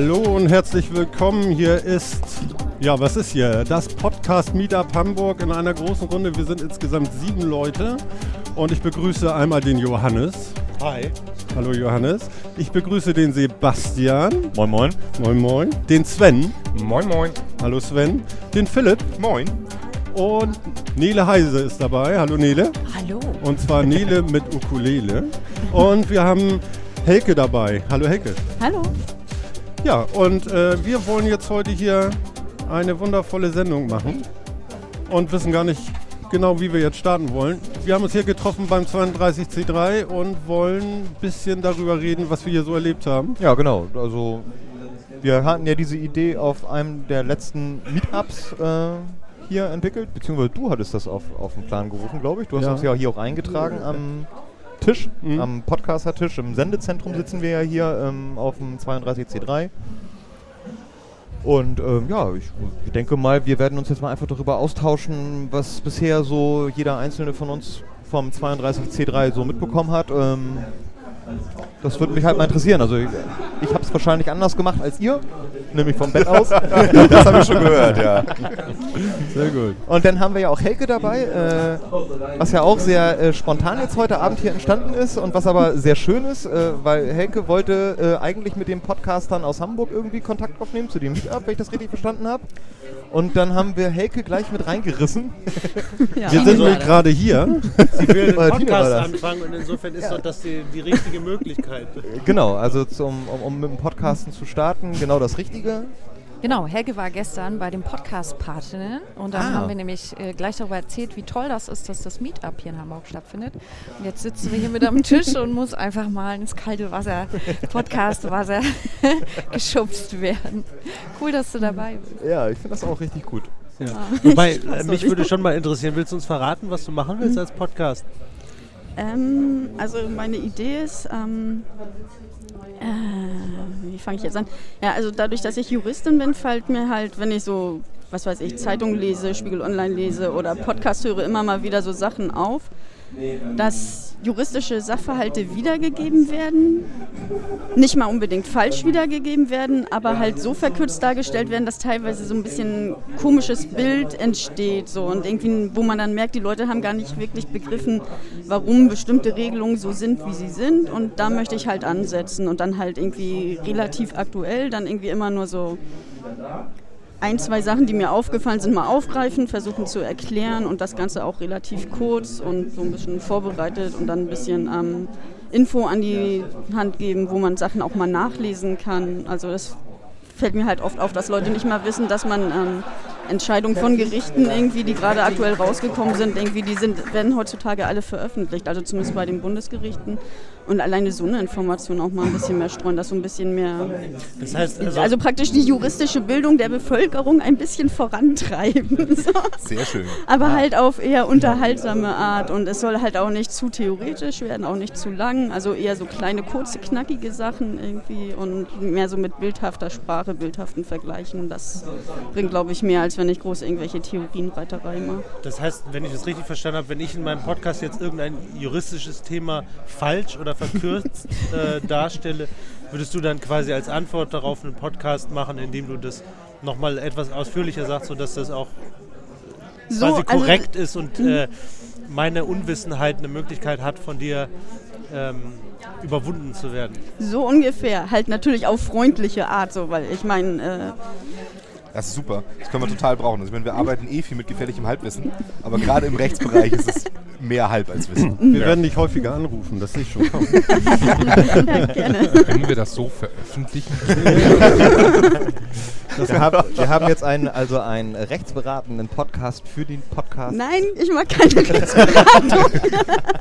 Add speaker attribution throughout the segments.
Speaker 1: Hallo und herzlich willkommen. Hier ist, ja, was ist hier? Das Podcast Meetup Hamburg in einer großen Runde. Wir sind insgesamt sieben Leute und ich begrüße einmal den Johannes.
Speaker 2: Hi.
Speaker 1: Hallo Johannes. Ich begrüße den Sebastian.
Speaker 3: Moin, moin.
Speaker 1: Moin, moin. Den Sven.
Speaker 2: Moin, moin.
Speaker 1: Hallo Sven. Den Philipp.
Speaker 2: Moin.
Speaker 1: Und Nele Heise ist dabei. Hallo Nele.
Speaker 4: Hallo.
Speaker 1: Und zwar Nele mit Ukulele. Und wir haben Helke dabei. Hallo Helke.
Speaker 4: Hallo.
Speaker 1: Ja, und äh, wir wollen jetzt heute hier eine wundervolle Sendung machen und wissen gar nicht genau, wie wir jetzt starten wollen. Wir haben uns hier getroffen beim 32C3 und wollen ein bisschen darüber reden, was wir hier so erlebt haben.
Speaker 3: Ja, genau. Also wir hatten ja diese Idee auf einem der letzten Meetups äh, hier entwickelt, beziehungsweise du hattest das auf, auf den Plan gerufen, glaube ich. Du hast
Speaker 1: Ja.
Speaker 3: uns ja hier auch eingetragen am Tisch,
Speaker 1: Mhm.
Speaker 3: am Podcaster-Tisch. Im Sendezentrum sitzen wir ja hier ähm, auf dem 32C3. Und ähm, ja, ich, ich denke mal, wir werden uns jetzt mal einfach darüber austauschen, was bisher so jeder einzelne von uns vom 32C3 so mitbekommen hat. Ähm, das würde mich halt mal interessieren. Also ich, ich habe es wahrscheinlich anders gemacht als ihr, nämlich vom Bett aus.
Speaker 2: Das habe ich schon gehört, ja.
Speaker 1: Sehr gut.
Speaker 3: Und dann haben wir ja auch Helke dabei, äh, was ja auch sehr äh, spontan jetzt heute Abend hier entstanden ist und was aber sehr schön ist, äh, weil Helke wollte äh, eigentlich mit den Podcastern aus Hamburg irgendwie Kontakt aufnehmen zu dem Meetup, wenn ich das richtig verstanden habe. Und dann haben wir Helke gleich mit reingerissen.
Speaker 4: Ja.
Speaker 1: Wir sind nämlich gerade hier.
Speaker 5: Sie will den Podcast anfangen und insofern ist doch das die, die richtige Möglichkeit.
Speaker 3: Genau, also zum, um, um mit dem Podcasten zu starten, genau das Richtige.
Speaker 4: Genau, Helge war gestern bei dem Podcast Patinnen und dann
Speaker 3: Ah.
Speaker 4: haben wir nämlich äh, gleich darüber erzählt, wie toll das ist, dass das Meetup hier in Hamburg stattfindet. Und jetzt sitzen wir hier mit am Tisch und muss einfach mal ins kalte Wasser, Podcast-Wasser geschubst werden. Cool, dass du dabei bist.
Speaker 3: Ja, ich finde das auch richtig gut.
Speaker 5: Wobei,
Speaker 4: Ich
Speaker 5: äh,
Speaker 4: weiß
Speaker 5: mich würde schon mal interessieren, willst du uns verraten, was du machen willst als Podcast?
Speaker 6: Ähm, also meine Idee ist, ähm, äh, wie fange ich jetzt an? Ja, also dadurch, dass ich Juristin bin, fällt mir halt, wenn ich so, was weiß ich, Zeitungen lese, Spiegel Online lese oder Podcast höre, immer mal wieder so Sachen auf, dass juristische Sachverhalte wiedergegeben werden, nicht mal unbedingt falsch wiedergegeben werden, aber halt so verkürzt dargestellt werden, dass teilweise so ein bisschen komisches Bild entsteht so und irgendwie, wo man dann merkt, die Leute haben gar nicht wirklich begriffen, warum bestimmte Regelungen so sind, wie sie sind und da möchte ich halt ansetzen und dann halt irgendwie relativ aktuell, dann irgendwie immer nur so ein, zwei Sachen, die mir aufgefallen sind, mal aufgreifen, versuchen zu erklären und das Ganze auch relativ kurz und so ein bisschen vorbereitet und dann ein bisschen ähm, Info an die Hand geben, wo man Sachen auch mal nachlesen kann. Also das fällt mir halt oft auf, dass Leute nicht mal wissen, dass man ähm, Entscheidungen von Gerichten irgendwie, die gerade aktuell rausgekommen sind, irgendwie die sind, werden heutzutage alle veröffentlicht, also zumindest bei den Bundesgerichten. Und alleine so eine Information auch mal ein bisschen mehr streuen, dass so ein bisschen mehr
Speaker 5: Das heißt, also,
Speaker 6: also praktisch die juristische Bildung der Bevölkerung ein bisschen vorantreiben. So.
Speaker 2: Sehr schön.
Speaker 6: Aber halt auf eher unterhaltsame Art und es soll halt auch nicht zu theoretisch werden, auch nicht zu lang. Also eher so kleine, kurze, knackige Sachen irgendwie und mehr so mit bildhafter Sprache, bildhaften Vergleichen. Das bringt, glaube ich, mehr, als wenn ich groß irgendwelche Theorienreiterei mache.
Speaker 5: das heißt, wenn ich das richtig verstanden habe, wenn ich in meinem Podcast jetzt irgendein juristisches Thema falsch oder verkürzt äh, darstelle, würdest du dann quasi als Antwort darauf einen Podcast machen, in dem du das nochmal etwas ausführlicher sagst, sodass das auch
Speaker 6: So,
Speaker 5: quasi
Speaker 6: also-
Speaker 5: korrekt ist und äh, meine Unwissenheit eine Möglichkeit hat, von dir ähm, überwunden zu werden.
Speaker 6: So ungefähr. Halt natürlich auf freundliche Art, so, weil ich meine, äh,
Speaker 2: Das ist super. Das können wir total brauchen. Also, ich meine, wir arbeiten eh viel mit gefährlichem Halbwissen, aber gerade im Rechtsbereich ist es mehr Halb als Wissen.
Speaker 1: Wir werden dich häufiger anrufen, das sehe ich schon kommen.
Speaker 6: ja, gerne.
Speaker 7: Können wir das so veröffentlichen?
Speaker 3: Wir haben, wir haben jetzt einen, also einen rechtsberatenden Podcast für den Podcast.
Speaker 6: Nein, ich mag keine Rechtsberatung.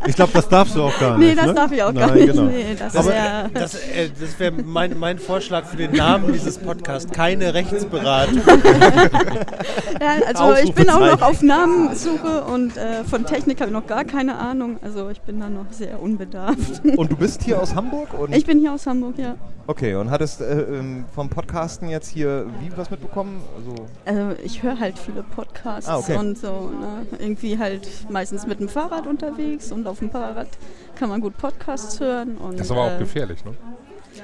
Speaker 1: Ich glaube, das darfst du auch gar
Speaker 6: Nee,
Speaker 1: nicht.
Speaker 6: das
Speaker 1: ne?
Speaker 6: darf ich auch gar
Speaker 1: Nein,
Speaker 6: nicht.
Speaker 1: Genau.
Speaker 6: Nee, das
Speaker 5: Aber
Speaker 6: wär,
Speaker 5: das, äh, das wäre mein, mein Vorschlag für den Namen dieses Podcasts. Keine Rechtsberatung.
Speaker 6: ja, also ich bin auch noch auf Namensuche und äh, von Technik habe ich noch gar keine Ahnung. Also ich bin da noch sehr unbedarft.
Speaker 3: Und du bist hier aus Hamburg? Und
Speaker 6: Ich bin hier aus Hamburg, ja.
Speaker 3: okay, und hattest äh, ähm, vom Podcasten jetzt hier wie was mitbekommen? Also,
Speaker 6: Also ich höre halt viele Podcasts
Speaker 3: Ah, okay.
Speaker 6: und so. Ne? Irgendwie halt meistens mit dem Fahrrad unterwegs und auf dem Fahrrad kann man gut Podcasts hören. Und,
Speaker 7: Das ist aber auch
Speaker 6: äh,
Speaker 7: gefährlich, ne?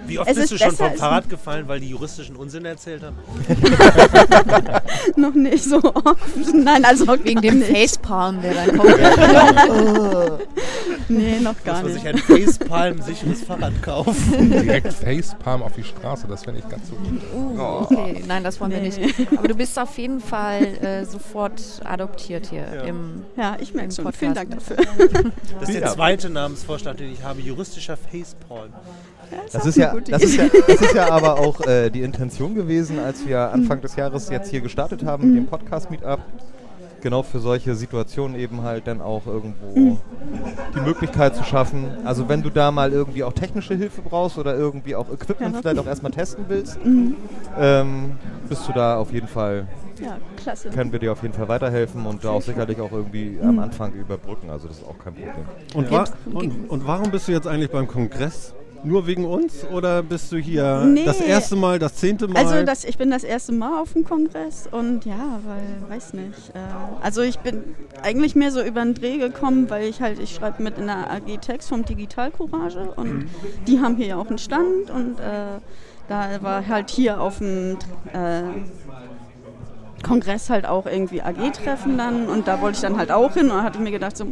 Speaker 5: Wie oft
Speaker 6: Es
Speaker 5: bist
Speaker 6: ist
Speaker 5: du schon vom Fahrrad gefallen, weil die juristischen Unsinn erzählt haben?
Speaker 6: noch nicht so oft. Nein, also
Speaker 4: Wegen dem
Speaker 6: nicht.
Speaker 4: Facepalm, der dann kommt.
Speaker 6: Nee, noch
Speaker 5: Dass
Speaker 6: gar
Speaker 5: man sich
Speaker 6: nicht.
Speaker 5: ein Facepalm-sicheres Fahrrad kauft.
Speaker 7: Direkt Facepalm auf die Straße, das wäre nicht ganz so gut.
Speaker 4: Uh, okay, nein, das wollen wir
Speaker 6: Nee.
Speaker 4: nicht. Aber du bist auf jeden Fall äh, sofort adoptiert hier
Speaker 5: Ja.
Speaker 4: im
Speaker 6: Ja, ich merke schon.
Speaker 4: Podcast.
Speaker 6: Vielen Dank dafür.
Speaker 5: Das ist der zweite Namensvorschlag, den ich habe. Juristischer Facepalm.
Speaker 3: Das ist, ja, das, ist ja, das ist ja aber auch äh, die Intention gewesen, als wir Anfang des Jahres jetzt hier gestartet haben mit dem Podcast-Meetup. Genau für solche Situationen eben halt dann auch irgendwo die Möglichkeit zu schaffen. Also wenn du da mal irgendwie auch technische Hilfe brauchst oder irgendwie auch Equipment vielleicht auch erstmal testen willst, ähm, bist du da auf jeden Fall,
Speaker 6: Ja, klasse.
Speaker 3: können wir dir auf jeden Fall weiterhelfen und da auch sicherlich auch irgendwie am Anfang überbrücken. Also das ist auch kein Problem.
Speaker 1: Und, wa und, und warum bist du jetzt eigentlich beim Kongress? Nur wegen uns oder bist du hier
Speaker 6: Nee.
Speaker 1: das erste Mal, das zehnte Mal?
Speaker 6: Also das, ich bin das erste Mal auf dem Kongress und ja, weil, weiß nicht. Äh, also ich bin eigentlich mehr so über den Dreh gekommen, weil ich halt, ich schreibe mit in der AG Text vom Digital Courage und die haben hier ja auch einen Stand und äh, da war halt hier auf dem äh, Kongress halt auch irgendwie AG-Treffen dann und da wollte ich dann halt auch hin und hatte mir gedacht, so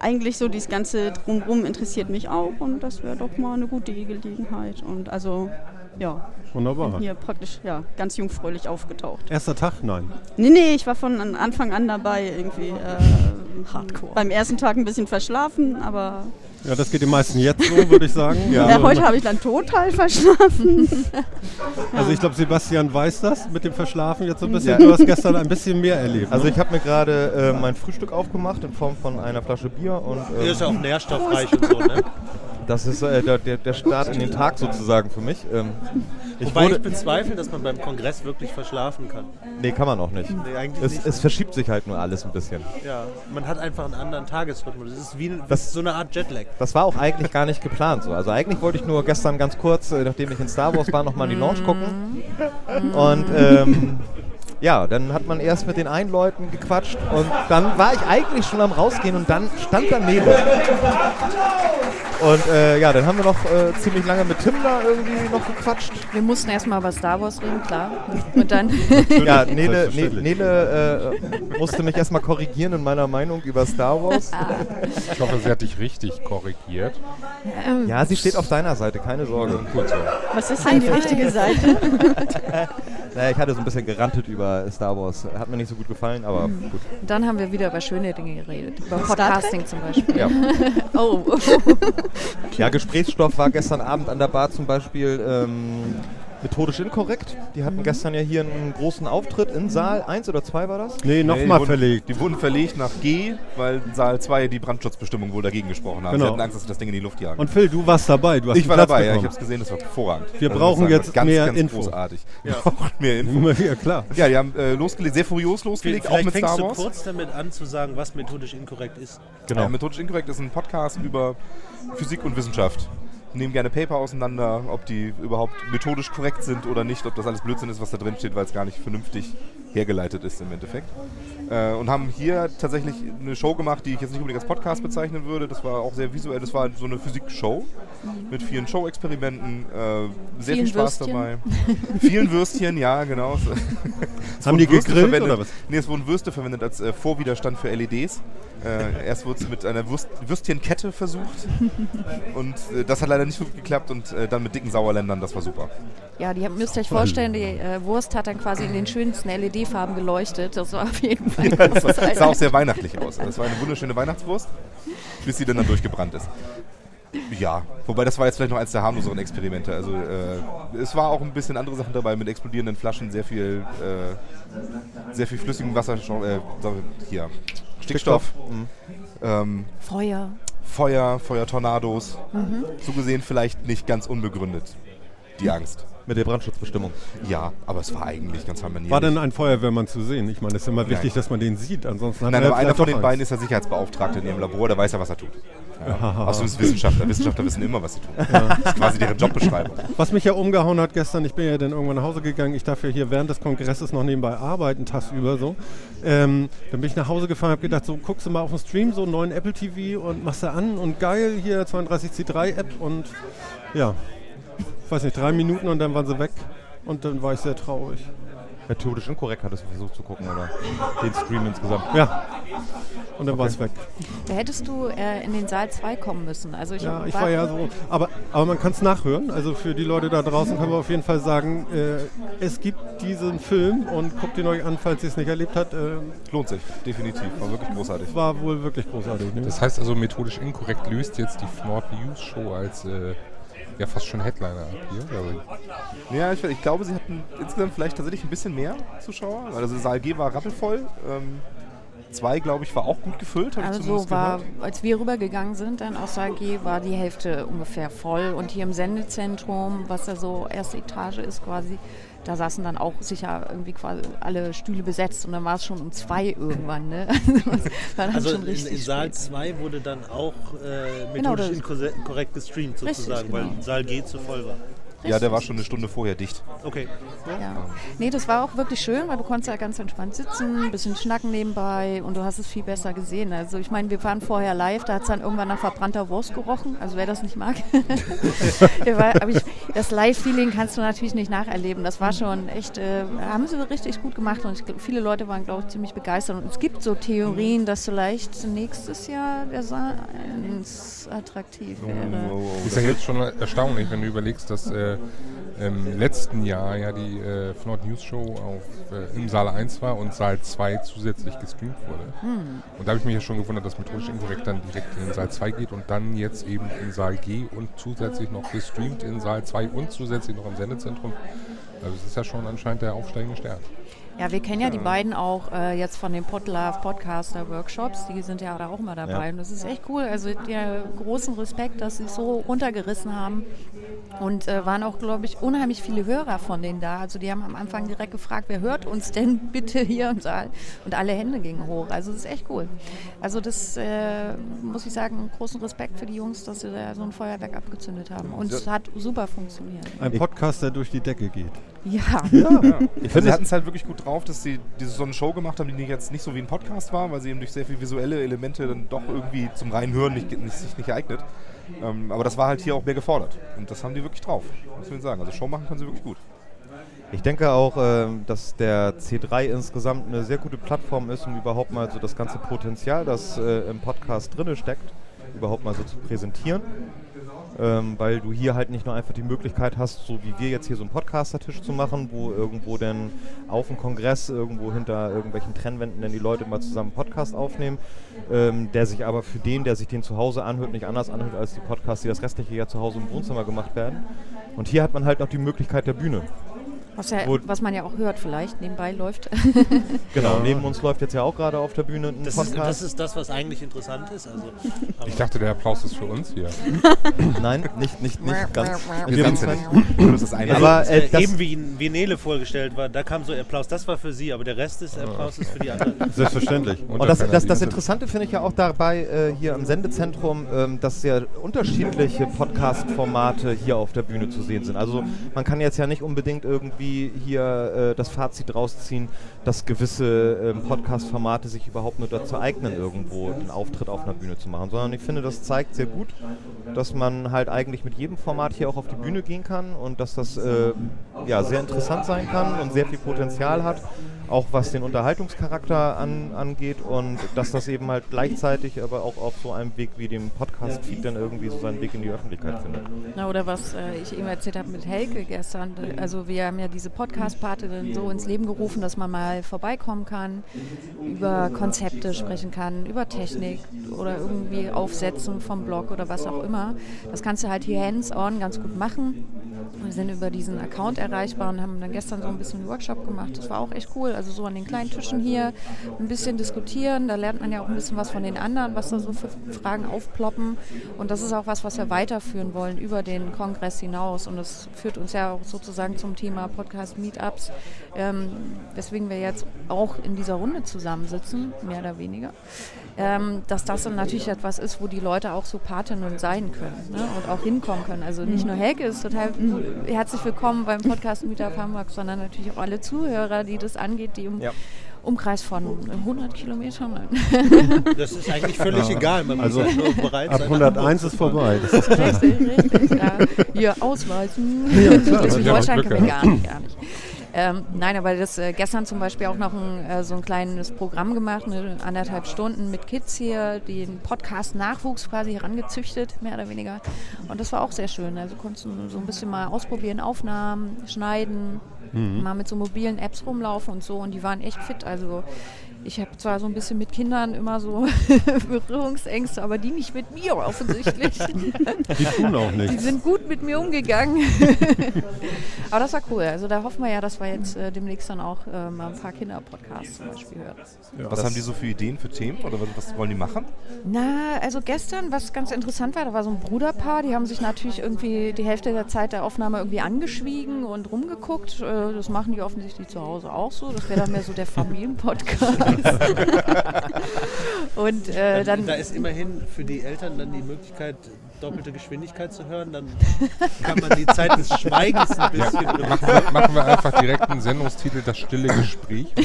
Speaker 6: eigentlich so dieses ganze Drumrum interessiert mich auch und das wäre doch mal eine gute Gelegenheit und also ja,
Speaker 1: Wunderbar.
Speaker 6: hier praktisch ja ganz jungfräulich aufgetaucht.
Speaker 1: Erster Tag? Nein.
Speaker 6: Nee, nee, ich war von an- Anfang an dabei irgendwie. Äh,
Speaker 4: Hardcore.
Speaker 6: Beim ersten Tag ein bisschen verschlafen, aber
Speaker 1: Ja, das geht den meisten jetzt so, würde ich sagen.
Speaker 6: äh,
Speaker 1: Also,
Speaker 6: heute habe ich dann total verschlafen.
Speaker 1: Also ich glaube, Sebastian weiß das mit dem Verschlafen jetzt so ein bisschen.
Speaker 3: Ja.
Speaker 1: Du hast gestern ein bisschen mehr erlebt.
Speaker 3: Also
Speaker 1: ne?
Speaker 3: ich habe mir gerade äh, mein Frühstück aufgemacht in Form von einer Flasche Bier und
Speaker 5: Der
Speaker 3: ähm,
Speaker 5: ist ja auch nährstoffreich und so, ne?
Speaker 3: Das ist äh, der, der, der Start in den Tag sozusagen für mich. Ähm, ich
Speaker 5: Wobei ich bezweifle, dass man beim Kongress wirklich verschlafen kann.
Speaker 3: nee, kann man auch nicht.
Speaker 5: Nee, eigentlich
Speaker 3: Es,
Speaker 5: nicht.
Speaker 3: es verschiebt sich halt nur alles ein bisschen.
Speaker 5: Ja, man hat einfach einen anderen Tagesrhythmus. Das ist wie ein-
Speaker 3: Das-
Speaker 5: so eine Art Jetlag.
Speaker 3: Das war auch eigentlich gar nicht geplant so. Also eigentlich wollte ich nur gestern ganz kurz, äh, nachdem ich in Star Wars war, nochmal in die Lounge gucken. Und ähm, ja, dann hat man erst mit den einen Leuten gequatscht und dann war ich eigentlich schon am rausgehen und dann stand da Nele. Und äh, ja, dann haben wir noch äh, ziemlich lange mit Tim da irgendwie noch gequatscht.
Speaker 4: Wir mussten erstmal über Star Wars reden, klar. Und dann
Speaker 3: Ja, Nele, Ne,
Speaker 1: Selbstverständlich.
Speaker 3: Nele äh, musste mich erstmal korrigieren in meiner Meinung über Star Wars.
Speaker 7: Ich hoffe, sie hat dich richtig korrigiert.
Speaker 3: Ja, sie steht auf deiner Seite, keine Sorge.
Speaker 7: Gut so.
Speaker 6: Was ist denn die richtige Seite?
Speaker 3: Naja, ich hatte so ein bisschen gerantet über Star Wars. Hat mir nicht so gut gefallen, aber gut.
Speaker 4: dann haben wir wieder über schöne Dinge geredet. Über Podcasting zum Beispiel.
Speaker 3: Ja.
Speaker 4: Oh,
Speaker 3: ja, Gesprächsstoff war gestern Abend an der Bar zum Beispiel ähm, methodisch inkorrekt. Die hatten gestern ja hier einen großen Auftritt in Saal 1 oder 2 war das?
Speaker 1: nee,
Speaker 2: Nee,
Speaker 1: nochmal
Speaker 2: wurden-
Speaker 1: verlegt.
Speaker 2: Die wurden verlegt nach G, weil in Saal 2 die Brandschutzbestimmung wohl dagegen gesprochen haben.
Speaker 1: Genau.
Speaker 2: Sie hatten Angst, dass sie das Ding in die Luft jagen.
Speaker 1: Und Phil, du warst dabei. Du hast
Speaker 2: ich war
Speaker 1: Platz
Speaker 2: dabei, ja, ich
Speaker 1: bekommen.
Speaker 2: habe es gesehen, das war hervorragend.
Speaker 1: Wir
Speaker 2: Also
Speaker 1: brauchen jetzt
Speaker 2: ganz,
Speaker 1: mehr
Speaker 2: ganz
Speaker 1: Info.
Speaker 2: großartig.
Speaker 5: Ja.
Speaker 2: Wir brauchen mehr Info.
Speaker 1: Ja, klar.
Speaker 2: Ja, die haben äh, losgelegt, sehr furios losgelegt, auch
Speaker 5: Vielleicht
Speaker 2: mit
Speaker 5: fängst
Speaker 2: Star
Speaker 5: du
Speaker 2: Wars.
Speaker 5: kurz damit an zu sagen, was methodisch inkorrekt ist.
Speaker 3: Genau.
Speaker 2: Äh, Methodisch Inkorrekt ist ein Podcast über Physik und Wissenschaft. Wir nehmen gerne Paper auseinander, ob die überhaupt methodisch korrekt sind oder nicht, ob das alles Blödsinn ist, was da drin steht, weil es gar nicht vernünftig hergeleitet ist im Endeffekt. Äh, und haben hier tatsächlich eine Show gemacht, die ich jetzt nicht unbedingt als Podcast bezeichnen würde. Das war auch sehr visuell, das war so eine Physikshow mit vielen Show-Experimenten, äh, sehr
Speaker 4: Vielen
Speaker 2: viel Spaß
Speaker 4: Würstchen.
Speaker 2: dabei. vielen Würstchen, ja, genau. Es
Speaker 1: Haben
Speaker 2: wurden
Speaker 1: die
Speaker 2: Würste
Speaker 1: gegrillt
Speaker 2: verwendet.
Speaker 1: oder was?
Speaker 2: Nee, es wurden Würste verwendet als äh, Vorwiderstand für LEDs. Äh, erst wurde es mit einer Würst Würstchenkette versucht und äh, das hat leider nicht so gut geklappt und äh, dann mit dicken Sauerländern, das war super.
Speaker 4: ja, die müsst ihr euch vorstellen, die äh, Wurst hat dann quasi in den schönsten LED-Farben geleuchtet. Das war auf jeden Fall.
Speaker 2: Das war, sah auch sehr weihnachtlich aus. Das war eine wunderschöne Weihnachtswurst, bis sie dann, dann durchgebrannt ist. Ja, wobei das war jetzt vielleicht noch eines der harmloseren Experimente. Also äh, es war auch ein bisschen andere Sachen dabei mit explodierenden Flaschen, sehr viel, äh, sehr viel flüssigem Wasser, äh, hier, Stickstoff, ähm,
Speaker 4: Feuer.
Speaker 2: Feuer, Feuertornados. So gesehen vielleicht nicht ganz unbegründet, die Angst.
Speaker 3: Mit der Brandschutzbestimmung.
Speaker 2: Ja, aber es war eigentlich ganz harmoniert.
Speaker 1: War denn ein Feuerwehrmann zu sehen? Ich meine, es ist immer wichtig,
Speaker 2: Nein.
Speaker 1: dass man den sieht. Ansonsten hat
Speaker 2: Nein, aber
Speaker 1: ja
Speaker 2: einer von den beiden
Speaker 1: Angst.
Speaker 2: ist der Sicherheitsbeauftragte in ihrem Labor, der weiß ja, was er tut. Ja. Außerdem ist Wissenschaftler. Wissenschaftler wissen immer, was sie tun. Das ist quasi deren Jobbeschreibung.
Speaker 1: Was mich ja umgehauen hat gestern, ich bin ja dann irgendwann nach Hause gegangen, ich darf ja hier während des Kongresses noch nebenbei arbeiten, tagsüber so. Ähm, dann bin ich nach Hause gefahren, habe gedacht, so guckst du mal auf den Stream, so einen neuen Apple TV und machst da an und geil, hier 32C3 App und ja, weiß nicht, drei Minuten und dann waren sie weg. Und dann war ich sehr traurig.
Speaker 3: Methodisch inkorrekt hattest du versucht zu gucken, oder? Den Stream insgesamt.
Speaker 1: Ja. Und dann war es weg.
Speaker 4: Da hättest du äh, in den Saal 2 kommen müssen. Also ich,
Speaker 1: Ja, ich war ja so. Aber, aber man kann es nachhören. Also für die Leute da draußen können wir auf jeden Fall sagen, äh, es gibt diesen Film und guckt ihn euch an, falls ihr es nicht erlebt habt. Äh,
Speaker 2: Lohnt sich, definitiv. War wirklich großartig.
Speaker 1: war wohl wirklich großartig. Ne?
Speaker 7: Das heißt also, methodisch inkorrekt löst jetzt die Fnord News Show als äh, ja fast schon Headliner ab hier. glaube ich.
Speaker 2: Ja, ich, ich glaube, sie hatten insgesamt vielleicht tatsächlich ein bisschen mehr Zuschauer. Also Saal G war rappelvoll. Ähm, zwei, glaube ich, war auch gut gefüllt. hab ich
Speaker 4: Also
Speaker 2: zumindest
Speaker 4: war,
Speaker 2: gehört.
Speaker 4: als wir rübergegangen sind, dann aus AG, war die Hälfte ungefähr voll. Und hier im Sendezentrum, was da so erste Etage ist quasi, da saßen dann auch sicher irgendwie quasi alle Stühle besetzt. Und dann war es schon um zwei irgendwann. Ne? Also,
Speaker 5: Also in,
Speaker 4: richtig
Speaker 5: in Saal
Speaker 4: spät.
Speaker 5: 2 wurde dann auch äh,
Speaker 4: Genau,
Speaker 5: methodisch
Speaker 4: das-
Speaker 5: inkorrekt gestreamt
Speaker 4: Richtig,
Speaker 5: sozusagen,
Speaker 4: genau.
Speaker 5: weil Saal G zu voll war.
Speaker 2: Ja, der war schon eine Stunde vorher dicht.
Speaker 5: Okay.
Speaker 4: Ja. Nee, das war auch wirklich schön, weil du konntest ja ganz entspannt sitzen, ein bisschen schnacken nebenbei und du hast es viel besser gesehen. Also ich meine, wir waren vorher live, da hat es dann irgendwann nach verbrannter Wurst gerochen, also wer das nicht mag. Aber ich, das Live-Feeling kannst du natürlich nicht nacherleben. Das war schon echt, äh, haben sie richtig gut gemacht und ich, viele Leute waren, glaube ich, ziemlich begeistert. Und es gibt so Theorien, dass vielleicht nächstes Jahr der Saal attraktiv wäre.
Speaker 7: Ist ja jetzt schon erstaunlich, wenn du überlegst, dass äh, im letzten Jahr ja die äh, Fnord News Show auf, äh, im Saal 1 war und Saal 2 zusätzlich gestreamt wurde. Und da habe ich mich ja schon gewundert, dass methodisch inkorrekt dann direkt in den Saal 2 geht und dann jetzt eben in Saal G und zusätzlich noch gestreamt in Saal 2 und zusätzlich noch im Sendezentrum. Also es ist ja schon anscheinend der aufsteigende Stern.
Speaker 4: Ja, wir kennen ja die beiden auch äh, jetzt von den Podlove Podcaster Workshops. Die sind ja da auch immer dabei.
Speaker 3: Ja.
Speaker 4: Und das ist echt cool. Also ja, großen Respekt, dass sie es so runtergerissen haben. Und äh, waren auch, glaube ich, unheimlich viele Hörer von denen da. Also die haben am Anfang direkt gefragt, wer hört uns denn bitte hier im Saal? Und alle Hände gingen hoch. Also das ist echt cool. Also das äh, muss ich sagen, großen Respekt für die Jungs, dass sie da so ein Feuerwerk abgezündet haben. Und es hat super funktioniert.
Speaker 1: Ein Podcast, der durch die Decke geht.
Speaker 4: Ja.
Speaker 2: Ich
Speaker 3: finde
Speaker 2: sie hatten es halt wirklich gut drauf, dass sie diese, so eine Show gemacht haben, die jetzt nicht so wie ein Podcast war, weil sie eben durch sehr viele visuelle Elemente dann doch irgendwie zum reinen Hören nicht, nicht, sich nicht geeignet. Ähm, aber das war halt hier auch mehr gefordert. Und das haben die wirklich drauf, muss man sagen. Also Show machen können sie wirklich gut.
Speaker 3: Ich denke auch, ähm, dass der C3 insgesamt eine sehr gute Plattform ist, um überhaupt mal so das ganze Potenzial, das äh, im Podcast drinne steckt, überhaupt mal so zu präsentieren. Ähm, weil du hier halt nicht nur einfach die Möglichkeit hast, so wie wir jetzt hier so einen Podcaster-Tisch zu machen, wo irgendwo dann auf dem Kongress irgendwo hinter irgendwelchen Trennwänden dann die Leute mal zusammen einen Podcast aufnehmen, ähm, der sich aber für den, der sich den zu Hause anhört, nicht anders anhört als die Podcasts, die das restliche Jahr zu Hause im Wohnzimmer gemacht werden. Und hier hat man halt noch die Möglichkeit der Bühne.
Speaker 4: Was, ja, was man ja auch hört vielleicht, nebenbei läuft.
Speaker 3: Genau, neben uns läuft jetzt ja auch gerade auf der Bühne ein
Speaker 5: Das ist,
Speaker 3: Podcast.
Speaker 5: das ist das, was eigentlich interessant ist. Also,
Speaker 7: Ich dachte, der Applaus ist für uns hier.
Speaker 3: Nein, nicht, nicht, nicht ganz.
Speaker 2: Wir ja nicht. Das ist eine.
Speaker 3: Aber äh, das,
Speaker 5: eben wie in Venele vorgestellt war, da kam so Applaus, das war für sie, aber der Rest des Applaus ist für die anderen.
Speaker 1: Selbstverständlich.
Speaker 3: und das, das, das Interessante finde ich ja auch dabei äh, hier im Sendezentrum, ähm, dass sehr unterschiedliche Podcast-Formate hier auf der Bühne zu sehen sind. Also man kann jetzt ja nicht unbedingt irgendwie hier äh, das Fazit rausziehen, dass gewisse ähm, Podcast-Formate sich überhaupt nur dazu eignen, irgendwo einen Auftritt auf einer Bühne zu machen, sondern ich finde, das zeigt sehr gut, dass man halt eigentlich mit jedem Format hier auch auf die Bühne gehen kann und dass das äh, ja, sehr interessant sein kann und sehr viel Potenzial hat, auch was den Unterhaltungscharakter an, angeht und dass das eben halt gleichzeitig aber auch auf so einem Weg wie dem Podcast-Feed dann irgendwie so seinen Weg in die Öffentlichkeit findet.
Speaker 4: Na, oder was äh, ich eben erzählt habe mit Helke gestern. Also wir haben ja diese Podcast-Party dann so ins Leben gerufen, dass man mal vorbeikommen kann, über Konzepte sprechen kann, über Technik oder irgendwie Aufsetzen vom Blog oder was auch immer. Das kannst du halt hier hands-on ganz gut machen. Wir sind über diesen Account erreichbar und haben dann gestern so ein bisschen einen Workshop gemacht. Das war auch echt cool. Also so an den kleinen Tischen hier ein bisschen diskutieren. Da lernt man ja auch ein bisschen was von den anderen, was da so für Fragen aufploppen. Und das ist auch was, was wir weiterführen wollen über den Kongress hinaus. Und das führt uns ja auch sozusagen zum Thema Podcast-Meetups, ähm, weswegen wir jetzt auch in dieser Runde zusammensitzen, mehr oder weniger. Ähm, dass das dann natürlich etwas ist, wo die Leute auch so Patinnen sein können ne? und auch hinkommen können. Also nicht nur Helge ist total herzlich willkommen beim Podcast Meetup Hamburg, sondern natürlich auch alle Zuhörer, die das angeht, die um
Speaker 3: Ja.
Speaker 4: Umkreis von 100 Kilometern.
Speaker 5: Das ist eigentlich völlig egal. Man
Speaker 1: Also,
Speaker 5: muss nur bereit
Speaker 1: Ab
Speaker 5: sein.
Speaker 1: 101 ist vorbei. Das ist klar.
Speaker 4: richtig, richtig. Ja. Hier, ausweisen.
Speaker 1: Ja, klar.
Speaker 4: Schleswig-Holstein
Speaker 7: Glück
Speaker 4: können wir gar nicht, gar nicht. Ähm, nein, aber das äh, gestern zum Beispiel auch noch ein, äh, so ein kleines Programm gemacht, eine anderthalb Stunden mit Kids hier, den Podcast-Nachwuchs quasi herangezüchtet, mehr oder weniger. Und das war auch sehr schön. Also konntest du so ein bisschen mal ausprobieren, Aufnahmen, schneiden, mal mit so mobilen Apps rumlaufen und so. Und die waren echt fit. Also ich habe zwar so ein bisschen mit Kindern immer so Berührungsängste, aber die nicht mit mir offensichtlich.
Speaker 1: Die tun auch
Speaker 4: Die
Speaker 1: nichts.
Speaker 4: sind gut mit mir umgegangen. Aber das war cool. Also da hoffen wir ja, dass wir jetzt äh, demnächst dann auch äh, mal ein paar Kinderpodcasts zum Beispiel hören.
Speaker 2: Was haben die so für Ideen für Themen oder was, was wollen die machen?
Speaker 4: Na, also gestern, was ganz interessant war, da war so ein Bruderpaar, die haben sich natürlich irgendwie die Hälfte der Zeit der Aufnahme irgendwie angeschwiegen und rumgeguckt. Äh, Das machen die offensichtlich zu Hause auch so. Das wäre dann mehr so der Familienpodcast. und äh, dann
Speaker 5: Da ist immerhin für die Eltern dann die Möglichkeit, doppelte Geschwindigkeit zu hören. Dann kann man die Zeit des Schweigens ein bisschen
Speaker 7: Machen wir, machen wir einfach direkt einen Sendungstitel Das stille Gespräch.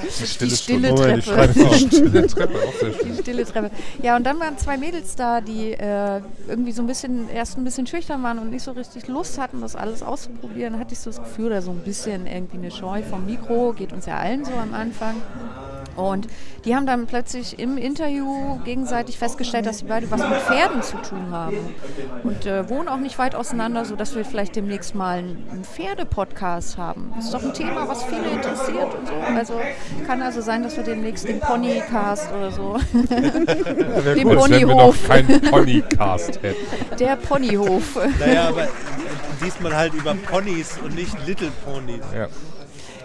Speaker 2: Die
Speaker 4: die
Speaker 2: stille
Speaker 4: Treppe.
Speaker 7: Die stille Treppe, auch sehr schön.
Speaker 4: Die stille Treppe. Ja, und dann waren zwei Mädels da, die äh, irgendwie so ein bisschen, erst ein bisschen schüchtern waren und nicht so richtig Lust hatten, das alles auszuprobieren. Hatte ich so das Gefühl, oder so ein bisschen irgendwie eine Scheu vom Mikro, geht uns ja allen so am Anfang. Und die haben dann plötzlich im Interview gegenseitig festgestellt, dass sie beide was mit Pferden zu tun haben. Und äh, wohnen auch nicht weit auseinander, sodass wir vielleicht demnächst mal einen Pferde-Podcast haben. Das ist doch ein Thema, was viele interessiert und so. Also kann also sein, dass wir demnächst den Ponycast oder so. den
Speaker 7: Als wenn wir noch
Speaker 4: Ponyhof.
Speaker 7: keinen Ponycast hätten.
Speaker 4: Der Ponyhof.
Speaker 5: Naja, aber diesmal halt über Ponys und nicht Little Ponys.
Speaker 7: Ja.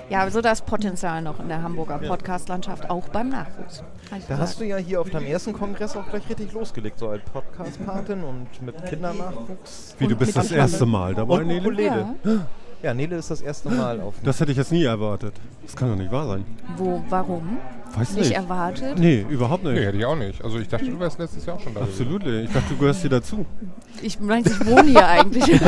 Speaker 4: Ja, also da ist Potenzial noch in der Hamburger Podcast-Landschaft, auch beim Nachwuchs.
Speaker 3: Da
Speaker 4: sagen.
Speaker 3: hast du ja hier auf deinem ersten Kongress auch gleich richtig losgelegt, so als Podcast-Patin und mit Kindernachwuchs.
Speaker 1: Wie, du bist das erste Mal dabei,
Speaker 3: Und
Speaker 1: Nele?
Speaker 4: Ja.
Speaker 3: Ja, Nele ist das erste Mal auf
Speaker 1: Das hätte ich jetzt nie erwartet. Das kann doch nicht wahr sein.
Speaker 4: Wo, warum?
Speaker 1: Weiß
Speaker 4: Nicht
Speaker 1: nicht.
Speaker 4: erwartet?
Speaker 1: Nee, überhaupt
Speaker 7: Nee,
Speaker 1: nicht.
Speaker 7: hätte ich auch nicht. Also ich dachte, du wärst letztes Jahr auch schon da.
Speaker 1: Absolut. Ich dachte, du gehörst hier dazu.
Speaker 4: Ich meine, ich wohne hier eigentlich. ich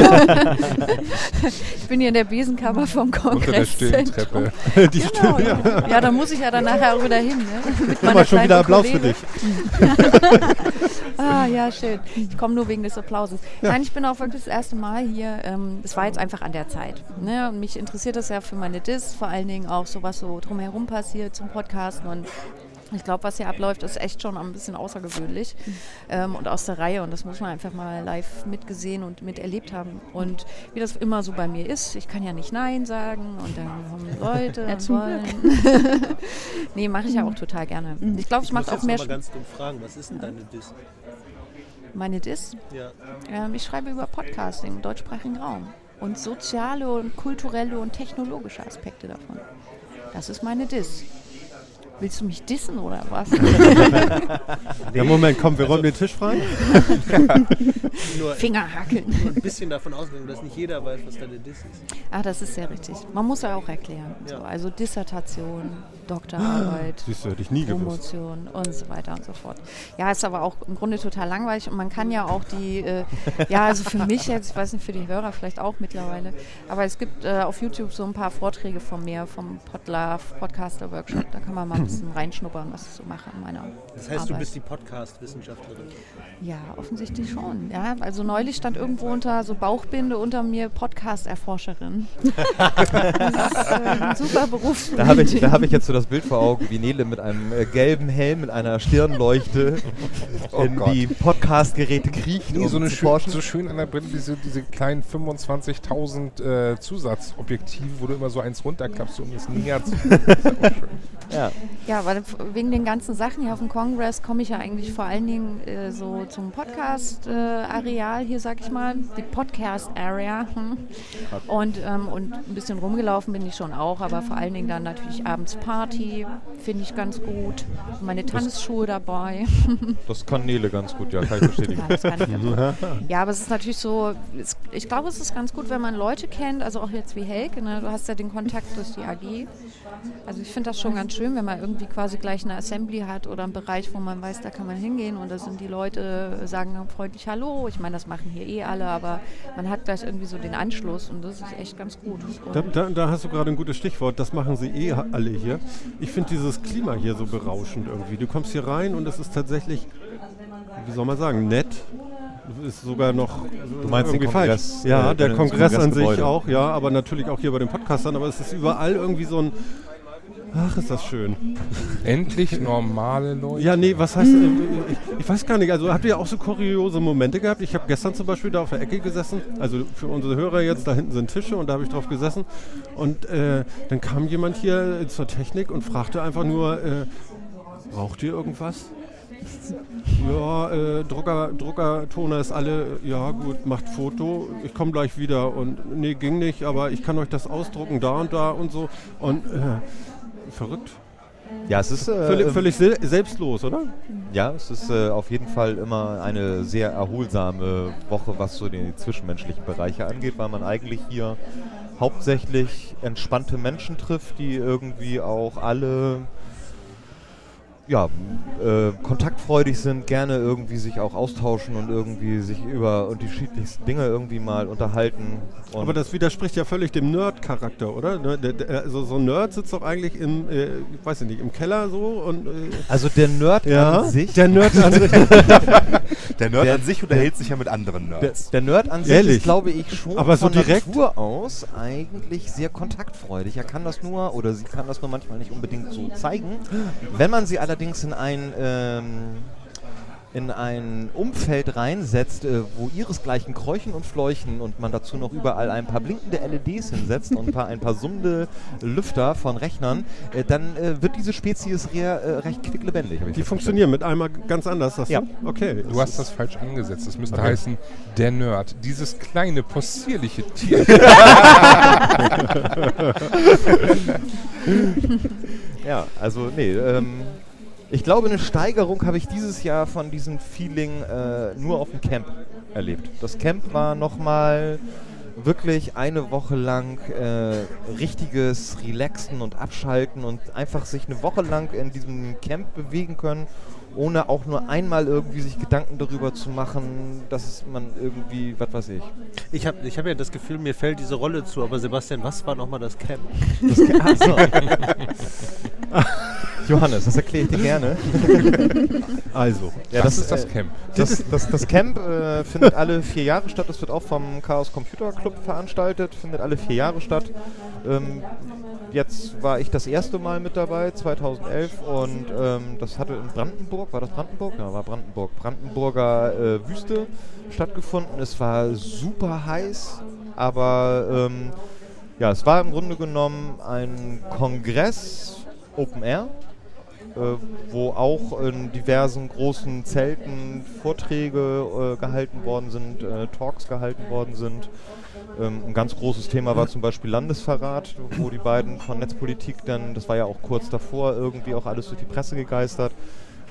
Speaker 4: bin hier in der Besenkammer vom
Speaker 7: Unter der stillen
Speaker 4: Kongresszentrum.
Speaker 7: Treppe.
Speaker 1: Die
Speaker 4: Genau,
Speaker 1: Stimme, ja.
Speaker 4: ja. ja, da muss ich ja dann nachher auch wieder hin. Ne? Mit
Speaker 1: mal, schon wieder Applaus für
Speaker 4: Ukulele.
Speaker 1: dich.
Speaker 4: Ah, ja, schön. Ich komme nur wegen des Applauses. Nein, ich bin auch wirklich das erste Mal hier. Ähm, Es war jetzt einfach an der Zeit. Ne? Und mich interessiert das ja für meine Dis, vor allen Dingen auch so, was so drumherum passiert zum Podcasten. Und ich glaube, was hier abläuft, ist echt schon ein bisschen außergewöhnlich ähm, und aus der Reihe. Und das muss man einfach mal live mitgesehen und miterlebt haben. Und wie das immer so bei mir ist, ich kann ja nicht Nein sagen und dann kommen Leute
Speaker 6: Ja,
Speaker 4: und
Speaker 6: zum
Speaker 4: wollen. nee, mache ich ja auch total gerne. Ich glaube, es
Speaker 5: Ich
Speaker 4: macht auch mehr Spaß.
Speaker 5: ganz dumm fragen, was ist denn deine Diss?
Speaker 4: Meine Dis?
Speaker 5: Ja.
Speaker 4: Ähm, ich schreibe über Podcasting im deutschsprachigen Raum und soziale und kulturelle und technologische Aspekte davon. Das ist meine Dis. Willst du mich dissen oder was?
Speaker 1: Ja, Moment, komm, wir räumen den Tisch frei.
Speaker 5: Nur,
Speaker 4: Fingerhackeln.
Speaker 5: nur ein bisschen davon ausgehen, dass nicht jeder weiß, was deine Diss ist.
Speaker 4: Ah, das ist sehr richtig. Man muss ja auch erklären. So,
Speaker 5: Ja.
Speaker 4: also Dissertation, Doktorarbeit.
Speaker 1: Siehst du, hätte ich nie gewusst.
Speaker 4: Promotion und so weiter und so fort. Ja, ist aber auch im Grunde total langweilig und man kann ja auch die, äh, ja, also für mich jetzt, ich weiß nicht, für die Hörer vielleicht auch mittlerweile, aber es gibt äh, auf YouTube so ein paar Vorträge von mir, vom Podlove Podcaster Workshop, da kann man mal bisschen reinschnuppern, was ich so mache in meiner
Speaker 5: Das heißt,
Speaker 4: Arbeit.
Speaker 5: du bist die Podcast-Wissenschaftlerin.
Speaker 4: Ja, offensichtlich schon. Ja, also neulich stand irgendwo unter so Bauchbinde unter mir Podcast-Erforscherin. das ist äh, ein super Beruf.
Speaker 3: Da habe ich, da hab ich jetzt so das Bild vor Augen, wie Nele mit einem äh, gelben Helm, mit einer Stirnleuchte
Speaker 7: Oh
Speaker 3: in
Speaker 7: Gott.
Speaker 3: die Podcast-Geräte kriecht,
Speaker 7: Nee,
Speaker 3: um
Speaker 7: so, eine
Speaker 3: zu
Speaker 7: schön, so schön an der Brille, diese, diese kleinen 25.000 äh, Zusatzobjektive, wo du immer so eins runterklappst, um es näher zu.
Speaker 3: Ja.
Speaker 4: Ja, weil wegen den ganzen Sachen hier auf dem Kongress komme ich ja eigentlich vor allen Dingen äh, so zum Podcast-Areal hier, sag ich mal, die Podcast-Area. Hm. Und, ähm, und ein bisschen rumgelaufen bin ich schon auch, aber vor allen Dingen dann natürlich abends Party, finde ich ganz gut. Meine Tanzschuhe dabei.
Speaker 3: Das kann Nele ganz gut, ja, kann ich bestätigen.
Speaker 4: Ja, das kann ich. Ja, aber es ist natürlich so, es, ich glaube, es ist ganz gut, wenn man Leute kennt, also auch jetzt wie Helke, ne? du hast ja den Kontakt durch die AG. Also ich finde das schon ganz schön, wenn man irgendwie quasi gleich eine Assembly hat oder einen Bereich, wo man weiß, da kann man hingehen und da sind die Leute, sagen freundlich Hallo. Ich meine, das machen hier eh alle, aber man hat gleich irgendwie so den Anschluss und das ist echt ganz gut.
Speaker 1: Da, da, da hast du gerade ein gutes Stichwort, das machen sie eh alle hier. Ich finde dieses Klima hier so berauschend irgendwie. Du kommst hier rein und es ist tatsächlich, wie soll man sagen, nett. Ist sogar noch
Speaker 3: Du meinst den
Speaker 1: irgendwie
Speaker 3: Kongress,
Speaker 1: falsch. Ja,
Speaker 3: äh,
Speaker 1: der
Speaker 3: das
Speaker 1: Kongress an sich auch, ja, aber natürlich auch hier bei den Podcastern, aber es ist überall irgendwie so ein Ach, ist das schön.
Speaker 7: Endlich normale Leute.
Speaker 1: Ja, nee, was heißt, äh, ich, ich weiß gar nicht, also habt ihr auch so kuriose Momente gehabt? Ich habe gestern zum Beispiel da auf der Ecke gesessen, also für unsere Hörer jetzt, da hinten sind Tische und da habe ich drauf gesessen und äh, dann kam jemand hier äh, zur Technik und fragte einfach nur, äh, braucht ihr irgendwas? Ja, äh, Drucker, Druckertoner ist alle, ja gut, macht Foto, ich komme gleich wieder und nee, ging nicht, aber ich kann euch das ausdrucken, da und da und so und äh, verrückt.
Speaker 3: Ja, es ist, äh,
Speaker 1: Völlig,
Speaker 3: ähm,
Speaker 1: völlig se selbstlos, oder?
Speaker 3: ja, es ist äh, auf jeden Fall immer eine sehr erholsame Woche, was so die zwischenmenschlichen Bereiche angeht, weil man eigentlich hier hauptsächlich entspannte Menschen trifft, die irgendwie auch alle ja, äh, kontaktfreudig sind, gerne irgendwie sich auch austauschen und irgendwie sich über unterschiedlichste Dinge irgendwie mal unterhalten. Und
Speaker 1: Aber das widerspricht ja völlig dem Nerd-Charakter, oder? Ne, der- der- Also so ein Nerd sitzt doch eigentlich im, äh, ich weiß ich nicht, im Keller so und äh,
Speaker 3: also der Nerd
Speaker 1: ja,
Speaker 3: an sich,
Speaker 1: der Nerd an sich.
Speaker 2: Der Nerd
Speaker 3: Der-
Speaker 2: an sich unterhält sich ja mit anderen
Speaker 3: der,
Speaker 2: Nerds.
Speaker 3: der Nerd an sich
Speaker 1: Ehrlich?
Speaker 3: ist, glaube ich, schon
Speaker 1: Aber so
Speaker 3: von
Speaker 1: direkt?
Speaker 3: Natur aus eigentlich sehr kontaktfreudig. Er kann das nur, oder sie kann das nur manchmal nicht unbedingt so zeigen. Wenn man sie allerdings in ein, ähm, in ein Umfeld reinsetzt, äh, wo ihresgleichen kräuchen und fleuchen und man dazu noch überall ein paar blinkende LEDs hinsetzt und ein paar, ein paar summende Lüfter von Rechnern, äh, dann äh, wird diese Spezies re, äh, recht quicklebendig.
Speaker 1: Die funktionieren mit einmal ganz anders, sagst
Speaker 3: Ja.
Speaker 1: du? Okay.
Speaker 7: Du hast das falsch angesetzt. Das müsste heißen, der Nerd. Dieses kleine, possierliche Tier.
Speaker 3: Ja, also nee, ähm, ich glaube, eine Steigerung habe ich dieses Jahr von diesem Feeling äh, nur auf dem Camp erlebt. Das Camp war nochmal wirklich eine Woche lang äh, richtiges Relaxen und Abschalten und einfach sich eine Woche lang in diesem Camp bewegen können, ohne auch nur einmal irgendwie sich Gedanken darüber zu machen, dass man irgendwie, was weiß ich.
Speaker 5: Ich habe ich hab ja das Gefühl, mir fällt diese Rolle zu, aber Sebastian, was war nochmal das Camp?
Speaker 3: Das, Achso. Johannes, das erkläre ich dir gerne.
Speaker 1: Also,
Speaker 3: Ja,
Speaker 7: das, ist das
Speaker 3: äh,
Speaker 7: Camp.
Speaker 3: Das, das, das Camp äh, findet alle vier Jahre statt. Das wird auch vom Chaos Computer Club veranstaltet. Findet alle vier Jahre statt. Ähm, jetzt war ich das erste Mal mit dabei, 2011. Und ähm, das hatte in Brandenburg, war das Brandenburg? Ja, war Brandenburg. Brandenburger äh, Wüste stattgefunden. Es war super heiß, aber ähm, ja, es war im Grunde genommen ein Kongress Open Air wo auch in diversen großen Zelten Vorträge äh, gehalten worden sind, äh, Talks gehalten worden sind. Ähm, ein ganz großes Thema war zum Beispiel Landesverrat, wo die beiden von Netzpolitik dann, das war ja auch kurz davor, irgendwie auch alles durch die Presse gegeistert,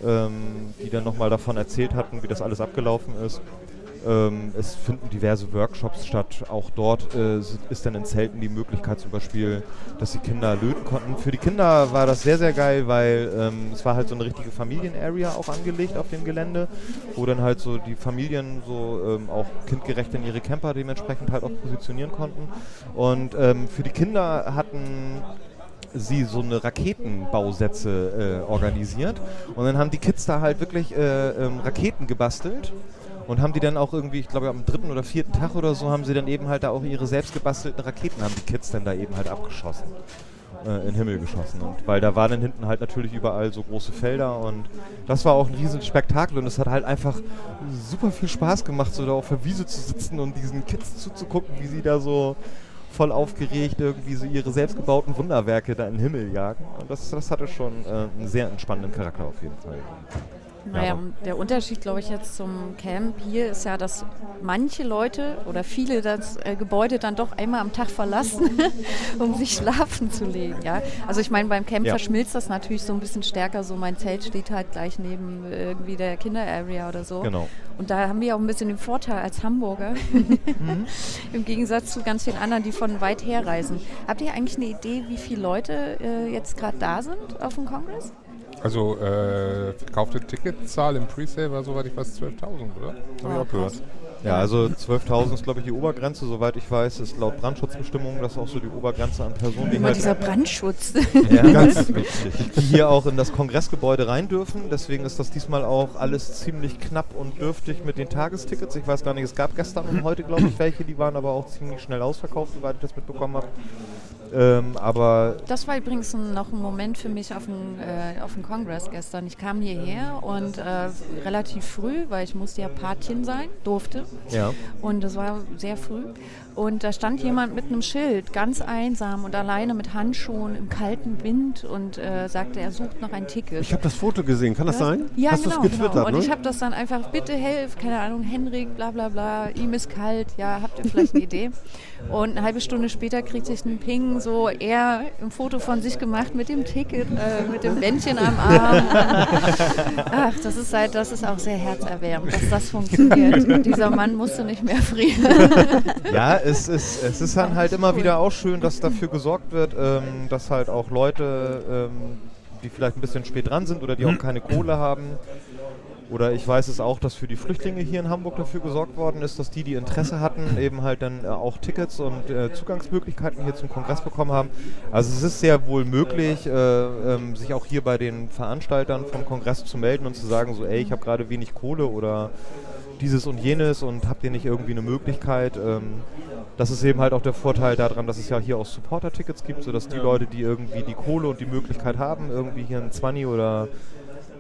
Speaker 3: ähm, die dann nochmal davon erzählt hatten, wie das alles abgelaufen ist. Ähm, es finden diverse Workshops statt. Auch dort äh, ist dann in Zelten die Möglichkeit zum Beispiel, dass die Kinder löten konnten. Für die Kinder war das sehr, sehr geil, weil ähm, es war halt so eine richtige Familienarea auch angelegt auf dem Gelände, wo dann halt so die Familien so ähm, auch kindgerecht in ihre Camper dementsprechend halt auch positionieren konnten. Und ähm, für die Kinder hatten sie so eine Raketenbausätze äh, organisiert. Und dann haben die Kids da halt wirklich äh, ähm, Raketen gebastelt und haben die dann auch irgendwie, ich glaube am dritten oder vierten Tag oder so, haben sie dann eben halt da auch ihre selbst gebastelten Raketen, haben die Kids dann da eben halt abgeschossen. Äh, in den Himmel geschossen. Und weil da waren dann hinten halt natürlich überall so große Felder und das war auch ein riesen Spektakel und es hat halt einfach super viel Spaß gemacht, so da auf der Wiese zu sitzen und diesen Kids zuzugucken, wie sie da so voll aufgeregt irgendwie so ihre selbstgebauten Wunderwerke da in den Himmel jagen. Und das, das hatte schon äh, einen sehr entspannenden Charakter auf jeden Fall.
Speaker 4: Naja,
Speaker 3: aber-
Speaker 4: der Unterschied, glaube ich, jetzt zum Camp hier ist ja, dass manche Leute oder viele das äh, Gebäude dann doch einmal am Tag verlassen, um sich schlafen zu legen. Ja? Also ich meine, beim Camp
Speaker 3: Ja.
Speaker 4: verschmilzt das natürlich so ein bisschen stärker. So mein Zelt steht halt gleich neben äh, irgendwie der Kinder-Area oder so.
Speaker 3: Genau.
Speaker 4: Und da haben wir auch ein bisschen den Vorteil als Hamburger, im Gegensatz zu ganz vielen anderen, die von weit her reisen. Habt ihr eigentlich eine Idee, wie viele Leute äh, jetzt gerade da sind auf dem Kongress?
Speaker 7: Also äh, verkaufte Ticketzahl im Presale war soweit ich weiß 12.000, oder?
Speaker 2: Habe ich auch gehört.
Speaker 3: Ja, also 12.000 ist, glaube ich, die Obergrenze. Soweit ich weiß, ist laut Brandschutzbestimmungen das auch so die Obergrenze an Personen, die
Speaker 4: Immer
Speaker 3: halt
Speaker 4: dieser Brandschutz.
Speaker 3: ja,
Speaker 1: Ganz wichtig.
Speaker 3: die hier auch in das Kongressgebäude rein dürfen. Deswegen ist das diesmal auch alles ziemlich knapp und dürftig mit den Tagestickets. Ich weiß gar nicht, es gab gestern und heute, glaube ich, welche, die waren aber auch ziemlich schnell ausverkauft, soweit ich das mitbekommen habe. Ähm, aber
Speaker 4: Das war übrigens noch ein Moment für mich auf dem, äh, auf dem Kongress gestern. Ich kam hierher und äh, relativ früh, weil ich musste ja Patchen sein, durfte.
Speaker 3: ja,
Speaker 4: Und das war sehr früh. Und da stand jemand mit einem Schild, ganz einsam und alleine mit Handschuhen im kalten Wind und äh, sagte, er sucht noch ein Ticket.
Speaker 1: Ich habe das Foto gesehen, kann das sein?
Speaker 4: Ja,
Speaker 1: Hast
Speaker 4: genau, genau. Und
Speaker 1: ne?
Speaker 4: ich habe das dann einfach, bitte helf, keine Ahnung, Henrik, bla bla bla, ihm ist kalt, ja, habt ihr vielleicht eine Idee? Und eine halbe Stunde später kriegte ich einen Ping, so er ein Foto von sich gemacht mit dem Ticket, äh, mit dem Bändchen am Arm. Ach, das ist halt, das ist auch sehr herzerwärmend, dass das funktioniert. Und dieser Mann musste nicht mehr frieren.
Speaker 3: ja es, ist, es ist dann halt immer wieder auch schön, dass dafür gesorgt wird, ähm, dass halt auch Leute, ähm, die vielleicht ein bisschen spät dran sind oder die auch keine Kohle haben, Oder ich weiß es auch, dass für die Flüchtlinge hier in Hamburg dafür gesorgt worden ist, dass die, die Interesse hatten, eben halt dann äh, auch Tickets und äh, Zugangsmöglichkeiten hier zum Kongress bekommen haben. Also es ist sehr wohl möglich, äh, ähm, sich auch hier bei den Veranstaltern vom Kongress zu melden und zu sagen, so ey, ich habe gerade wenig Kohle oder dieses und jenes und habt ihr nicht irgendwie eine Möglichkeit? Ähm, das ist eben halt auch der Vorteil daran, dass es ja hier auch Supporter-Tickets gibt, sodass die
Speaker 5: Ja.
Speaker 3: Leute, die irgendwie die Kohle und die Möglichkeit haben, irgendwie hier ein 20 oder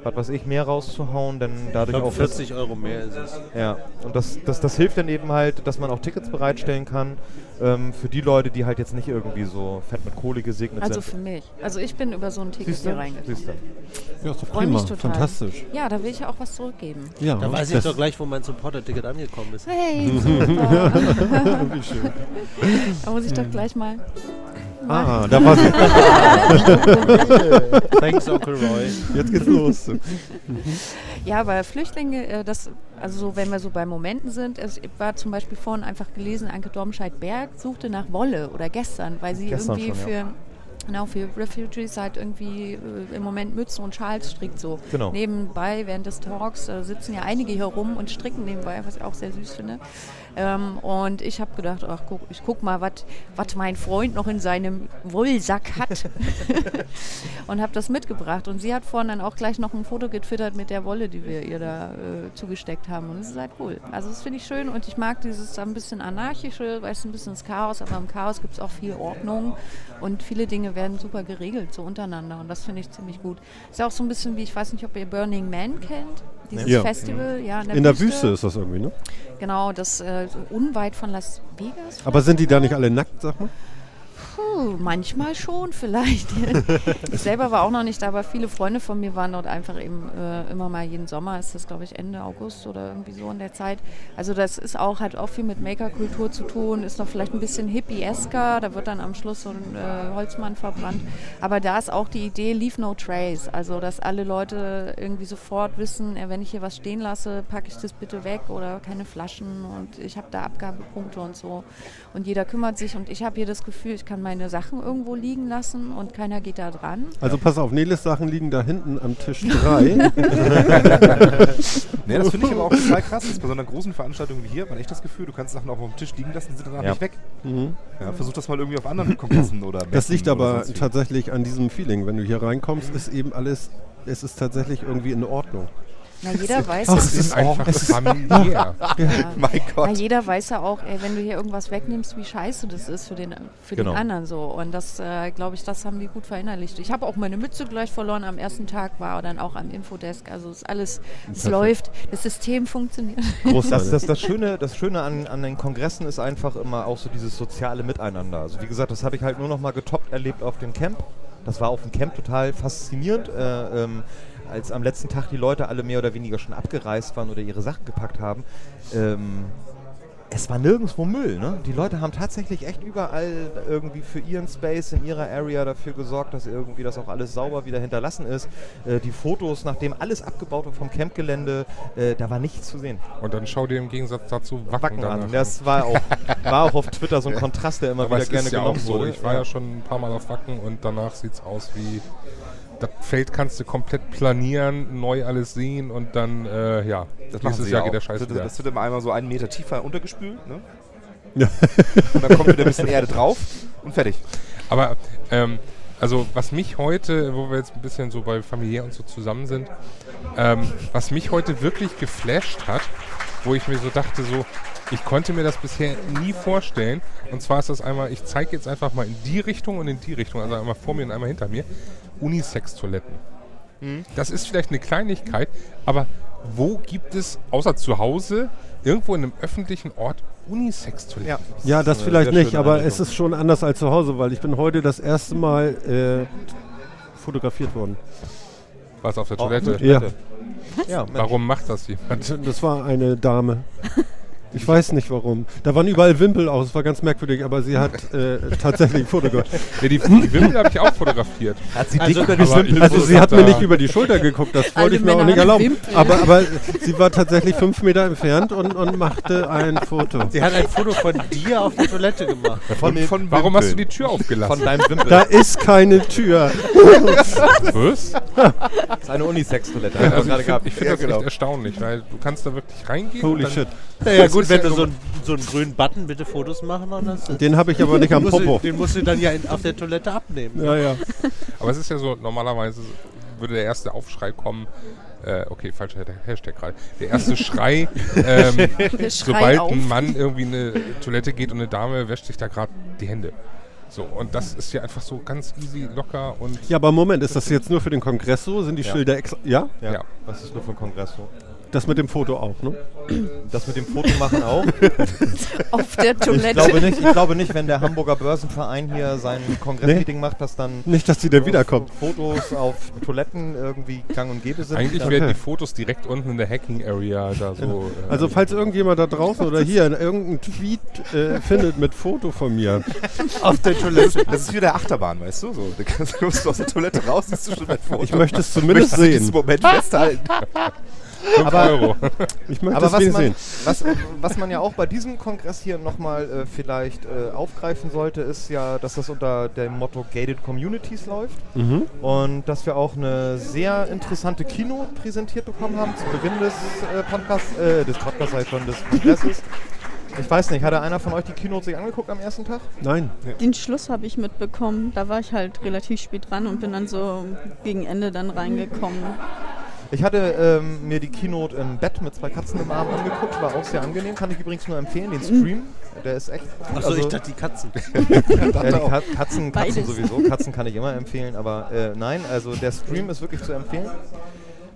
Speaker 3: was weiß ich, mehr rauszuhauen, dann
Speaker 5: Ich
Speaker 3: dadurch
Speaker 5: glaube,
Speaker 3: auch... das-
Speaker 5: 40 Euro mehr ist es.
Speaker 3: ja, und das, das, das hilft dann eben halt, dass man auch Tickets bereitstellen kann ähm, für die Leute, die halt jetzt nicht irgendwie so fett mit Kohle gesegnet
Speaker 4: Also
Speaker 3: sind.
Speaker 4: für mich. Also ich bin über so ein Ticket hier reingekommen.
Speaker 3: Siehst du?
Speaker 1: Ja, ist doch prima.
Speaker 4: mich total.
Speaker 1: Fantastisch.
Speaker 4: Ja, da will ich ja auch was zurückgeben.
Speaker 1: Ja,
Speaker 5: Da weiß ich doch gleich, wo mein Supporter-Ticket angekommen ist.
Speaker 4: Hey, super.
Speaker 1: Wie schön.
Speaker 4: da muss ich doch gleich mal.
Speaker 1: Ah, da war sie.
Speaker 5: Thanks, Onkel Roy.
Speaker 1: Jetzt geht's los.
Speaker 4: Ja, aber Flüchtlinge, äh, das, also so, wenn wir so bei Momenten sind, es war zum Beispiel vorhin einfach gelesen, Anke Domscheit-Berg suchte nach Wolle oder gestern, weil sie
Speaker 3: Gestern
Speaker 4: irgendwie
Speaker 3: schon, ja.
Speaker 4: für Genau, für Refugees halt irgendwie äh, im Moment Mützen und Schals strickt so.
Speaker 3: Genau.
Speaker 4: Nebenbei, während des Talks, äh, sitzen ja einige hier rum und stricken nebenbei, was ich auch sehr süß finde. Ähm, und ich habe gedacht, ach guck, ich guck mal, was mein Freund noch in seinem Wollsack hat. und habe das mitgebracht. Und sie hat vorhin dann auch gleich noch ein Foto getwittert mit der Wolle, die wir ihr da äh, zugesteckt haben. Und das ist halt cool. Also das finde ich schön und ich mag dieses ein bisschen anarchische, weil es ein bisschen das Chaos, aber im Chaos gibt es auch viel Ordnung und viele Dinge werden super geregelt, so untereinander. Und das finde ich ziemlich gut. Ist ja auch so ein bisschen wie, ich weiß nicht, ob ihr Burning Man kennt. Dieses
Speaker 1: Ja.
Speaker 4: Festival, ja, in der,
Speaker 1: In der Wüste ist das irgendwie, ne?
Speaker 4: Genau, das äh, unweit von Las Vegas.
Speaker 1: Aber sind die da nicht alle nackt, sag mal?
Speaker 4: Puh, manchmal schon vielleicht. ich selber war auch noch nicht da, aber viele Freunde von mir waren dort einfach eben äh, immer mal jeden Sommer, ist das glaube ich Ende August oder irgendwie so in der Zeit. Also das ist auch, hat auch viel mit Maker-Kultur zu tun, ist noch vielleicht ein bisschen hippiesker, da wird dann am Schluss so ein äh, Holzmann verbrannt. Aber da ist auch die Idee, leave no trace, also dass alle Leute irgendwie sofort wissen, äh, wenn ich hier was stehen lasse, packe ich das bitte weg oder keine Flaschen und ich habe da Abgabepunkte und so. Und jeder kümmert sich und ich habe hier das Gefühl, ich kann meine Sachen irgendwo liegen lassen und keiner geht da dran.
Speaker 1: Also pass auf, Neles Sachen liegen da hinten am Tisch 3.
Speaker 2: Nee, das finde ich aber auch total krass. Das ist bei so einer großen Veranstaltung wie hier hat man echt das Gefühl, du kannst Sachen auch auf dem Tisch liegen lassen, die sind danach
Speaker 3: Ja.
Speaker 2: nicht weg.
Speaker 1: mhm.
Speaker 2: Ja, versuch das mal irgendwie auf anderen Kongressen oder
Speaker 1: Das liegt aber tatsächlich an diesem Feeling. Wenn du hier reinkommst, ist eben alles, es ist tatsächlich irgendwie in Ordnung.
Speaker 4: Na, jeder weiß
Speaker 1: Ach,
Speaker 4: ja,
Speaker 7: Es ist einfach familiär.
Speaker 4: ja.
Speaker 2: Mein
Speaker 4: Na,
Speaker 2: Gott.
Speaker 4: jeder weiß ja auch, ey, wenn du hier irgendwas wegnimmst, wie scheiße das ist für den, für
Speaker 3: Genau.
Speaker 4: den anderen so. Und das, äh, glaube ich, das haben die gut verinnerlicht. Ich habe auch meine Mütze gleich verloren am ersten Tag, war dann auch am Infodesk. Also ist alles, es läuft, das System funktioniert.
Speaker 3: Das, das, das Schöne, das Schöne an, an den Kongressen ist einfach immer auch so dieses soziale Miteinander. Also wie gesagt, das habe ich halt nur noch mal getoppt erlebt auf dem Camp. Das war auf dem Camp total faszinierend. Äh, ähm, als am letzten Tag die Leute alle mehr oder weniger schon abgereist waren oder ihre Sachen gepackt haben, ähm, es war nirgendwo Müll. Ne? Die Leute haben tatsächlich echt überall irgendwie für ihren Space in ihrer Area dafür gesorgt, dass irgendwie das auch alles sauber wieder hinterlassen ist. Äh, die Fotos, nachdem alles abgebaut war vom Campgelände, äh, da war nichts zu sehen.
Speaker 7: Und dann schau dir im Gegensatz dazu Wacken,
Speaker 3: Wacken an. Das war auch, war auch auf Twitter so ein Kontrast, der immer
Speaker 7: Aber
Speaker 3: wieder gerne
Speaker 7: ja
Speaker 3: genommen
Speaker 7: so.
Speaker 3: wurde.
Speaker 7: Ich war ja schon ein paar Mal auf Wacken und danach sieht es aus wie. Das Feld kannst du komplett planieren, neu alles sehen und dann, äh, ja,
Speaker 2: Das
Speaker 7: nächstes Jahr
Speaker 2: ja
Speaker 7: geht der
Speaker 2: auch.
Speaker 7: Scheiß
Speaker 2: das,
Speaker 7: wieder.
Speaker 2: das wird immer einmal so einen Meter tiefer untergespült. Ne?
Speaker 1: Ja.
Speaker 2: Und dann kommt wieder ein bisschen Erde drauf und fertig.
Speaker 7: Aber, ähm, also was mich heute, wo wir jetzt ein bisschen so bei familiär und so zusammen sind, ähm, was mich heute wirklich geflasht hat, wo ich mir so dachte, so, ich konnte mir das bisher nie vorstellen. Und zwar ist das einmal, ich zeige jetzt einfach mal in die Richtung und in die Richtung, also einmal vor mir und einmal hinter mir, Unisex-Toiletten. Das ist vielleicht eine Kleinigkeit, aber wo gibt es, außer zu Hause, irgendwo in einem öffentlichen Ort Unisex-Toiletten?
Speaker 3: Ja.
Speaker 1: Ja, das
Speaker 3: eine
Speaker 1: vielleicht nicht, aber
Speaker 3: Einrichtung.
Speaker 1: es ist schon anders als zu Hause, weil ich bin heute das erste Mal äh, fotografiert worden.
Speaker 7: Was auf der
Speaker 3: Oh,
Speaker 7: Toilette?
Speaker 1: Ja,
Speaker 3: Ja, Mensch.
Speaker 7: Warum macht das jemand?
Speaker 1: das war eine Dame. Ich weiß nicht warum. Da waren überall Wimpel aus, war ganz merkwürdig, aber sie hat äh, tatsächlich ein Foto gemacht.
Speaker 7: Ja, die, die Wimpel habe ich auch fotografiert.
Speaker 3: Hat sie
Speaker 5: Also-
Speaker 3: über die Wimpel
Speaker 1: Also
Speaker 7: So
Speaker 1: sie hat mir nicht über die Schulter geguckt, das wollte
Speaker 4: Alte
Speaker 1: ich mir auch
Speaker 4: Männer
Speaker 1: nicht
Speaker 4: mit
Speaker 1: erlauben.
Speaker 4: Wimpel.
Speaker 1: Aber, aber sie war tatsächlich fünf Meter entfernt und, und machte ein Foto.
Speaker 5: Sie hat ein Foto von dir auf der Toilette gemacht.
Speaker 3: von,
Speaker 2: von
Speaker 7: Warum hast du die. Tür
Speaker 3: von
Speaker 7: aufgelassen?
Speaker 3: deinem Wimpel.
Speaker 1: Da ist keine Tür.
Speaker 7: Was?
Speaker 3: Das ist eine Unisex-Toilette. haben wir
Speaker 7: Also ich finde find
Speaker 2: Ja,
Speaker 7: das
Speaker 2: genau.
Speaker 7: echt erstaunlich, weil du kannst da wirklich reingehen.
Speaker 1: Holy shit.
Speaker 5: Naja
Speaker 7: Das
Speaker 5: gut,
Speaker 7: ist
Speaker 5: wenn
Speaker 7: ja
Speaker 5: du so einen, so einen grünen Button, bitte Fotos machen und das
Speaker 1: Den habe ich aber nicht am
Speaker 5: musst du,
Speaker 1: Popo.
Speaker 5: den musst du dann ja in, auf der Toilette abnehmen.
Speaker 1: Ja, ja.
Speaker 7: Aber es ist ja so, normalerweise würde der erste Aufschrei kommen. Äh, okay, falscher Hashtag gerade. Der erste Schrei, ähm,
Speaker 4: Der Schrei
Speaker 7: sobald
Speaker 4: auf.
Speaker 7: ein Mann irgendwie in eine Toilette geht und eine Dame wäscht sich da gerade die Hände. So, und das ist ja einfach so ganz easy, locker und
Speaker 1: Ja, aber Moment, ist das jetzt nur für den Kongress so? Sind die
Speaker 3: Ja.
Speaker 1: Schilder extra? Ja?
Speaker 3: Ja,
Speaker 7: Ja.
Speaker 3: das ist nur für den Kongress so.
Speaker 1: Das mit dem Foto auch, ne?
Speaker 3: Das mit dem Foto machen auch.
Speaker 4: Auf der
Speaker 3: Ich
Speaker 4: Toilette.
Speaker 3: glaube nicht, ich glaube nicht, wenn der Hamburger Börsenverein hier sein Kongressmeeting macht, dass dann
Speaker 1: Nicht, dass die da wiederkommt.
Speaker 3: Fotos auf Toiletten irgendwie gang und gäbe sind.
Speaker 7: eigentlich
Speaker 3: Dann-
Speaker 7: werden die Fotos direkt unten in der Hacking-Area da so. Äh,
Speaker 1: Also falls irgendjemand da draußen oder hier irgendeinen Tweet äh, findet mit Foto von mir,
Speaker 5: Auf der Toilette.
Speaker 2: Das ist wie der Achterbahn, weißt du? So, du kannst- kommst du aus der Toilette raus, siehst du schon ein Foto.
Speaker 1: ich möchte es zumindest sehen.
Speaker 2: Moment festhalten.
Speaker 7: 5
Speaker 3: aber-
Speaker 7: Euro.
Speaker 1: Ich möchte
Speaker 3: Aber
Speaker 1: es
Speaker 3: was
Speaker 1: sehen.
Speaker 3: man, was, was man ja auch bei diesem Kongress hier nochmal äh, vielleicht äh, aufgreifen sollte, ist ja, dass das unter dem Motto Gated Communities läuft
Speaker 1: Mhm.
Speaker 3: und dass wir auch eine sehr interessante Kino präsentiert bekommen haben zu Beginn des äh, Podcasts, äh, des Podcasts sag ich schon, des Kongresses. Ich weiß nicht, hatte einer von euch die Keynote sich angeguckt am ersten Tag?
Speaker 1: Nein.
Speaker 6: Den Schluss habe ich mitbekommen. Da war ich halt relativ spät dran und bin dann so gegen Ende dann reingekommen.
Speaker 3: Ich hatte ähm, mir die Keynote im Bett mit zwei Katzen im Arm angeguckt, war auch sehr angenehm, kann ich übrigens nur empfehlen, den Stream. Der ist echt. gut.
Speaker 5: Achso,
Speaker 3: Also-
Speaker 5: ich dachte die Katzen.
Speaker 3: Ja, die Ka Katzen, Katzen
Speaker 6: Beides.
Speaker 3: sowieso. Katzen kann ich immer empfehlen, aber äh, nein, also der Stream ist wirklich zu empfehlen.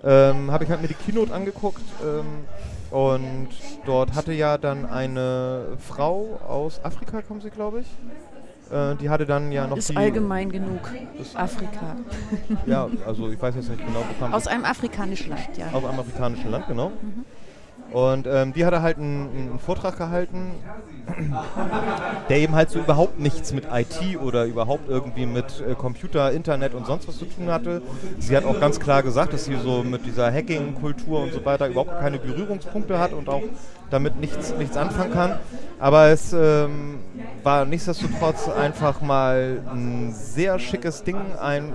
Speaker 3: Ähm, Habe ich halt mir die Keynote angeguckt ähm, und dort hatte ja dann eine Frau aus Afrika, kommen sie, glaube ich. Äh, die hatte dann ja noch
Speaker 4: ist
Speaker 3: die.
Speaker 4: allgemein genug. Afrika.
Speaker 3: Ja, also ich weiß jetzt nicht genau, wo kam
Speaker 4: Aus einem afrikanischen Land, ja.
Speaker 3: aus einem afrikanischen Land, genau. Und ähm, die hatte halt einen, einen Vortrag gehalten, der eben halt so überhaupt nichts mit IT oder überhaupt irgendwie mit äh, Computer, Internet und sonst was zu tun hatte. Sie hat auch ganz klar gesagt, dass sie so mit dieser Hacking-Kultur und so weiter überhaupt keine Berührungspunkte hat und auch damit nichts, nichts anfangen kann. Aber es ähm, war nichtsdestotrotz einfach mal ein sehr schickes Ding, ein,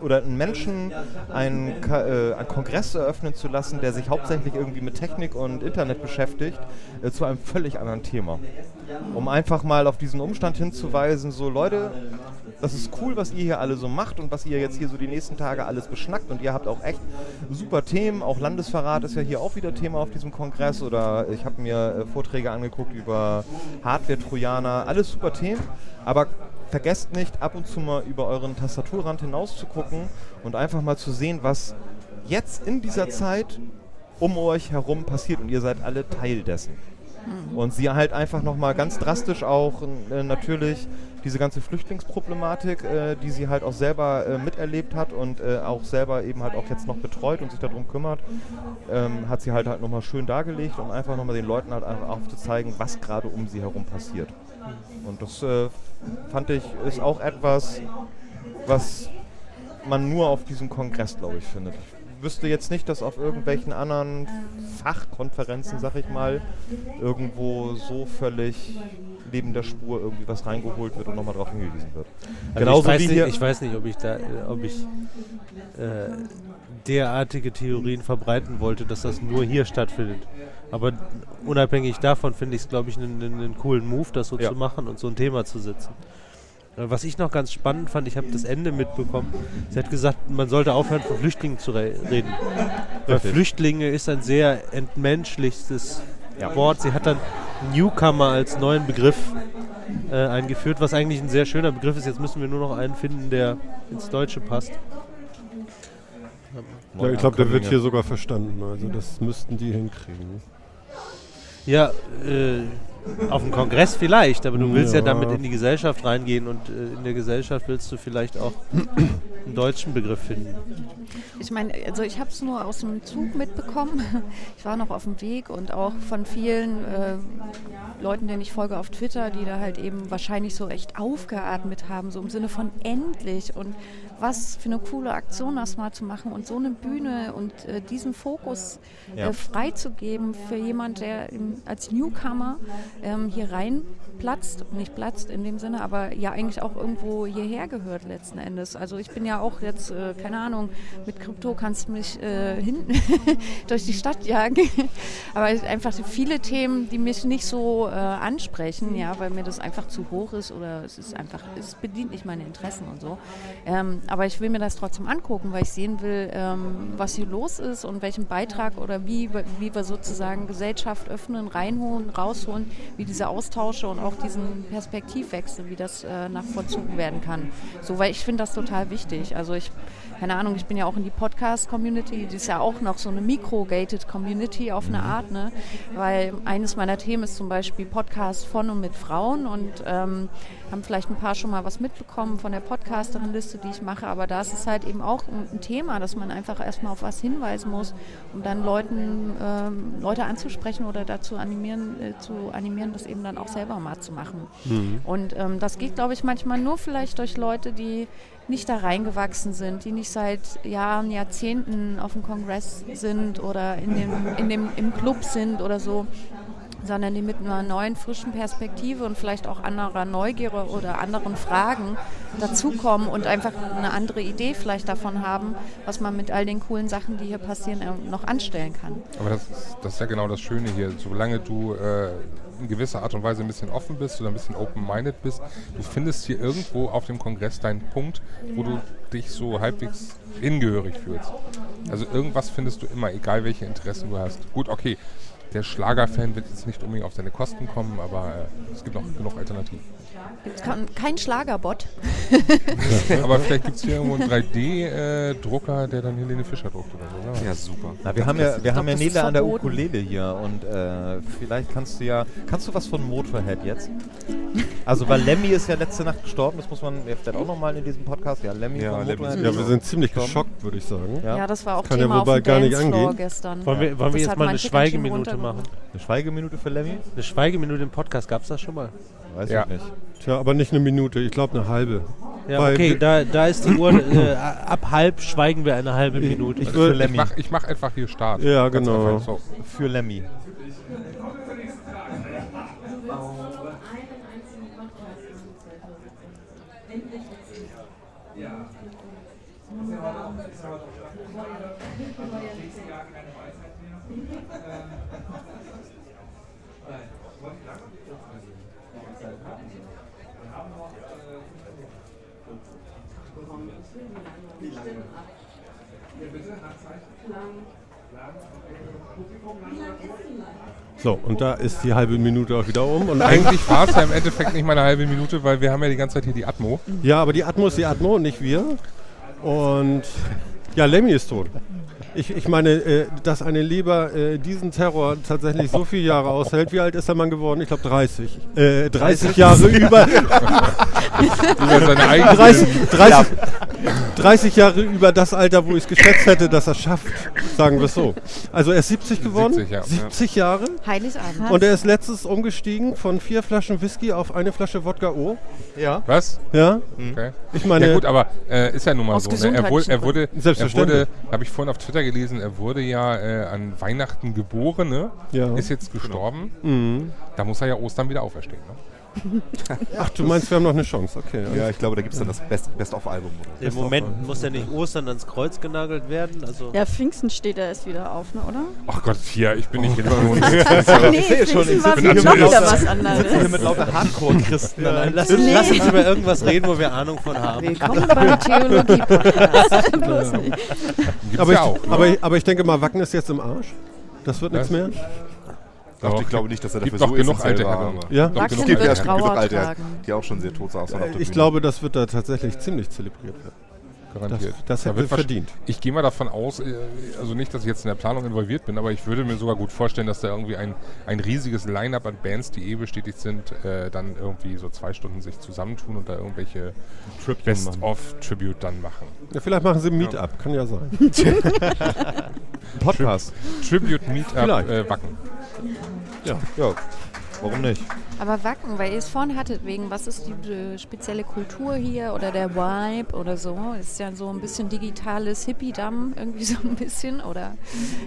Speaker 3: oder einen Menschen einen, äh, einen Kongress eröffnen zu lassen, der sich hauptsächlich irgendwie mit Technik und Internet beschäftigt, äh, zu einem völlig anderen Thema. Um einfach mal auf diesen Umstand hinzuweisen, so Leute, das ist cool, was ihr hier alle so macht und was ihr jetzt hier so die nächsten Tage alles beschnackt und ihr habt auch echt super Themen. Auch Landesverrat ist ja hier auch wieder Thema auf diesem Kongress oder ich habe mir äh, Vorträge angeguckt über Hardware-Trojaner, alles super Themen, aber vergesst nicht, ab und zu mal über euren Tastaturrand hinaus zu gucken und einfach mal zu sehen, was jetzt in dieser Zeit um euch herum passiert und ihr seid alle Teil dessen. Und sie halt einfach nochmal ganz drastisch auch äh, natürlich diese ganze Flüchtlingsproblematik, äh, die sie halt auch selber äh, miterlebt hat und äh, auch selber eben halt auch jetzt noch betreut und sich darum kümmert, ähm, hat sie halt halt nochmal schön dargelegt, um einfach nochmal den Leuten halt einfach aufzuzeigen, was gerade um sie herum passiert. Und das äh, fand ich ist auch etwas, was man nur auf diesem Kongress, glaube ich, findet. Ich wüsste jetzt nicht, dass auf irgendwelchen anderen Fachkonferenzen, sag ich mal, irgendwo so völlig neben der Spur irgendwie was reingeholt wird und nochmal darauf hingewiesen wird.
Speaker 5: Also
Speaker 3: Genauso
Speaker 5: ich, weiß
Speaker 3: wie
Speaker 5: nicht,
Speaker 3: hier.
Speaker 5: ich weiß nicht, ob ich da, ob ich äh, derartige Theorien verbreiten wollte, dass das nur hier stattfindet. Aber unabhängig davon finde ich es, glaube ich, einen, einen, einen coolen Move, das so
Speaker 3: Ja.
Speaker 5: zu machen und so ein Thema zu setzen. Äh, Was ich noch ganz spannend fand, ich habe das Ende mitbekommen. Sie hat gesagt, man sollte aufhören, von Flüchtlingen zu re reden. Weil
Speaker 3: Richtig.
Speaker 5: Flüchtlinge ist ein sehr entmenschlichstes
Speaker 3: Ja.
Speaker 5: Wort. Sie hat dann Newcomer als neuen Begriff äh, eingeführt, was eigentlich ein sehr schöner Begriff ist. Jetzt müssen wir nur noch einen finden, der ins Deutsche passt.
Speaker 1: Ja, ich glaube, der wird hier sogar verstanden. Also das müssten die hinkriegen.
Speaker 5: Ja, äh, auf dem Kongress vielleicht, aber du willst ja,
Speaker 1: Ja.
Speaker 5: damit in die Gesellschaft reingehen und äh, in der Gesellschaft willst du vielleicht auch einen deutschen Begriff finden.
Speaker 4: Ich meine, also ich habe es nur aus dem Zug mitbekommen. Ich war noch auf dem Weg und auch von vielen äh, Leuten, denen ich folge auf Twitter, die da halt eben wahrscheinlich so echt aufgeatmet haben, so im Sinne von endlich und was für eine coole Aktion das mal zu machen und so eine Bühne und äh, diesen Fokus
Speaker 3: Ja.
Speaker 4: äh, freizugeben für jemand, der im, als Newcomer ähm, hier rein platzt, nicht platzt in dem Sinne, aber ja eigentlich auch irgendwo hierher gehört letzten Endes. Also ich bin ja auch jetzt, äh, keine Ahnung, mit Krypto kannst du mich äh, hinten durch die Stadt jagen. aber einfach viele Themen, die mich nicht so äh, ansprechen, ja, weil mir das einfach zu hoch ist oder es ist einfach, es bedient nicht meine Interessen und so. Ähm, aber ich will mir das trotzdem angucken, weil ich sehen will, ähm, was hier los ist und welchen Beitrag oder wie, wir- wie wir sozusagen Gesellschaft öffnen, reinholen, rausholen, wie diese Austausche und auch diesen Perspektivwechsel, wie das äh, nach vollzogen werden kann. So, weil ich finde das total wichtig. Also ich, keine Ahnung, ich bin ja auch in die Podcast-Community, die ist ja auch noch so eine micro-gated Community auf eine Art, ne? Weil eines meiner Themen ist zum Beispiel Podcast von und mit Frauen und ähm, haben vielleicht ein paar schon mal was mitbekommen von der Podcasterin-Liste, die ich mache, aber da ist es halt eben auch ein, Thema, dass man einfach erstmal auf was hinweisen muss, um dann Leuten, ähm, Leute anzusprechen oder dazu animieren, äh, zu animieren, das eben dann auch selber mal zu machen. Und ähm, das geht, glaube ich, manchmal nur vielleicht durch Leute, die nicht da reingewachsen sind, die nicht seit Jahren, Jahrzehnten auf dem Kongress sind oder in dem, in dem, im Club sind oder so, sondern die mit einer neuen, frischen Perspektive und vielleicht auch anderer Neugier oder anderen Fragen dazukommen und einfach eine andere Idee vielleicht davon haben, was man mit all den coolen Sachen, die hier passieren, äh, noch anstellen kann.
Speaker 7: Aber das ist, das ist ja genau das Schöne hier. Solange du äh, in gewisser Art und Weise ein bisschen offen bist oder ein bisschen open-minded bist, du findest hier irgendwo auf dem Kongress deinen Punkt, wo du dich so halbwegs hingehörig fühlst. Also irgendwas findest du immer, egal welche Interessen du hast. Gut, okay, der Schlagerfan wird jetzt nicht unbedingt auf seine Kosten kommen, aber äh, es gibt auch genug Alternativen.
Speaker 4: Es kann- Kein Schlagerbot.
Speaker 7: aber vielleicht gibt es hier irgendwo einen 3D-Drucker, der dann Helene Fischer druckt oder so.
Speaker 2: Ja, super.
Speaker 3: Na, wir haben ja, wir haben ja Nele an der. Ukulele hier und äh, vielleicht kannst du ja, kannst du was von Motorhead jetzt? Also, weil Lemmy ist ja letzte Nacht gestorben, das muss man ja vielleicht auch nochmal in diesem Podcast, ja, Lemmy
Speaker 2: Ja,
Speaker 3: von
Speaker 2: Lemmy
Speaker 3: Motorhead.
Speaker 1: Ja, wir sind ziemlich geschockt, würde ich sagen.
Speaker 3: Ja.
Speaker 4: Ja, das war auch
Speaker 1: Kann ja
Speaker 4: Thema
Speaker 1: wobei
Speaker 4: auf dem
Speaker 1: gar nicht angehen.
Speaker 4: gestern.
Speaker 5: Wollen wir, wollen wir jetzt mal eine Schweigeminute machen?
Speaker 3: Eine Schweigeminute für Lemmy?
Speaker 5: Eine Schweigeminute im Podcast, gab es das schon mal?
Speaker 3: Weiß
Speaker 7: Ja.
Speaker 3: ich nicht.
Speaker 1: Tja, aber nicht eine Minute, ich glaube eine halbe.
Speaker 5: Ja,
Speaker 1: Weil
Speaker 5: okay, da, da ist die Uhr, äh, ab halb schweigen wir eine halbe Minute.
Speaker 1: Ich.
Speaker 7: Ich mach, ich mach einfach hier Start.
Speaker 1: Ja,
Speaker 7: Ganz
Speaker 1: genau.
Speaker 7: So.
Speaker 3: Für Lemmy.
Speaker 1: So, und da ist die halbe Minute auch wieder um. Und
Speaker 7: Eigentlich war es ja im Endeffekt nicht mal eine halbe Minute, weil wir haben ja die ganze Zeit hier die Atmo.
Speaker 1: Ja, aber die Atmo ist die Atmo und nicht wir. Und ja, Lemmy ist tot. Ich, ich meine, äh, dass eine Leber äh, diesen Terror tatsächlich so viele Jahre aushält. Wie alt ist der Mann geworden? Ich glaube 30. Äh, 30 Jahre über.
Speaker 7: Über seine eigene
Speaker 1: 30, 30, 30 Jahre über das Alter, wo ich es geschätzt hätte, dass er es schafft. Sagen wir es so. Also er ist 70 geworden.
Speaker 7: 70, ja.
Speaker 1: 70 Jahre.
Speaker 4: Heiligabend.
Speaker 1: Und er ist letztens umgestiegen von vier Flaschen Whisky auf eine Flasche Wodka O.
Speaker 3: Ja.
Speaker 7: Was?
Speaker 1: Ja,
Speaker 7: Okay.
Speaker 1: ich meine,
Speaker 7: ja gut, aber äh, ist ja nun mal
Speaker 4: Aus
Speaker 7: so. Ne? Er, wurde, er wurde, er
Speaker 1: Selbstverständlich.
Speaker 7: wurde habe ich vorhin auf Twitter gelesen, er wurde ja äh, an Weihnachten geboren, ne?
Speaker 1: Ja.
Speaker 7: ist jetzt gestorben.
Speaker 1: Mhm.
Speaker 7: Da muss er ja Ostern wieder auferstehen. Ne?
Speaker 1: Ach, du meinst, wir haben noch eine Chance. Okay.
Speaker 2: Ja, ich glaube, da gibt es dann das Best- Best-of-Album. oder
Speaker 5: Im Moment muss ja nicht Ostern ans Kreuz genagelt werden. Also
Speaker 6: Ja, Pfingsten steht er erst wieder auf, ne, oder?
Speaker 7: Ach Gott, hier, ich bin nicht religions.
Speaker 6: nee,
Speaker 3: sehe schon, ich
Speaker 7: bin
Speaker 6: noch
Speaker 7: natürlich-
Speaker 6: wieder was
Speaker 3: Sitzen hier
Speaker 6: anderes.
Speaker 3: mit lauter Hardcore-Christen.
Speaker 5: Ja, lass,
Speaker 3: Tisch.
Speaker 5: lass uns über irgendwas reden, wo wir Ahnung von haben.
Speaker 4: Willkommen beim Theologie-Podcast.
Speaker 6: Bloß nicht.
Speaker 7: Gibt's
Speaker 1: Aber,
Speaker 7: ja
Speaker 1: ich,
Speaker 7: auch. ne?
Speaker 1: aber, ich, aber ich denke mal, Wacken ist jetzt im Arsch. Das wird nichts mehr.
Speaker 2: Doch,
Speaker 7: Doch,
Speaker 2: ich glaube nicht, dass er
Speaker 7: gibt
Speaker 2: dafür
Speaker 7: doch
Speaker 2: so
Speaker 7: genug
Speaker 2: essentiell
Speaker 7: alte
Speaker 2: war,
Speaker 7: Herren.
Speaker 1: Ja?
Speaker 7: Doch genug
Speaker 2: gibt
Speaker 7: alte
Speaker 2: ja
Speaker 7: Herren.
Speaker 2: schon genug alte,
Speaker 4: tragen.
Speaker 2: die auch schon sehr tot saßen. der
Speaker 1: Ich
Speaker 2: Bühne.
Speaker 1: glaube, das wird da tatsächlich ziemlich zelebriert werden.
Speaker 7: Garantiert.
Speaker 1: Das, das
Speaker 7: Da
Speaker 1: hätte
Speaker 7: wird
Speaker 1: verdient.
Speaker 7: Ich gehe mal davon aus, äh, also nicht, dass ich jetzt in der Planung involviert bin, aber ich würde mir sogar gut vorstellen, dass da irgendwie ein, ein riesiges Line-Up an Bands, die eh bestätigt sind, äh, dann irgendwie so zwei Stunden sich zusammentun und da irgendwelche Best-of-Tribute dann machen.
Speaker 1: Ja, vielleicht machen sie ein Meetup, kann ja sein.
Speaker 3: Podcast.
Speaker 7: Tribute Meetup äh, Wacken.
Speaker 3: Ja, warum nicht?
Speaker 4: Aber Wacken, weil ihr es vorhin hattet, wegen was ist die äh, spezielle Kultur hier oder der Vibe oder so. Ist ja so ein bisschen digitales Hippie-Damm, irgendwie so ein bisschen. Oder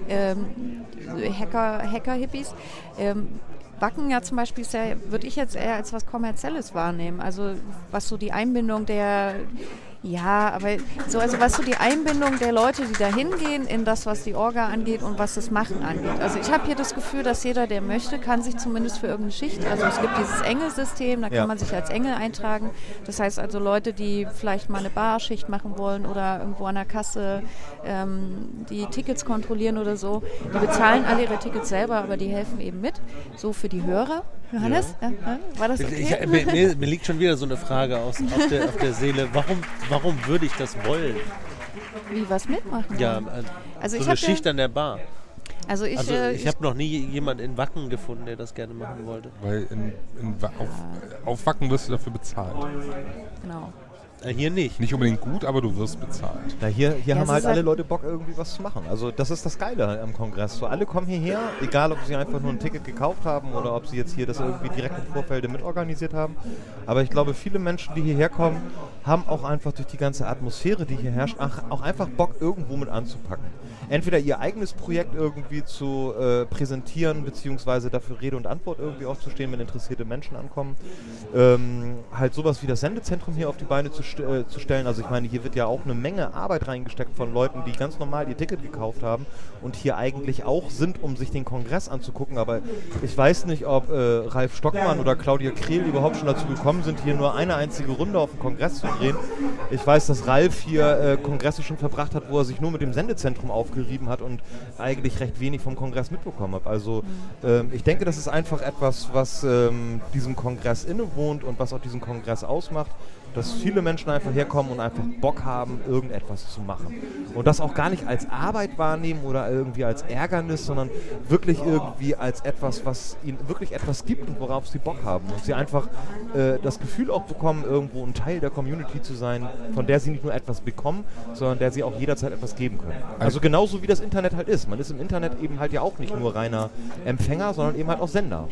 Speaker 4: ähm, Hacker, Hacker-Hippies. Ähm, Wacken ja zum Beispiel ist ja, würde ich jetzt eher als was Kommerzielles wahrnehmen. Also was so die Einbindung der, ja, aber so, also was so die Einbindung der Leute, die da hingehen, in das, was die Orga angeht und was das Machen angeht. Also ich habe hier das Gefühl, dass jeder, der möchte, kann sich zumindest für irgendeine Schicht, also es gibt dieses Engelsystem, da kann
Speaker 3: Ja.
Speaker 4: man sich als Engel eintragen. Das heißt also Leute, die vielleicht mal eine Barschicht machen wollen oder irgendwo an der Kasse ähm, die Tickets kontrollieren oder so, die bezahlen alle ihre Tickets selber, aber die helfen eben mit. So für die Hörer. Johannes, ja. Ja, war das okay?
Speaker 5: ich, mir, mir, mir liegt schon wieder so eine Frage aus, auf, der, auf der Seele. Warum, warum würde ich das wollen?
Speaker 4: Wie was mitmachen?
Speaker 5: Ja, äh,
Speaker 4: also
Speaker 5: so
Speaker 4: ich
Speaker 5: eine Schicht an der Bar.
Speaker 4: also ich,
Speaker 5: Also
Speaker 4: äh,
Speaker 5: ich habe noch nie jemand in Wacken gefunden, der das gerne machen wollte.
Speaker 7: Weil in, in, auf, auf Wacken wirst du dafür bezahlt.
Speaker 4: genau.
Speaker 5: Äh, hier nicht.
Speaker 7: Nicht unbedingt gut, aber du wirst bezahlt.
Speaker 3: Na, hier hier
Speaker 4: Ja,
Speaker 3: haben halt
Speaker 4: ist
Speaker 3: alle
Speaker 4: halt-
Speaker 3: Leute Bock, irgendwie was zu machen. Also das ist das Geile am Kongress. So, alle kommen hierher, egal ob sie einfach nur ein Ticket gekauft haben oder ob sie jetzt hier das irgendwie direkt im Vorfeld mitorganisiert haben. Aber ich glaube, viele Menschen, die hierher kommen, haben auch einfach durch die ganze Atmosphäre, die hier herrscht, auch einfach Bock, irgendwo mit anzupacken. Entweder ihr eigenes Projekt irgendwie zu äh, präsentieren, beziehungsweise dafür Rede und Antwort irgendwie auch zu stehen, wenn interessierte Menschen ankommen. Ähm, halt sowas wie das Sendezentrum hier auf die Beine zu, st äh, zu stellen. Also ich meine, hier wird ja auch eine Menge Arbeit reingesteckt von Leuten, die ganz normal ihr Ticket gekauft haben und hier eigentlich auch sind, um sich den Kongress anzugucken. Aber ich weiß nicht, ob äh, Ralf Stockmann oder Claudia Krehl überhaupt schon dazu gekommen sind, hier nur eine einzige Runde auf dem Kongress zu drehen. Ich weiß, dass Ralf hier äh, Kongresse schon verbracht hat, wo er sich nur mit dem Sendezentrum aufgerieben hat und eigentlich recht wenig vom Kongress mitbekommen hat. Also ähm, ich denke, das ist einfach etwas, was ähm, diesem Kongress innewohnt und was auch diesen Kongress ausmacht, dass viele Menschen einfach herkommen und einfach Bock haben, irgendetwas zu machen. Und das auch gar nicht als Arbeit wahrnehmen oder irgendwie als Ärgernis, sondern wirklich irgendwie als etwas, was ihnen wirklich etwas gibt und worauf sie Bock haben. Und sie einfach äh, das Gefühl auch bekommen, irgendwo ein Teil der Community zu sein, von der sie nicht nur etwas bekommen, sondern der sie auch jederzeit etwas geben können. Also genauso wie das Internet halt ist. Man ist im Internet eben halt ja auch nicht nur reiner Empfänger, sondern eben halt auch Sender.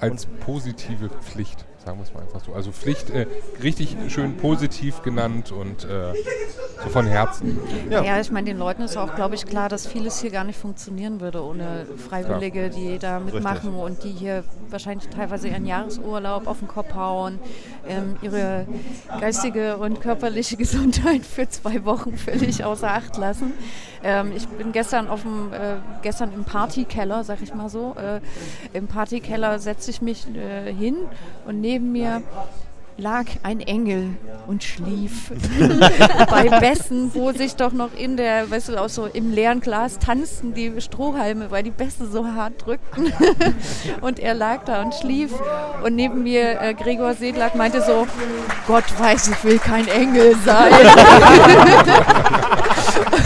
Speaker 7: Als positive Pflicht, sagen wir es mal einfach so. Also Pflicht äh, richtig schön positiv genannt und äh, so von Herzen.
Speaker 3: Ja.
Speaker 4: Ja, ich meine, den Leuten ist auch, glaube ich, klar, dass vieles hier gar nicht funktionieren würde ohne Freiwillige, die da mitmachen und die hier wahrscheinlich teilweise ihren Jahresurlaub auf den Kopf hauen, ähm, ihre geistige und körperliche Gesundheit für zwei Wochen völlig außer Acht lassen. Ähm, ich bin gestern auf dem, äh, gestern im Partykeller, sag ich mal so, äh, im Partykeller setze ich mich äh, hin und neben mir lag ein Engel und schlief bei Bässen, wo sich doch noch in der, weißt du, auch so im leeren Glas tanzten die Strohhalme, weil die Bässe so hart drückten. und er lag da und schlief. Und neben mir äh, Gregor Sedlak meinte so, Gott weiß, ich will kein Engel sein.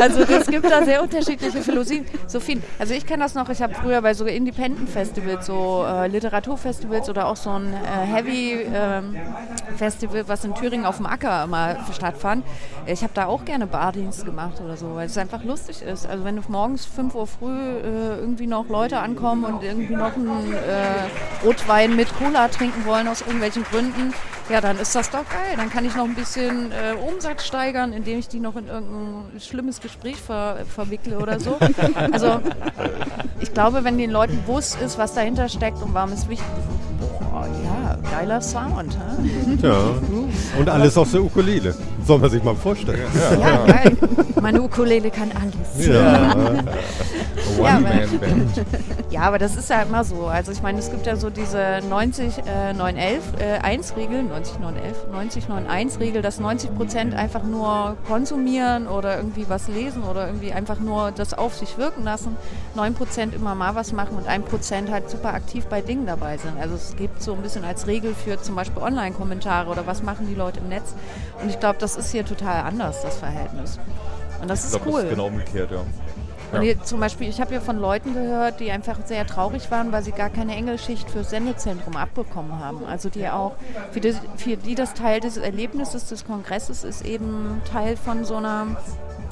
Speaker 4: Also es gibt da sehr unterschiedliche Philosophien. Also ich kenne das noch, ich habe früher bei so Independent-Festivals, so äh, Literaturfestivals oder auch so ein äh, Heavy-Festival, was in Thüringen auf dem Acker immer stattfand. Ich habe da auch gerne Bardienst gemacht oder so, weil es einfach lustig ist. Also wenn du morgens 5 Uhr früh äh, irgendwie noch Leute ankommen und irgendwie noch einen äh, Rotwein mit Cola trinken wollen aus irgendwelchen Gründen, ja, dann ist das doch geil. Dann kann ich noch ein bisschen äh, Umsatz steigern, indem ich die noch in irgendein schlimmes Gespräch ver verwickle oder so. Also ich glaube, wenn den Leuten bewusst ist, was dahinter steckt und warum es wichtig Boah, ja, geiler Sound. Hä?
Speaker 1: Ja. Und alles auf der Ukulele. Soll man sich mal vorstellen.
Speaker 4: Ja, geil. Meine Ukulele kann alles.
Speaker 1: Ja.
Speaker 4: Ja,
Speaker 7: One-Man-Band.
Speaker 4: Ja, aber das ist ja immer so. Also ich meine, es gibt ja so diese 90, äh, 911, äh, 1-Regel, 90, 911, 90, 91 Regel, dass 90 Prozent einfach nur konsumieren oder irgendwie was lesen oder irgendwie einfach nur das auf sich wirken lassen, 9 Prozent immer mal was machen und 1 Prozent halt super aktiv bei Dingen dabei sind. Also es gibt so ein bisschen als Regel für zum Beispiel Online-Kommentare oder was machen die Leute im Netz. Und ich glaube, das ist hier total anders, das Verhältnis. Und das
Speaker 2: Ich
Speaker 4: ist
Speaker 2: glaube, das
Speaker 4: cool.
Speaker 2: ist genau umgekehrt, ja.
Speaker 4: Und hier zum Beispiel, ich habe ja von Leuten gehört, die einfach sehr traurig waren, weil sie gar keine Engelschicht fürs Sendezentrum abbekommen haben. Also die auch, für die, für die das Teil des Erlebnisses des Kongresses ist, eben Teil von so einer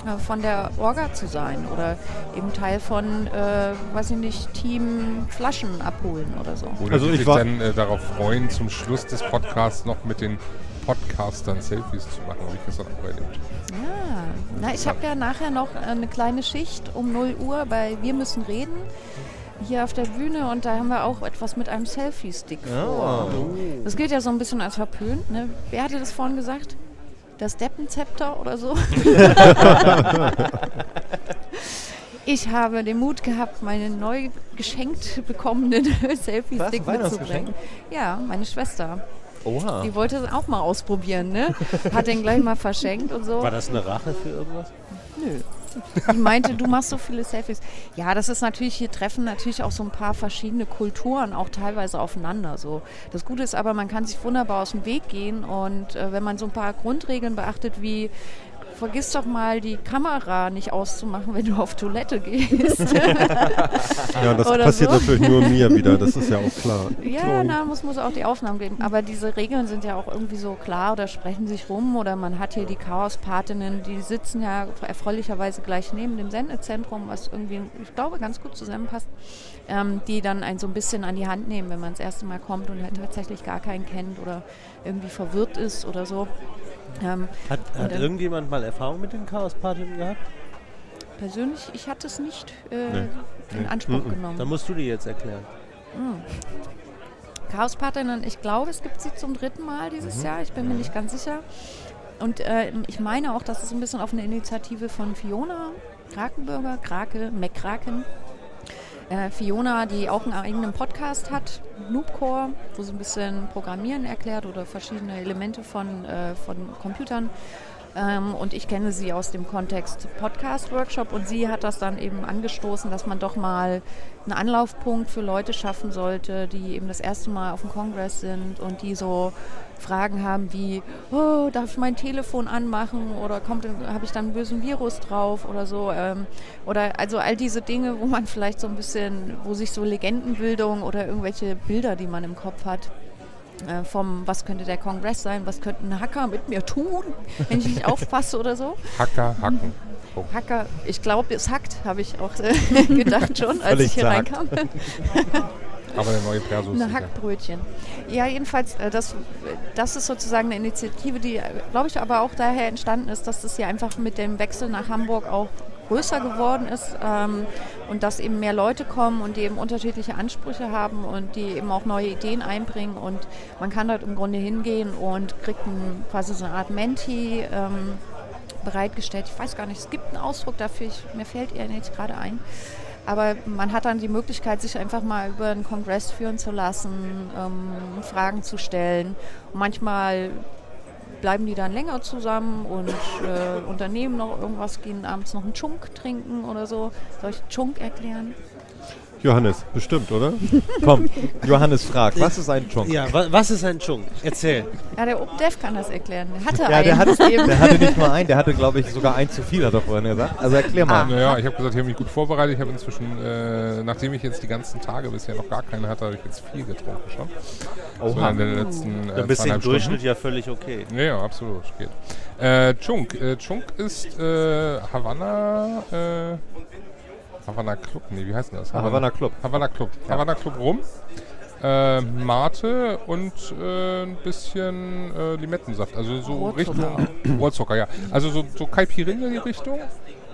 Speaker 4: äh, von der Orga zu sein oder eben Teil von, äh, weiß ich nicht, Team Flaschen abholen oder so.
Speaker 7: Oder
Speaker 1: Also ich war-
Speaker 7: dann äh, darauf freuen, zum Schluss des Podcasts noch mit den Podcastern Selfies zu machen. Habe ich gestern auch erlebt.
Speaker 4: Ja, na, ich habe ja nachher noch eine kleine Schicht um 0 Uhr bei Wir müssen reden hier auf der Bühne und da haben wir auch etwas mit einem Selfie-Stick vor. Das gilt ja so ein bisschen als verpönt. Ne? Wer hatte das vorhin gesagt? Das Deppenzepter oder so? ich habe den Mut gehabt, meinen neu geschenkt bekommenen Selfie-Stick
Speaker 3: Was?
Speaker 4: mitzubringen. Ja, meine Schwester.
Speaker 3: Oha.
Speaker 4: Die wollte es auch mal ausprobieren, ne? Hat den gleich mal verschenkt und so.
Speaker 5: War das eine Rache für irgendwas?
Speaker 4: Nö. Die meinte, du machst so viele Selfies. Ja, das ist natürlich, hier treffen natürlich auch so ein paar verschiedene Kulturen auch teilweise aufeinander. So. Das Gute ist aber, man kann sich wunderbar aus dem Weg gehen und äh, wenn man so ein paar Grundregeln beachtet, wie vergiss doch mal die Kamera nicht auszumachen, wenn du auf Toilette gehst.
Speaker 1: Ja, das
Speaker 4: Oder
Speaker 1: passiert
Speaker 4: so.
Speaker 1: natürlich nur mir wieder, das ist ja auch klar.
Speaker 4: Ja, na, muss, muss auch die Aufnahmen geben. Aber diese Regeln sind ja auch irgendwie so klar oder sprechen sich rum. Oder man hat hier die Chaospatinnen, die sitzen ja erfreulicherweise gleich neben dem Sendezentrum, was irgendwie, ich glaube, ganz gut zusammenpasst. Ähm, die dann einen so ein bisschen an die Hand nehmen, wenn man das erste Mal kommt und halt tatsächlich gar keinen kennt oder irgendwie verwirrt ist oder so. Ähm,
Speaker 5: Hat, hat
Speaker 4: dann-
Speaker 5: irgendjemand mal Erfahrung mit den Chaos-Partinnen gehabt?
Speaker 4: persönlich, ich hatte es nicht äh,
Speaker 2: Nee.
Speaker 4: in Anspruch genommen.
Speaker 5: Dann musst du die jetzt erklären.
Speaker 4: Chaospatinnen, ich glaube, es gibt sie zum dritten Mal dieses Jahr, ich bin mir nicht ganz sicher. Und äh, ich meine auch, dass es ein bisschen auf eine Initiative von Fiona Krakenbürger, Krake, McKraken. Äh, Fiona, die auch einen eigenen Podcast hat, Noobcore, wo sie ein bisschen Programmieren erklärt oder verschiedene Elemente von, äh, von Computern. Ähm, und ich kenne sie aus dem Kontext Podcast-Workshop und sie hat das dann eben angestoßen, dass man doch mal einen Anlaufpunkt für Leute schaffen sollte, die eben das erste Mal auf dem Kongress sind und die so Fragen haben wie, oh, darf ich mein Telefon anmachen oder kommt, habe ich dann einen bösen Virus drauf oder so. Ähm, oder also all diese Dinge, wo man vielleicht so ein bisschen, wo sich so Legendenbildung oder irgendwelche Bilder, die man im Kopf hat, äh, vom, was könnte der Kongress sein, was könnten Hacker mit mir tun, wenn ich nicht aufpasse oder so.
Speaker 7: Hacker, Hacken. Oh.
Speaker 4: Hacker, ich glaube, es hackt, habe ich auch äh, gedacht schon, als
Speaker 1: Völlig
Speaker 4: ich hier
Speaker 1: zerhackt.
Speaker 4: reinkam.
Speaker 7: Aber der neue Perso
Speaker 4: Eine. Hackbrötchen. Ja, jedenfalls, äh, das, das ist sozusagen eine Initiative, die, glaube ich, aber auch daher entstanden ist, dass das hier einfach mit dem Wechsel nach Hamburg auch größer geworden ist ähm, und dass eben mehr Leute kommen und die eben unterschiedliche Ansprüche haben und die eben auch neue Ideen einbringen und man kann dort im Grunde hingehen und kriegt ein, quasi so eine Art Menti ähm, bereitgestellt. Ich weiß gar nicht, es gibt einen Ausdruck dafür, ich, mir fällt er nicht gerade ein. Aber man hat dann die Möglichkeit, sich einfach mal über einen Kongress führen zu lassen, ähm, Fragen zu stellen. Und manchmal bleiben die dann länger zusammen und äh, unternehmen noch irgendwas, gehen abends noch einen Chunk trinken oder so. Soll ich Chunk erklären?
Speaker 1: Johannes, bestimmt, oder?
Speaker 3: Komm, Johannes fragt, was ist ein Chunk?
Speaker 5: Ja, wa was ist ein Chung? Erzähl.
Speaker 4: Ja, der OpenDev kann das erklären. Der hatte
Speaker 3: Ja, der
Speaker 4: einen
Speaker 3: hatte,
Speaker 4: eben.
Speaker 3: der hatte nicht nur einen, der hatte, glaube ich, sogar ein zu viel, hat er vorhin gesagt. Also erklär mal.
Speaker 7: Naja, ich habe gesagt, ich habe mich gut vorbereitet. Ich habe inzwischen, äh, nachdem ich jetzt die ganzen Tage bisher noch gar keine hatte, habe ich jetzt viel getrunken schon. So in den letzten äh,
Speaker 5: Dann bist du im Durchschnitt
Speaker 7: Stunden.
Speaker 5: ja völlig okay.
Speaker 7: Ja, ja, absolut. Geht. Äh, Chunk. Äh, Chunk ist äh, Havanna. Äh, Havanna Club. Nee, wie heißt denn das?
Speaker 3: Havana Club.
Speaker 7: Havana Club. Havana Club rum. Äh, Mate und äh, ein bisschen äh, Limettensaft. Also so
Speaker 4: Rohrzucker.
Speaker 7: Richtung. Rohrzucker, ja. Also so, so Caipirinha die Richtung.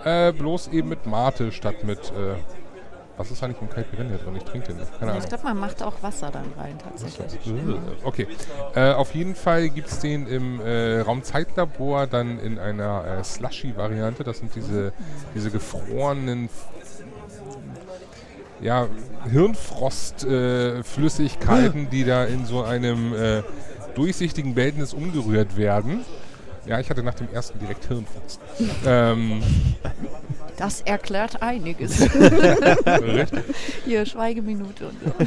Speaker 7: Äh, bloß eben mit Mate statt mit. Äh, was ist eigentlich im Caipirinha drin? Ich trinke den nicht. Keine
Speaker 4: Ja,
Speaker 7: Ahnung.
Speaker 4: ich glaube, man macht auch Wasser dann rein tatsächlich.
Speaker 7: Okay. Äh, auf jeden Fall gibt es den im äh, Raumzeitlabor dann in einer äh, Slushy-Variante. Das sind diese, diese gefrorenen ja, Hirnfrostflüssigkeiten, die da in so einem äh, durchsichtigen Behältnis umgerührt werden. Ja, ich hatte nach dem ersten direkt Hirnfrost. ähm,
Speaker 4: Das erklärt einiges.
Speaker 7: richtig.
Speaker 4: Hier, Schweigeminute und so.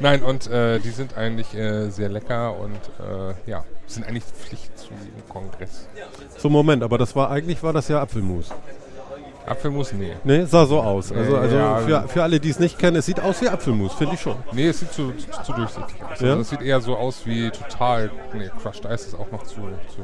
Speaker 7: Nein, und äh, die sind eigentlich äh, sehr lecker und äh, ja, sind eigentlich Pflicht zu jedem Kongress.
Speaker 1: So, Moment, aber das war eigentlich war das ja Apfelmus.
Speaker 7: Apfelmus, nee.
Speaker 1: Ne, sah so aus. Also, also
Speaker 7: Ja.
Speaker 1: für, für alle, die es nicht kennen, es sieht aus wie Apfelmus, finde ich schon.
Speaker 7: Nee, es sieht zu, zu, zu durchsichtig aus.
Speaker 1: Ja?
Speaker 7: Also es sieht eher so aus wie total. Nee, Crushed Ice ist auch noch zu. zu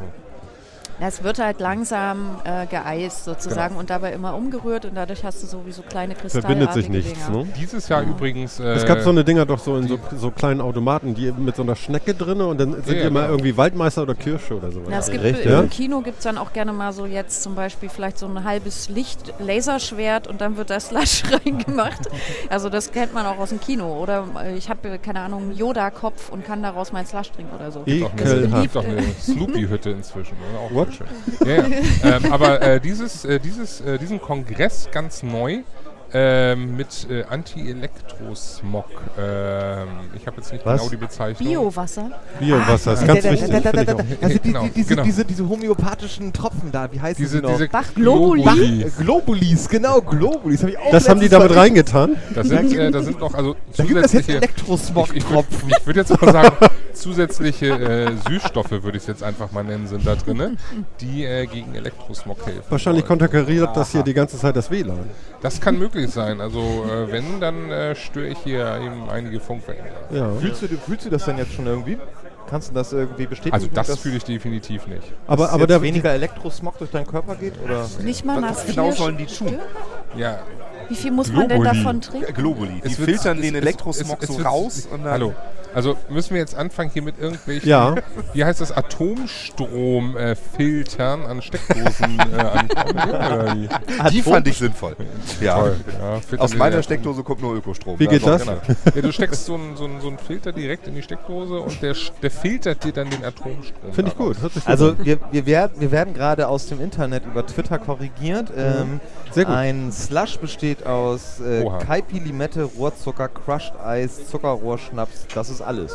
Speaker 4: Es wird halt langsam äh, geeist sozusagen
Speaker 7: Genau.
Speaker 4: und dabei immer umgerührt und dadurch hast du sowieso kleine Kristallartige
Speaker 1: Verbindet sich nichts. Ne?
Speaker 7: Dieses Jahr übrigens. Äh,
Speaker 1: Es gab so eine Dinger doch so in so, so kleinen Automaten, die mit so einer Schnecke drin und dann sind
Speaker 7: Ja,
Speaker 1: die
Speaker 7: ja,
Speaker 1: immer
Speaker 7: genau.
Speaker 1: irgendwie Waldmeister oder Kirsche oder sowas.
Speaker 4: Na, es gibt
Speaker 3: Richtig.
Speaker 4: im
Speaker 1: Ja?
Speaker 4: Kino gibt es dann auch gerne mal so jetzt zum Beispiel vielleicht so ein halbes Licht Laserschwert und dann wird da Slush reingemacht. Also das kennt man auch aus dem Kino. Oder äh, ich habe keine Ahnung einen Yoda-Kopf und kann daraus mein Slush trinken oder so.
Speaker 7: Gibt auch eine,
Speaker 1: Ekelhaft.
Speaker 7: gibt auch eine Snoopy-Hütte inzwischen. Oder? Auch Schön. Ja, ja. ähm, aber äh, dieses, äh, dieses, äh, diesen Kongress ganz neu ähm, mit äh, Anti-Elektrosmog. Ähm, ich habe jetzt nicht
Speaker 3: Was?
Speaker 7: genau die Bezeichnung.
Speaker 4: Biowasser.
Speaker 1: Biowasser ist
Speaker 3: Da,
Speaker 1: ganz wichtig.
Speaker 3: da, da, da,
Speaker 1: finde
Speaker 3: da,
Speaker 1: ich auch.
Speaker 3: Also die,
Speaker 7: Genau,
Speaker 3: die, diese,
Speaker 7: genau.
Speaker 3: diese, diese homöopathischen Tropfen da, wie heißen
Speaker 7: Diese,
Speaker 3: die noch?
Speaker 7: diese
Speaker 4: Bach- Globuli.
Speaker 7: Globulis.
Speaker 3: Globulis, genau, Globulis. Hab ich auch
Speaker 1: Das haben die damit reingetan.
Speaker 7: Da sind, äh, da sind noch also
Speaker 3: Da gibt es jetzt
Speaker 7: zusätzliche. Ich, ich würde
Speaker 3: Elektrosmog-Tropfen.
Speaker 7: würd jetzt mal sagen, zusätzliche äh, Süßstoffe, würde ich es jetzt einfach mal nennen, sind da drin, die äh, gegen Elektrosmog helfen.
Speaker 1: Wahrscheinlich
Speaker 7: sollen.
Speaker 1: konterkariert das hier die ganze Zeit das WLAN.
Speaker 7: Das kann möglich sein. Also äh, wenn, dann äh, störe ich hier eben einige Funkwellen.
Speaker 1: Ja.
Speaker 3: Fühlst du, fühlst du das denn jetzt schon irgendwie? Kannst du das irgendwie bestätigen?
Speaker 7: Also das fühle ich definitiv nicht.
Speaker 1: Aber,
Speaker 3: dass
Speaker 1: aber der,
Speaker 3: weniger Elektrosmog durch deinen Körper geht? Oder?
Speaker 4: Nicht mal
Speaker 2: Was genau sollen die tun?
Speaker 7: Ja,
Speaker 4: Wie viel muss man denn
Speaker 7: Globuli.
Speaker 4: davon trinken?
Speaker 2: Globuli. Die
Speaker 7: Es
Speaker 2: filtern
Speaker 7: es-
Speaker 2: den
Speaker 7: es-
Speaker 2: Elektrosmog
Speaker 7: es- es
Speaker 2: so raus und dann.
Speaker 7: hallo. Also müssen wir jetzt anfangen hier mit irgendwelchen,
Speaker 1: Ja.
Speaker 7: wie heißt das, Atomstromfiltern äh, an Steckdosen äh, ankommen? Oder wie?
Speaker 2: Die fand ich sinnvoll. Ja.
Speaker 7: Toll. Ja,
Speaker 2: Aus meiner Steckdose kommt nur Ökostrom.
Speaker 1: Wie
Speaker 2: Ja,
Speaker 1: geht
Speaker 2: doch,
Speaker 1: das?
Speaker 2: genau.
Speaker 7: Ja, du steckst so einen so so einen Filter direkt in die Steckdose und der, der filtert dir dann den Atomstrom.
Speaker 1: Finde ich gut. Hört sich gut
Speaker 3: Also wir, wir, werden, wir werden gerade aus dem Internet über Twitter korrigiert. Ähm,
Speaker 1: Sehr gut.
Speaker 3: Ein Slush besteht aus äh. Kaipi, Limette, Rohrzucker, Crushed Eis, Zuckerrohrschnaps. Das ist alles.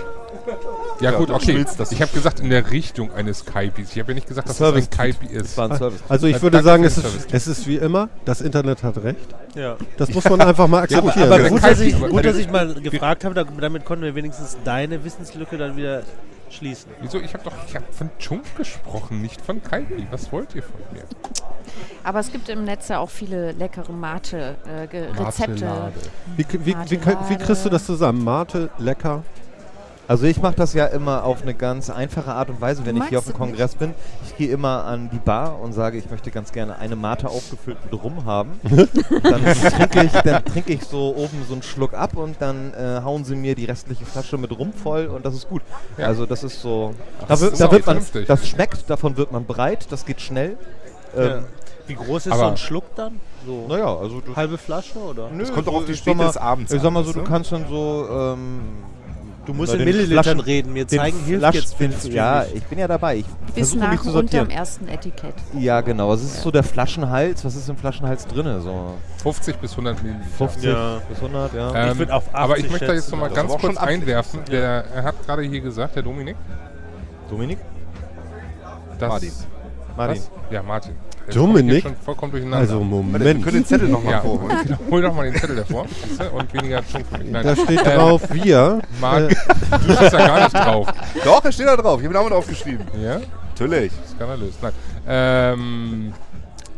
Speaker 7: Ja,
Speaker 2: Ja,
Speaker 7: gut, okay. Ich habe gesagt in der Richtung eines Kaipis. Ich habe ja nicht gesagt, dass das ein. Kaipi ist.
Speaker 3: war ein Service.
Speaker 1: Also ich
Speaker 7: Äh,
Speaker 1: würde
Speaker 7: danke
Speaker 1: sagen, es ist,
Speaker 7: Service.
Speaker 1: es ist wie immer, das Internet hat recht.
Speaker 5: Ja.
Speaker 1: Das muss man einfach mal akzeptieren.
Speaker 5: Aber
Speaker 7: Ja,
Speaker 5: gut, dass ich,
Speaker 7: aber-
Speaker 5: gut, dass ich mal gefragt habe, da- damit konnten wir wenigstens deine Wissenslücke dann wieder schließen.
Speaker 7: Wieso? Ich habe doch ich hab von Chunk gesprochen, nicht von Kaipi. Was wollt ihr von mir?
Speaker 4: Aber es gibt im Netz ja auch viele leckere Mate-Rezepte.
Speaker 1: Wie, wie, wie, wie, wie kriegst du das zusammen? Mate, lecker.
Speaker 3: Also ich mache das ja immer auf eine ganz einfache Art und Weise, wenn ich hier auf dem
Speaker 4: es
Speaker 3: Kongress bin. Ich gehe immer an die Bar und sage, ich möchte ganz gerne eine Mate aufgefüllt mit Rum haben. dann trinke ich, dann trinke ich so oben so einen Schluck ab und dann äh, hauen sie mir die restliche Flasche mit Rum voll und das ist gut.
Speaker 7: Ja.
Speaker 3: Also das ist so, da,
Speaker 7: das
Speaker 3: wird,
Speaker 7: ist
Speaker 3: da wird man, das schmeckt, davon wird man breit, das geht schnell.
Speaker 5: Ja.
Speaker 3: Ähm,
Speaker 5: Wie groß ist
Speaker 7: aber-
Speaker 5: so ein Schluck dann? So
Speaker 3: Naja, also du,
Speaker 5: halbe Flasche oder?
Speaker 3: Nö,
Speaker 2: Es kommt doch
Speaker 3: so,
Speaker 2: auf die Späte
Speaker 3: sag mal-
Speaker 2: des Abends
Speaker 3: Ich sag mal so, du kannst dann so ähm,
Speaker 5: Du musst in
Speaker 3: den
Speaker 5: Millilitern
Speaker 3: Flaschen-
Speaker 5: reden. Mir zeigen hilft
Speaker 3: Flasch-
Speaker 5: jetzt
Speaker 3: den
Speaker 5: Stream
Speaker 3: Ja, ich bin ja dabei. Ich
Speaker 4: Bis
Speaker 3: mich
Speaker 4: nach
Speaker 3: zu
Speaker 4: unterm
Speaker 3: sortieren.
Speaker 4: ersten Etikett.
Speaker 3: Ja, genau. Es ist so der Flaschenhals. Was ist im Flaschenhals drin? So
Speaker 7: 50 bis 100 Milliliter.
Speaker 3: 50
Speaker 5: Ja.
Speaker 3: bis 100, ja.
Speaker 7: Ähm,
Speaker 5: Ich würd auf 80
Speaker 7: aber ich möchte da jetzt
Speaker 5: schätzen,
Speaker 7: noch mal
Speaker 5: das
Speaker 7: ganz kurz einwerfen. Der, er hat gerade hier gesagt, der Dominik,
Speaker 3: Dominik?
Speaker 7: dass...
Speaker 2: Martin.
Speaker 3: Martin.
Speaker 7: Was? Ja, Martin. Ich hier
Speaker 1: Dominik?
Speaker 7: schon vollkommen durcheinander.
Speaker 1: Also
Speaker 2: Warte, Wir
Speaker 1: Moment.
Speaker 2: können den Zettel nochmal
Speaker 7: ja,
Speaker 2: vorholen.
Speaker 7: genau, hol doch mal den Zettel davor und weniger. Nein,
Speaker 1: Da steht
Speaker 7: äh,
Speaker 1: drauf wir.
Speaker 7: Marc,
Speaker 1: Äh,
Speaker 7: du stehst da gar nicht drauf.
Speaker 2: Doch, er steht da drauf. Ich habe den Namen draufgeschrieben.
Speaker 7: Ja?
Speaker 2: Natürlich.
Speaker 7: Skandalös. Nein. Ähm,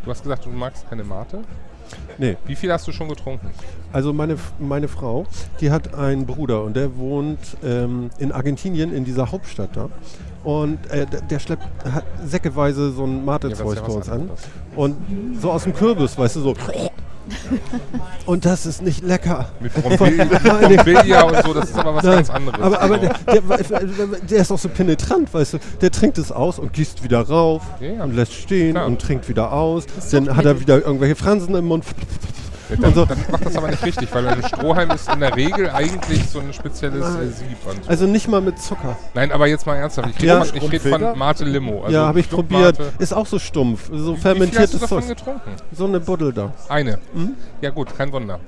Speaker 7: du hast gesagt, du magst keine Mate.
Speaker 1: nee,
Speaker 7: Wie viel hast du schon getrunken?
Speaker 1: also meine, meine Frau, die hat einen Bruder und der wohnt ähm, in Argentinien in dieser Hauptstadt da. Und äh, der, schleppt hat säckeweise so ein Mate-Zeug
Speaker 7: ja
Speaker 1: bei
Speaker 7: was
Speaker 1: uns an. Und so aus dem Kürbis, weißt du, so. Und das ist nicht lecker.
Speaker 7: Mit Brombelia und so, das ist aber was
Speaker 1: Nein,
Speaker 7: ganz anderes.
Speaker 1: Aber, aber
Speaker 7: genau.
Speaker 1: der, der, der ist auch so penetrant, weißt du. Der trinkt es aus und gießt wieder rauf
Speaker 7: ja.
Speaker 1: und lässt stehen
Speaker 7: Klar.
Speaker 1: und trinkt wieder aus. Dann hat er wieder irgendwelche Fransen im Mund.
Speaker 7: Dann, dann macht das aber nicht richtig, weil ein Strohhalm ist in der Regel eigentlich so ein spezielles äh, Sieb. Und so.
Speaker 1: Also nicht mal mit Zucker.
Speaker 7: Nein, aber jetzt mal ernsthaft. Ich rede
Speaker 1: Ja.
Speaker 7: von, ich red von Mate Limo. Also
Speaker 1: ja, habe ich probiert. Ist auch so stumpf. So
Speaker 7: Wie viel hast
Speaker 1: fermentiertes
Speaker 7: du davon
Speaker 1: Zeug.
Speaker 7: getrunken?
Speaker 1: So eine Buddel da.
Speaker 7: Eine. Ja gut, kein Wunder.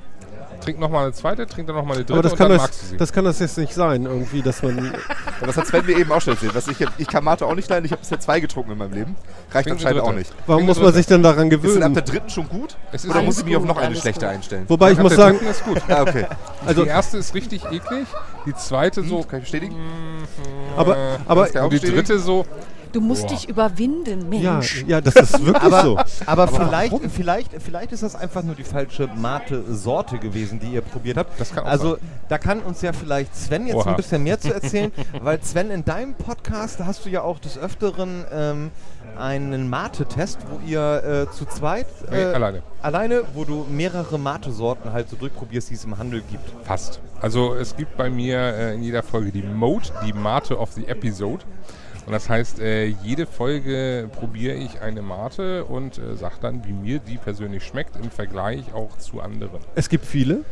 Speaker 7: Trink noch mal eine zweite, trink dann noch mal eine dritte
Speaker 1: Aber das
Speaker 7: und
Speaker 1: kann
Speaker 7: dann
Speaker 1: das,
Speaker 7: magst du sie.
Speaker 1: das kann das jetzt nicht sein, irgendwie, dass man.
Speaker 2: Ja, das hat Sven mir eben auch schon erzählt. Was ich, ich kann Mate auch nicht leiden. Ich habe bisher zwei getrunken in meinem Leben. Reicht
Speaker 7: Trink eine
Speaker 2: anscheinend auch
Speaker 7: dritte.
Speaker 2: nicht.
Speaker 1: Warum
Speaker 7: Trink
Speaker 1: muss man sich denn daran
Speaker 2: Ist denn ab
Speaker 1: gewöhnen?
Speaker 2: der dritten schon gut?
Speaker 7: Es ist
Speaker 2: Oder
Speaker 7: alles
Speaker 2: muss ich mich auf
Speaker 4: gut,
Speaker 2: noch eine
Speaker 4: alles
Speaker 2: schlechte
Speaker 4: gut.
Speaker 2: einstellen?
Speaker 1: Wobei ich
Speaker 7: Ab
Speaker 1: muss
Speaker 7: der
Speaker 1: sagen,
Speaker 7: dritten ist gut.
Speaker 2: Ah, okay.
Speaker 1: also,
Speaker 7: die erste ist richtig eklig, die zweite so.
Speaker 2: Kann ich bestätigen?
Speaker 1: aber,
Speaker 7: äh,
Speaker 1: aber,
Speaker 2: der
Speaker 7: und die dritte so.
Speaker 4: Du musst
Speaker 7: Boah.
Speaker 4: dich überwinden,
Speaker 1: ja,
Speaker 4: Mensch.
Speaker 1: ja, das ist wirklich
Speaker 3: Aber,
Speaker 1: so.
Speaker 3: aber, vielleicht, vielleicht, vielleicht ist das einfach nur die falsche Mate-Sorte gewesen, die ihr probiert habt.
Speaker 7: Das kann auch
Speaker 3: also
Speaker 7: sein.
Speaker 3: da kann uns ja vielleicht Sven jetzt
Speaker 7: Oha.
Speaker 3: ein bisschen mehr zu erzählen, weil Sven, in deinem Podcast hast du ja auch des Öfteren ähm, einen Mate-Test, wo ihr äh, zu zweit
Speaker 7: Nee,
Speaker 3: äh,
Speaker 7: alleine.
Speaker 3: alleine, wo du mehrere Mate-Sorten halt so durchprobierst, die es im Handel gibt.
Speaker 7: Fast. Also es gibt bei mir äh, in jeder Folge die Mode, die Mate of the Episode. Und das heißt, äh, jede Folge probiere ich eine Mate und äh, sage dann, wie mir die persönlich schmeckt im Vergleich auch zu anderen.
Speaker 1: Es gibt viele.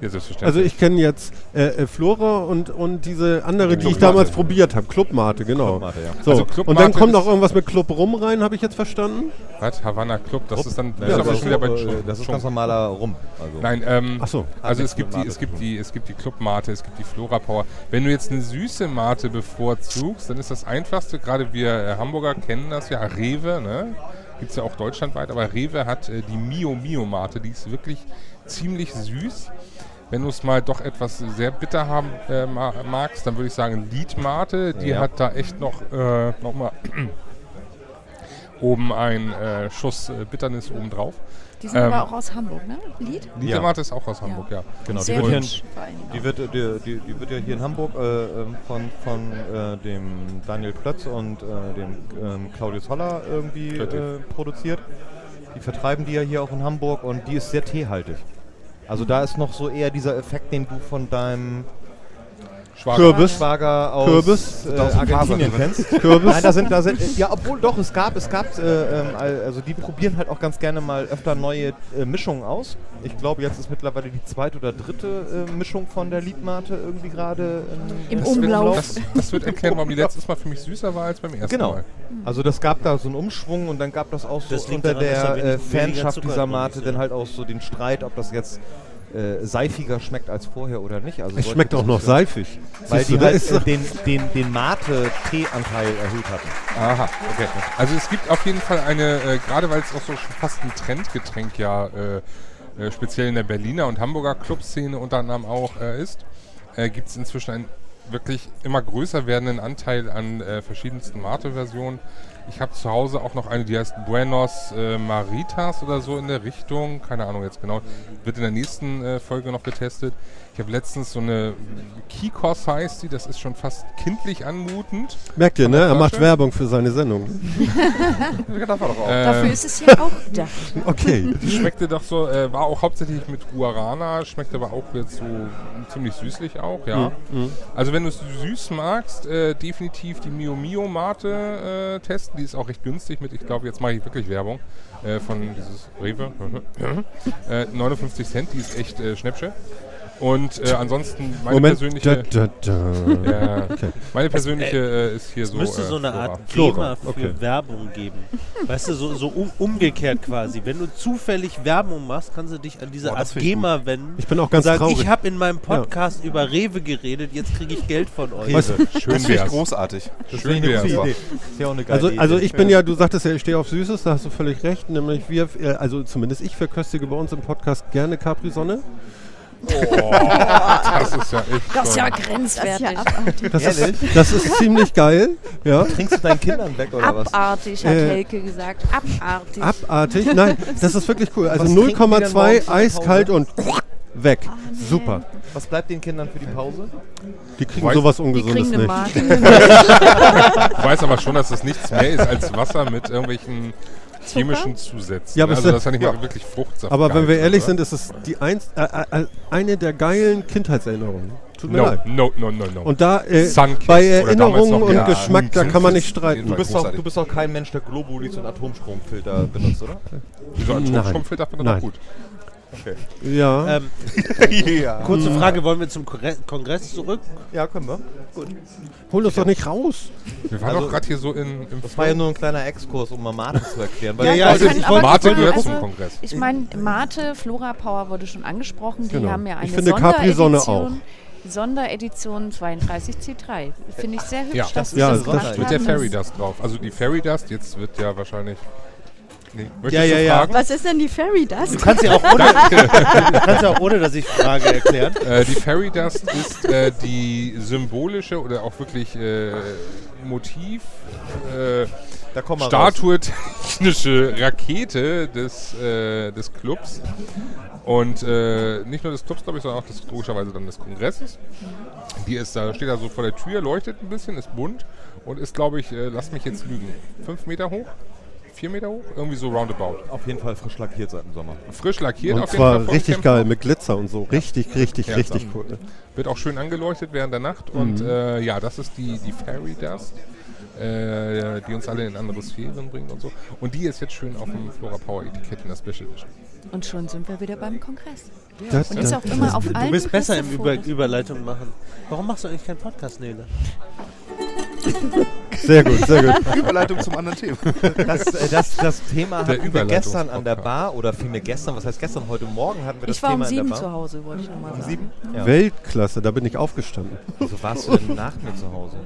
Speaker 7: Ja, selbstverständlich.
Speaker 1: Also ich kenne jetzt äh, äh, Flora und, und diese andere, die ich damals probiert habe. Clubmate, genau.
Speaker 3: Clubmate, ja.
Speaker 1: So.
Speaker 7: Also
Speaker 1: und
Speaker 7: Clubmate
Speaker 1: dann kommt noch irgendwas mit Club rum rein, habe ich jetzt verstanden.
Speaker 7: Was? Havanna Club, das ist dann
Speaker 3: Ja, das,
Speaker 7: aber
Speaker 3: ist
Speaker 7: schon wieder bei
Speaker 3: äh, das ist ganz normaler Rum. Also.
Speaker 7: Nein, ähm,
Speaker 1: Ach so.
Speaker 7: also
Speaker 3: nichts
Speaker 7: es gibt, die, es, gibt die, es gibt die Clubmate, es gibt die Flora Power. Wenn du jetzt eine süße Mate bevorzugst, dann ist das einfachste, gerade wir äh, Hamburger kennen das ja, Rewe, ne? gibt es ja auch deutschlandweit, aber Rewe hat äh, die Mio Mio Mate, die ist wirklich ziemlich süß. Wenn du es mal doch etwas sehr bitter haben äh, ma- magst, dann würde ich sagen Lied Mate, die
Speaker 3: Ja.
Speaker 7: hat da echt noch, äh, noch mal oben ein äh, Schuss äh, Bitternis oben drauf.
Speaker 4: Die sind
Speaker 7: Ähm,
Speaker 4: aber auch aus Hamburg, ne? Lied?
Speaker 7: Lied
Speaker 3: Ja.
Speaker 7: Ist auch aus Hamburg, ja.
Speaker 3: Genau, die wird, hier in, die, wird, die, die, die wird ja hier in Hamburg äh, ähm, von, von äh, dem Daniel Plötz und äh, dem ähm, Claudius Holler irgendwie äh, produziert. Die vertreiben die ja hier auch in Hamburg und die ist sehr teehaltig. Also da ist noch so eher dieser Effekt, den du von deinem
Speaker 7: Schwager.
Speaker 1: Kürbis.
Speaker 3: Schwager aus
Speaker 1: Kürbis.
Speaker 3: äh, Argentinien
Speaker 2: Fasern,
Speaker 3: kennst.
Speaker 1: Kürbis.
Speaker 3: Nein, da sind, da sind, ja, obwohl doch, es gab, es gab, äh, ähm, al- also die probieren halt auch ganz gerne mal öfter neue äh, Mischungen aus. Ich glaube, jetzt ist mittlerweile die zweite oder dritte äh, Mischung von der Liedmate irgendwie gerade
Speaker 4: Im
Speaker 7: Das wird-
Speaker 4: Umlauf.
Speaker 7: Das, das wird erklären, warum die letztes Mal für mich süßer war als beim ersten
Speaker 3: Genau.
Speaker 7: Mal.
Speaker 3: Also das gab da so einen Umschwung und dann gab das auch so
Speaker 5: Das
Speaker 3: unter
Speaker 5: daran,
Speaker 3: der
Speaker 5: wenig-
Speaker 3: äh, Fanschaft dieser Mate dann halt auch so den Streit, ob das jetzt äh, seifiger schmeckt als vorher oder nicht. Also
Speaker 1: Es schmeckt auch noch seifig.
Speaker 3: Weil
Speaker 1: Siehst
Speaker 3: die halt
Speaker 1: ist
Speaker 3: äh, den, den, den Mate-Tee-Anteil erhöht hatten.
Speaker 7: Aha, okay. Also es gibt auf jeden Fall eine, äh, gerade weil es auch so schon fast ein Trendgetränk ja äh, äh, speziell in der Berliner und Hamburger Clubszene unter anderem auch äh, ist, äh, gibt es inzwischen einen wirklich immer größer werdenden Anteil an äh, verschiedensten Mate-Versionen. Ich habe zu Hause auch noch eine, die heißt Buenos äh, Maritas oder so in der Richtung. Keine Ahnung jetzt genau. Wird in der nächsten äh, Folge noch getestet. Ich habe letztens so eine Kikos heißt die, das ist schon fast kindlich anmutend.
Speaker 1: Merkt ihr, ne? Er macht. Werbung für seine Sendung.
Speaker 2: Darf er doch auch.
Speaker 7: Äh,
Speaker 4: Dafür ist es ja auch da.
Speaker 1: Okay.
Speaker 7: Die schmeckte doch so, äh, war auch hauptsächlich mit Guarana, schmeckt aber auch jetzt so ziemlich süßlich auch, ja. Also wenn du es süß magst, äh, definitiv die Mio Mio Mate äh, testen. Die ist auch recht günstig mit, ich glaube, jetzt mache ich wirklich Werbung äh, von dieses Rewe. äh, 59 Cent, die ist echt äh, Schnäppsche. Und äh, ansonsten meine
Speaker 1: Moment.
Speaker 7: persönliche,
Speaker 1: Da, da, da.
Speaker 7: ja,
Speaker 1: Okay.
Speaker 7: meine persönliche äh, ist hier
Speaker 5: Es
Speaker 7: so.
Speaker 5: müsste
Speaker 7: äh,
Speaker 5: so eine
Speaker 7: Flora.
Speaker 5: Art GEMA für
Speaker 1: okay.
Speaker 5: Werbung geben. Weißt du, so, so um, umgekehrt quasi. Wenn du zufällig Werbung machst, kannst du dich an diese
Speaker 2: Boah, das
Speaker 5: Art GEMA wenden.
Speaker 1: Ich bin auch
Speaker 5: und
Speaker 1: ganz
Speaker 5: sagen,
Speaker 1: traurig.
Speaker 5: ich habe in meinem Podcast über Rewe geredet, jetzt kriege ich Geld von euch.
Speaker 1: Weißt du,
Speaker 7: Schön
Speaker 2: Das finde ich großartig.
Speaker 7: Schön wär's.
Speaker 2: Super.
Speaker 3: Ist ja auch eine geile
Speaker 1: Also,
Speaker 3: Idee.
Speaker 1: also ich bin ja, du sagtest ja, ich stehe auf Süßes, da hast du völlig recht. Nämlich wir, äh, also zumindest ich verköstige bei uns im Podcast gerne Capri-Sonne.
Speaker 7: Oh, das ist ja echt
Speaker 4: Das ist ja
Speaker 7: toll.
Speaker 6: Das ist
Speaker 4: grenzwertig.
Speaker 6: ja abartig.
Speaker 1: Das ist, das ist ziemlich geil. Ja.
Speaker 3: Trinkst du deinen Kindern weg oder was?
Speaker 4: Abartig, hat
Speaker 1: Äh,
Speaker 4: Helke gesagt. Abartig.
Speaker 1: Abartig. Nein, das ist wirklich cool. Also
Speaker 3: Was trinken die denn morgens
Speaker 1: 0,2
Speaker 3: in der
Speaker 1: eiskalt und weg. Super.
Speaker 3: Was bleibt den Kindern für die Pause?
Speaker 1: Die kriegen
Speaker 7: Weiß-
Speaker 1: sowas
Speaker 4: Die
Speaker 1: Ungesundes
Speaker 4: kriegen eine
Speaker 1: nicht.
Speaker 7: Ich weiß aber schon, dass das nichts mehr ist als Wasser mit irgendwelchen chemischen Zusätzen.
Speaker 1: Ja, aber
Speaker 7: also das ist ja nicht mal wirklich Fruchtsaft.
Speaker 1: Aber wenn wir
Speaker 7: gehalten,
Speaker 1: ehrlich
Speaker 7: oder?
Speaker 1: sind, ist es die eins, äh, äh, eine der geilen Kindheitserinnerungen. Tut mir
Speaker 7: No,
Speaker 1: leid.
Speaker 7: no, no, no, no.
Speaker 1: Und da äh, bei Erinnerungen und
Speaker 7: ja,
Speaker 1: Geschmack, da kann man nicht streiten.
Speaker 3: Du bist,
Speaker 2: großartig.
Speaker 3: du bist doch kein Mensch, der Globulis und Atomstromfilter benutzt, oder?
Speaker 7: Wieso
Speaker 1: Nein.
Speaker 7: Atomstromfilter findet
Speaker 1: Nein.
Speaker 7: doch gut.
Speaker 1: Ja.
Speaker 5: Ähm,
Speaker 2: ja.
Speaker 5: kurze Frage, wollen wir zum Kongre- Kongress zurück?
Speaker 3: Ja, können wir.
Speaker 1: Hol uns doch nicht raus.
Speaker 7: Wir waren
Speaker 3: Also-
Speaker 7: doch gerade hier so in, im
Speaker 3: Das war ja nur ein kleiner Exkurs, um mal Mate zu erklären.
Speaker 4: Ja, ja,
Speaker 7: Also,
Speaker 4: ich aber-
Speaker 7: Mate gehört
Speaker 4: also-
Speaker 7: zum Kongress.
Speaker 4: Ich meine, Mate, Flora Power wurde schon angesprochen. Die
Speaker 1: Genau.
Speaker 4: haben ja eine
Speaker 1: Ich finde Capri-Sonne
Speaker 4: Sonderedition. Sonderedition 32C3. Finde ich sehr hübsch,
Speaker 7: Ja.
Speaker 4: dass sie
Speaker 1: Ja,
Speaker 4: das
Speaker 1: das
Speaker 7: Mit der. Fairy Dust drauf. Also die Fairy Dust, jetzt wird ja wahrscheinlich. Nee. Möchtest
Speaker 1: Ja, ja, ja.
Speaker 7: fragen?
Speaker 6: Was ist denn die Fairy Dust?
Speaker 5: Du kannst ja auch ohne, du kannst ja auch ohne dass ich frage, erklären.
Speaker 7: Äh, die Fairy Dust ist äh, die symbolische oder auch wirklich äh, Motiv, äh,
Speaker 3: Da kommen wir
Speaker 7: statuetechnische Rakete des, äh, des Clubs. Und äh, nicht nur des Clubs, glaube ich, sondern auch des, logischerweise dann des Kongresses. Die ist da, steht da so vor der Tür, leuchtet ein bisschen, ist bunt und ist, glaube ich, äh, lass mich jetzt lügen, fünf Meter hoch? Vier Meter hoch? Irgendwie so roundabout.
Speaker 3: Auf jeden Fall frisch lackiert seit dem Sommer.
Speaker 7: Frisch lackiert
Speaker 1: Und
Speaker 7: auf jeden Fall.
Speaker 1: richtig geil mit Glitzer und so. Richtig, richtig,
Speaker 7: Ja,
Speaker 1: richtig cool.
Speaker 7: Wird auch schön angeleuchtet während der Nacht.
Speaker 1: Mhm.
Speaker 7: Und äh, ja, das ist die, die Fairy Dust, äh, die uns alle in andere Sphären bringt und so. Und die ist jetzt schön auf dem Flora Power Etikett in der Special Edition.
Speaker 4: Und schon sind wir wieder beim Kongress.
Speaker 1: Das,
Speaker 4: Und ist auch immer auf
Speaker 5: Du
Speaker 4: allen
Speaker 5: bist besser im Über. Überleitung machen. Warum machst du eigentlich keinen Podcast, Nele?
Speaker 1: Sehr gut, sehr gut.
Speaker 2: Überleitung zum anderen Thema.
Speaker 3: Das, äh, das, das Thema
Speaker 7: Der
Speaker 3: hatten wir gestern an der. Bar, oder vielmehr gestern, was heißt gestern, heute Morgen hatten wir das
Speaker 4: Ich war
Speaker 3: Thema
Speaker 4: um
Speaker 3: in der
Speaker 4: sieben
Speaker 3: Bar.
Speaker 4: zu Hause, wollte ich nochmal
Speaker 3: Um
Speaker 4: sagen.
Speaker 3: sieben? Ja.
Speaker 1: Weltklasse, da bin ich aufgestanden.
Speaker 3: Wieso warst du denn nach mir zu Hause?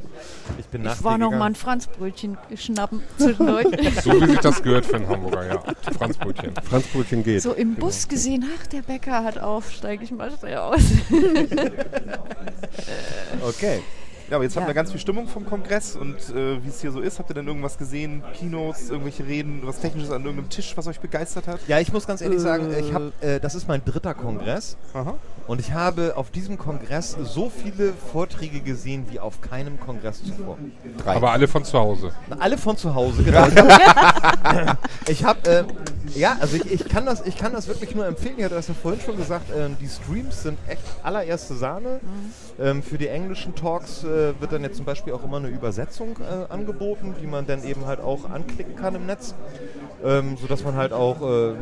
Speaker 3: Ich bin nach
Speaker 4: Ich war noch mal ein. Franzbrötchen schnappen zwischendurch.
Speaker 7: So wie sich das gehört für einen Hamburger, ja. Franzbrötchen.
Speaker 1: Franzbrötchen geht.
Speaker 4: so im Bus gesehen, ach, der Bäcker hat auf, steige ich mal schnell aus.
Speaker 3: Okay.
Speaker 2: Ja, aber jetzt haben
Speaker 4: Ja.
Speaker 2: wir ganz viel Stimmung vom Kongress und äh, wie es hier so ist. Habt ihr denn irgendwas gesehen? Kinos, irgendwelche Reden, was Technisches an irgendeinem Tisch, was euch begeistert hat?
Speaker 3: Ja, ich muss ganz ehrlich sagen, ich hab, äh, das ist mein dritter Kongress
Speaker 2: Aha.
Speaker 3: Und ich habe auf diesem Kongress so viele Vorträge gesehen wie auf keinem Kongress zuvor.
Speaker 2: Drei.
Speaker 7: Aber alle von zu Hause.
Speaker 3: Alle von zu Hause, genau. Ich habe, äh, ja, also ich, ich, kann das, ich kann das wirklich nur empfehlen. Ich hatte das ja vorhin schon gesagt, ähm, die Streams sind echt allererste Sahne. Ähm, für die englischen Talks äh, wird dann jetzt zum Beispiel auch immer eine Übersetzung äh, angeboten, die man dann eben halt auch anklicken kann im Netz. Ähm, sodass man halt auch äh,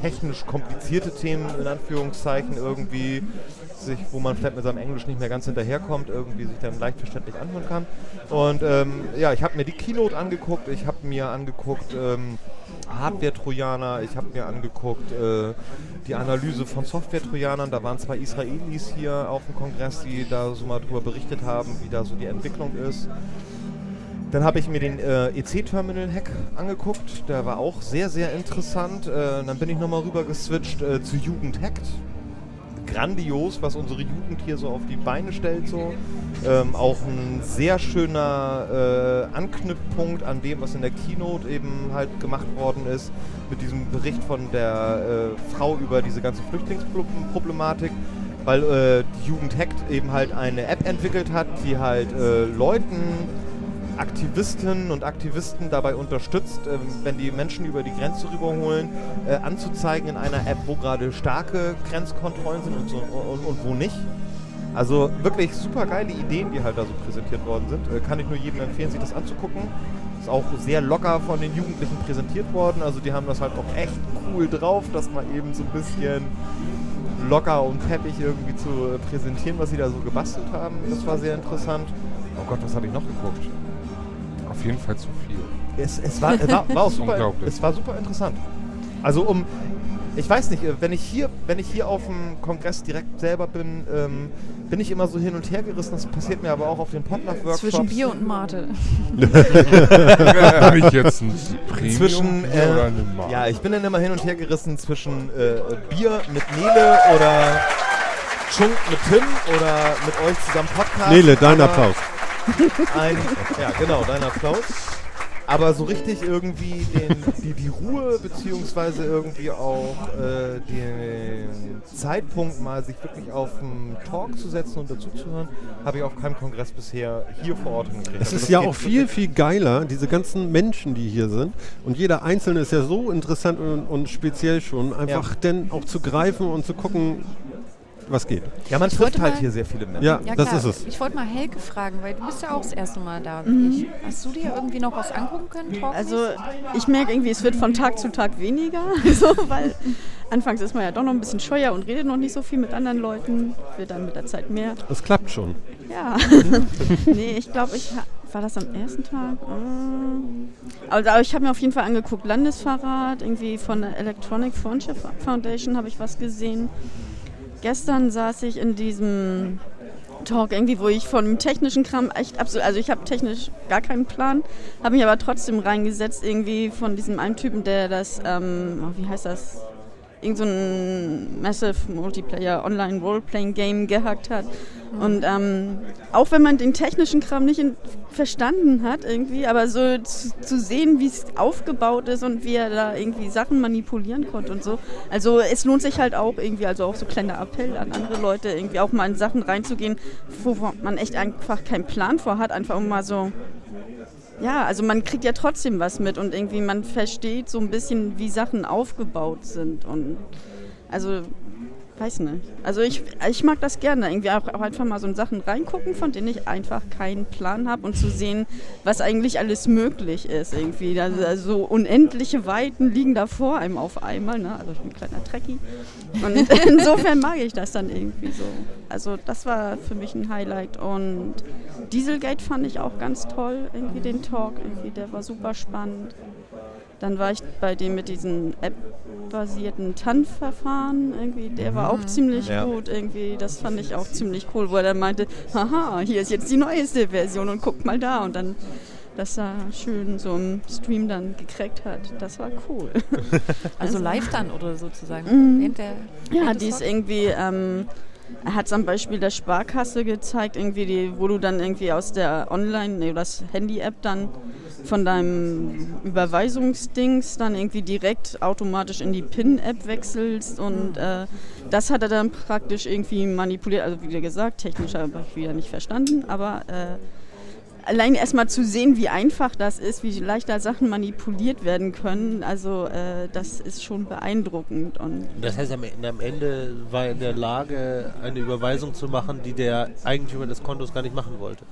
Speaker 3: technisch komplizierte Themen in Anführungszeichen irgendwie sich, wo man vielleicht mit seinem Englisch nicht mehr ganz hinterherkommt, irgendwie sich dann leicht verständlich anhören kann. Und ähm, ja, ich habe mir die Keynote angeguckt, ich habe mir angeguckt ähm, Hardware-Trojaner, ich habe mir angeguckt äh, die Analyse von Software-Trojanern. Da waren zwei Israelis hier auf dem Kongress, die da so mal drüber berichtet haben, wie da so die Entwicklung ist. Dann habe ich mir den äh, EC-Terminal-Hack angeguckt. Der war auch sehr, sehr interessant. Äh, dann bin ich nochmal rüber geswitcht äh, zu Jugend Hackt. Grandios, was unsere Jugend hier so auf die Beine stellt. So. Ähm, auch ein sehr schöner äh, Anknüpfpunkt an dem, was in der Keynote eben halt gemacht worden ist. Mit diesem Bericht von der äh, Frau über diese ganze Flüchtlingsproblematik weil äh, die Jugend Hackt eben halt eine App entwickelt hat, die halt äh, Leuten, Aktivistinnen und Aktivisten dabei unterstützt, ähm, wenn die Menschen über die Grenze rüberholen, äh, anzuzeigen in einer App, wo gerade starke Grenzkontrollen sind und, so, und, und wo nicht. Also wirklich super geile Ideen, die halt da so präsentiert worden sind. Äh, kann ich nur jedem empfehlen, sich das anzugucken. Ist auch sehr locker von den Jugendlichen präsentiert worden. Also die haben das halt auch echt cool drauf, dass man eben so ein bisschen locker und peppig irgendwie zu äh, präsentieren, was sie da so gebastelt haben. Das war sehr interessant. Oh Gott, was habe ich noch geguckt?
Speaker 7: Auf jeden Fall zu viel.
Speaker 3: Es, es, war, es war, war auch super, es war super interessant. Also um, ich weiß nicht, äh, wenn ich hier, wenn ich hier auf dem Kongress direkt selber bin, ähm, bin ich immer so hin und her gerissen. Das passiert mir aber auch auf den Potluck-Workshops.
Speaker 4: Zwischen Bier und Mate.
Speaker 7: Habe ich jetzt ein Premium
Speaker 3: zwischen,
Speaker 7: Bier
Speaker 3: äh,
Speaker 7: oder eine Marke?
Speaker 3: ja, ich bin dann immer hin und her gerissen zwischen äh, Bier mit Nele oder Chunk mit Tim oder mit euch zusammen Podcast.
Speaker 1: Nele, dein Applaus.
Speaker 3: Ein, ja, genau, dein Applaus. Aber so richtig irgendwie den, die, die Ruhe beziehungsweise irgendwie auch äh, den Zeitpunkt mal sich wirklich auf einen Talk zu setzen und dazuzuhören, habe ich auf keinem Kongress bisher hier vor Ort hingekriegt.
Speaker 1: Es
Speaker 3: Also
Speaker 1: ist ja auch viel, viel geiler, diese ganzen Menschen, die hier sind. Und jeder Einzelne ist ja so interessant und, und speziell schon, einfach denn auch zu greifen und zu gucken, was geht.
Speaker 3: Ja, man
Speaker 4: Ich
Speaker 3: trifft halt
Speaker 4: mal-
Speaker 3: hier sehr viele Menschen.
Speaker 1: Ja,
Speaker 4: Ja,
Speaker 1: das
Speaker 4: klar.
Speaker 1: ist es.
Speaker 4: Ich wollte mal Helge fragen, weil du bist ja auch das erste Mal da
Speaker 6: Mhm.
Speaker 4: ich. Hast du dir irgendwie noch was angucken können? talkmäßig?
Speaker 6: Also ich merke irgendwie, es wird von Tag zu Tag weniger, so, weil anfangs ist man ja doch noch ein bisschen scheuer und redet noch nicht so viel mit anderen Leuten, wird dann mit der Zeit mehr.
Speaker 1: Es klappt schon.
Speaker 6: Ja, nee, ich glaube, ich war das am ersten Tag. Äh, Also aber ich habe mir auf jeden Fall angeguckt, Landesfahrrad, irgendwie von der Electronic Friendship Foundation habe ich was gesehen. Gestern saß ich in diesem Talk irgendwie, wo ich von technischen Kram echt absolut, also ich habe technisch gar keinen Plan, habe mich aber trotzdem reingesetzt irgendwie von diesem einen Typen, der das, ähm, oh, wie heißt das, irgend so ein Massive Multiplayer Online Roleplaying Game gehackt hat. Und ähm, auch wenn man den technischen Kram nicht in, verstanden hat irgendwie, aber so zu, zu sehen, wie es aufgebaut ist und wie er da irgendwie Sachen manipulieren konnte und so. Also es lohnt sich halt auch irgendwie, also auch so kleiner Appell an andere Leute, irgendwie auch mal in Sachen reinzugehen, wo man echt einfach keinen Plan vor hat, einfach um mal so ja, also man kriegt ja trotzdem was mit und irgendwie man versteht so ein bisschen, wie Sachen aufgebaut sind und also weiß nicht. Also ich, ich mag das gerne, irgendwie auch, auch einfach mal so in Sachen reingucken, von denen ich einfach keinen Plan habe und zu sehen, was eigentlich alles möglich ist irgendwie. Also, also so unendliche Weiten liegen da vor einem auf einmal, ne? Also ich bin ein kleiner Trekkie und insofern mag ich das dann irgendwie so. Also das war für mich ein Highlight und Dieselgate fand ich auch ganz toll, irgendwie den Talk, irgendwie der war super spannend. Dann war ich bei dem mit diesen App-basierten TAN-Verfahren, irgendwie, der war auch ziemlich
Speaker 3: Ja.
Speaker 6: gut, irgendwie, das fand ich auch ziemlich cool, wo er dann meinte, haha, hier ist jetzt die neueste Version und guck mal da und dann das er schön so im Stream dann gekriegt hat. Das war cool.
Speaker 4: also live dann oder sozusagen.
Speaker 6: Mhm.
Speaker 4: Während der,
Speaker 6: Ja, die ist irgendwie, ähm, er hat am Beispiel der Sparkasse gezeigt, irgendwie die, wo du dann irgendwie aus der Online, nee, das Handy-App dann von deinem Überweisungsdings dann irgendwie direkt automatisch in die PIN-App wechselst und äh, das hat er dann praktisch irgendwie manipuliert, also wie gesagt, technisch habe ich wieder nicht verstanden, aber äh, allein erstmal zu sehen, wie einfach das ist, wie leicht da Sachen manipuliert werden können, also äh, das ist schon beeindruckend und
Speaker 5: Das heißt, am Ende, am Ende war er in der Lage, eine Überweisung zu machen, die der Eigentümer des Kontos gar nicht machen wollte.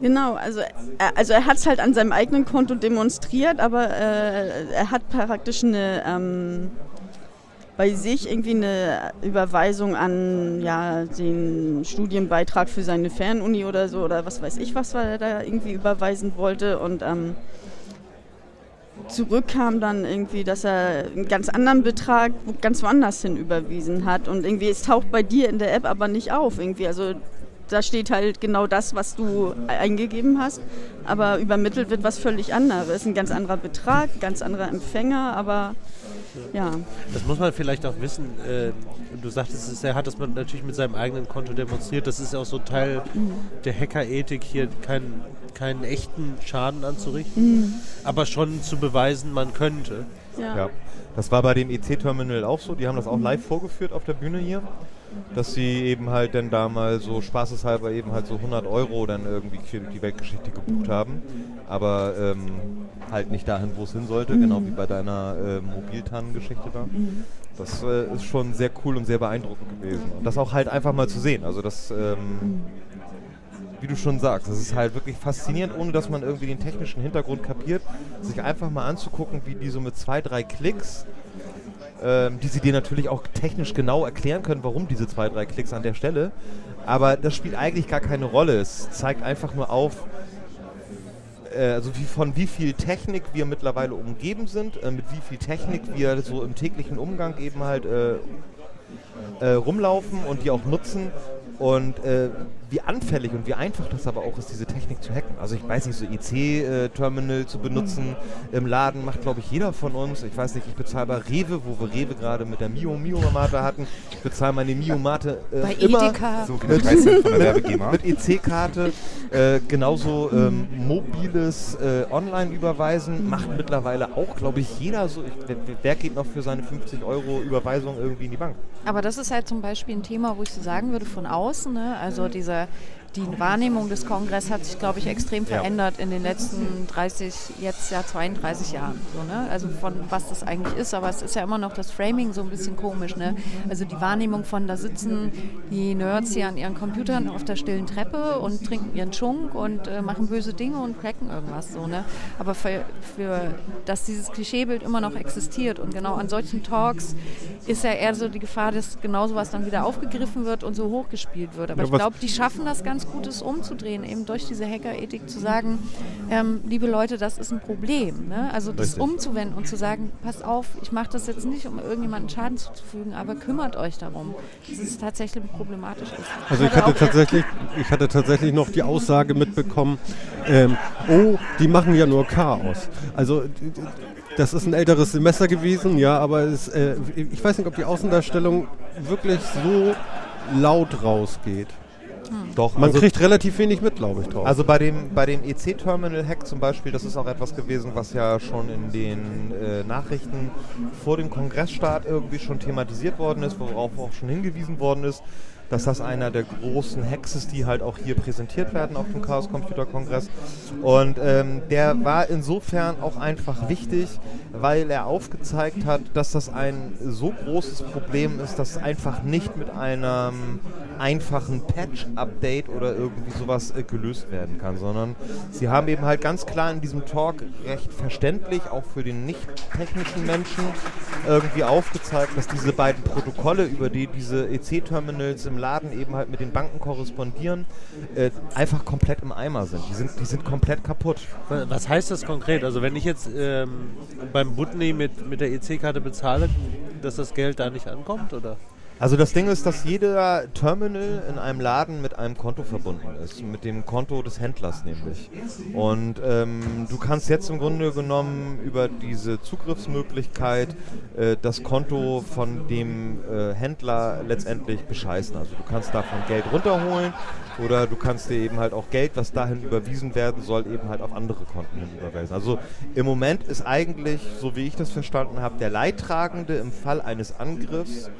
Speaker 6: Genau, also er, also er hat es halt an seinem eigenen Konto demonstriert, aber äh, er hat praktisch eine ähm, bei sich irgendwie eine Überweisung an ja, den Studienbeitrag für seine Fernuni oder so oder was weiß ich was, er da irgendwie überweisen wollte und ähm, zurück kam dann irgendwie, dass er einen ganz anderen Betrag ganz woanders hin überwiesen hat und irgendwie es taucht bei dir in der App aber nicht auf irgendwie, also da steht halt genau das, was du eingegeben hast, aber übermittelt wird was völlig anderes. Ein ganz anderer Betrag, ganz anderer Empfänger, aber ja.
Speaker 5: Das muss man vielleicht auch wissen. Äh, du sagtest, es- er hat das natürlich mit seinem eigenen Konto demonstriert. Das ist ja auch so Teil der Hackerethik, hier keinen, keinen echten Schaden anzurichten, aber schon zu beweisen, man könnte.
Speaker 6: ja.
Speaker 3: Ja. Das war bei dem EC-Terminal auch so. Die haben das auch live vorgeführt auf der Bühne hier. Dass sie eben halt dann da mal so spaßeshalber eben halt so 100 Euro dann irgendwie für die Weltgeschichte gebucht haben. Aber ähm, halt nicht dahin, wo es hin sollte, genau wie bei deiner äh, Mobiltan-Geschichte da. Das äh, ist schon sehr cool und sehr beeindruckend gewesen. Und das auch halt einfach mal zu sehen. Also das, ähm, wie du schon sagst, das ist halt wirklich faszinierend, ohne dass man irgendwie den technischen Hintergrund kapiert, sich einfach mal anzugucken, wie die so mit zwei, drei Klicks die sie dir natürlich auch technisch genau erklären können, warum diese zwei, drei Klicks an der Stelle. Aber das spielt eigentlich gar keine Rolle. Es zeigt einfach nur auf, äh, also wie, von wie viel Technik wir mittlerweile umgeben sind, äh, mit wie viel Technik wir so im täglichen Umgang eben halt äh, äh, rumlaufen und die auch nutzen und äh, wie anfällig und wie einfach das aber auch ist, diese Technik zu hacken. Also ich weiß nicht, so IC-Terminal zu benutzen im Laden macht, glaube ich, jeder von uns. Ich weiß nicht, ich bezahle bei Rewe, wo wir Rewe gerade mit der Mio Mio Mate hatten. Ich bezahle meine Mio Mate äh,
Speaker 4: Bei
Speaker 3: immer
Speaker 4: Edeka.
Speaker 2: So wie 3 Cent von der
Speaker 3: mit,
Speaker 2: Werbegema.
Speaker 3: mit EC-Karte. Äh, genauso ähm, mobiles äh, Online-Überweisen macht mittlerweile auch, glaube ich, jeder so. Ich, wer, wer geht noch für seine 50 Euro Überweisung irgendwie in die Bank?
Speaker 4: Aber das ist halt zum Beispiel ein Thema, wo ich so sagen würde, von außen, ne? also dieser, Ja. Die Wahrnehmung des Kongress hat sich, glaube ich, extrem
Speaker 3: Ja.
Speaker 4: verändert in den letzten 30, jetzt ja 32 Jahren. So, ne? Also von was das eigentlich ist, aber es ist ja immer noch das Framing so ein bisschen komisch. Ne? Also die Wahrnehmung von, da sitzen die Nerds hier an ihren Computern auf der stillen Treppe und trinken ihren Schunk und äh, machen böse Dinge und cracken irgendwas. So, ne? Aber für, für, dass dieses Klischeebild immer noch existiert und genau an solchen Talks ist ja eher so die Gefahr, dass genau sowas dann wieder aufgegriffen wird und so hochgespielt wird. Aber
Speaker 1: Ja,
Speaker 4: ich glaube, die schaffen das ganz gut, es umzudrehen, eben durch diese Hackerethik zu sagen, ähm, liebe Leute, das ist ein Problem. Ne? Also das
Speaker 3: Richtig.
Speaker 4: umzuwenden und zu sagen, passt auf, ich mache das jetzt nicht, um irgendjemandem Schaden zuzufügen, aber kümmert euch darum, dass es tatsächlich problematisch ist.
Speaker 1: Also ich hatte tatsächlich, ich hatte tatsächlich noch die Aussage mitbekommen, ähm, oh, die machen ja nur Chaos. Also das ist ein älteres Semester gewesen, ja, aber es, äh, ich weiß nicht, ob die Außendarstellung wirklich so laut rausgeht.
Speaker 3: Doch,
Speaker 1: Man
Speaker 3: also,
Speaker 1: kriegt relativ wenig mit, glaube ich, drauf.
Speaker 3: also bei dem, bei dem EC-Terminal-Hack zum Beispiel, das ist auch etwas gewesen, was ja schon in den äh, Nachrichten vor dem Kongressstart irgendwie schon thematisiert worden ist, worauf auch schon hingewiesen worden ist, dass das einer der großen Hacks ist, die halt auch hier präsentiert werden auf dem Chaos Computer Kongress. Und ähm, der war insofern auch einfach wichtig, weil er aufgezeigt hat, dass das ein so großes Problem ist, dass einfach nicht mit einem einfachen Patch-Update oder irgendwie sowas äh, gelöst werden kann, sondern sie haben eben halt ganz klar in diesem Talk recht verständlich, auch für den nicht technischen Menschen, irgendwie aufgezeigt, dass diese beiden Protokolle, über die diese EC-Terminals im Laden eben halt mit den Banken korrespondieren, äh, einfach komplett im Eimer sind. Die sind, die sind komplett kaputt.
Speaker 5: Wa- Was heißt das konkret? Also wenn ich jetzt ähm, beim Butney mit, mit der EC-Karte bezahle, dass das Geld da nicht ankommt? Oder?
Speaker 3: Also das Ding ist, dass jeder Terminal in einem Laden mit einem Konto verbunden ist, mit dem Konto des Händlers nämlich. Und ähm, du kannst jetzt im Grunde genommen über diese Zugriffsmöglichkeit äh, das Konto von dem äh, Händler letztendlich bescheißen. Also du kannst davon Geld runterholen oder du kannst dir eben halt auch Geld, was dahin überwiesen werden soll, eben halt auf andere Konten hin überweisen. Also im Moment ist eigentlich, so wie ich das verstanden habe, der Leidtragende im Fall eines Angriffs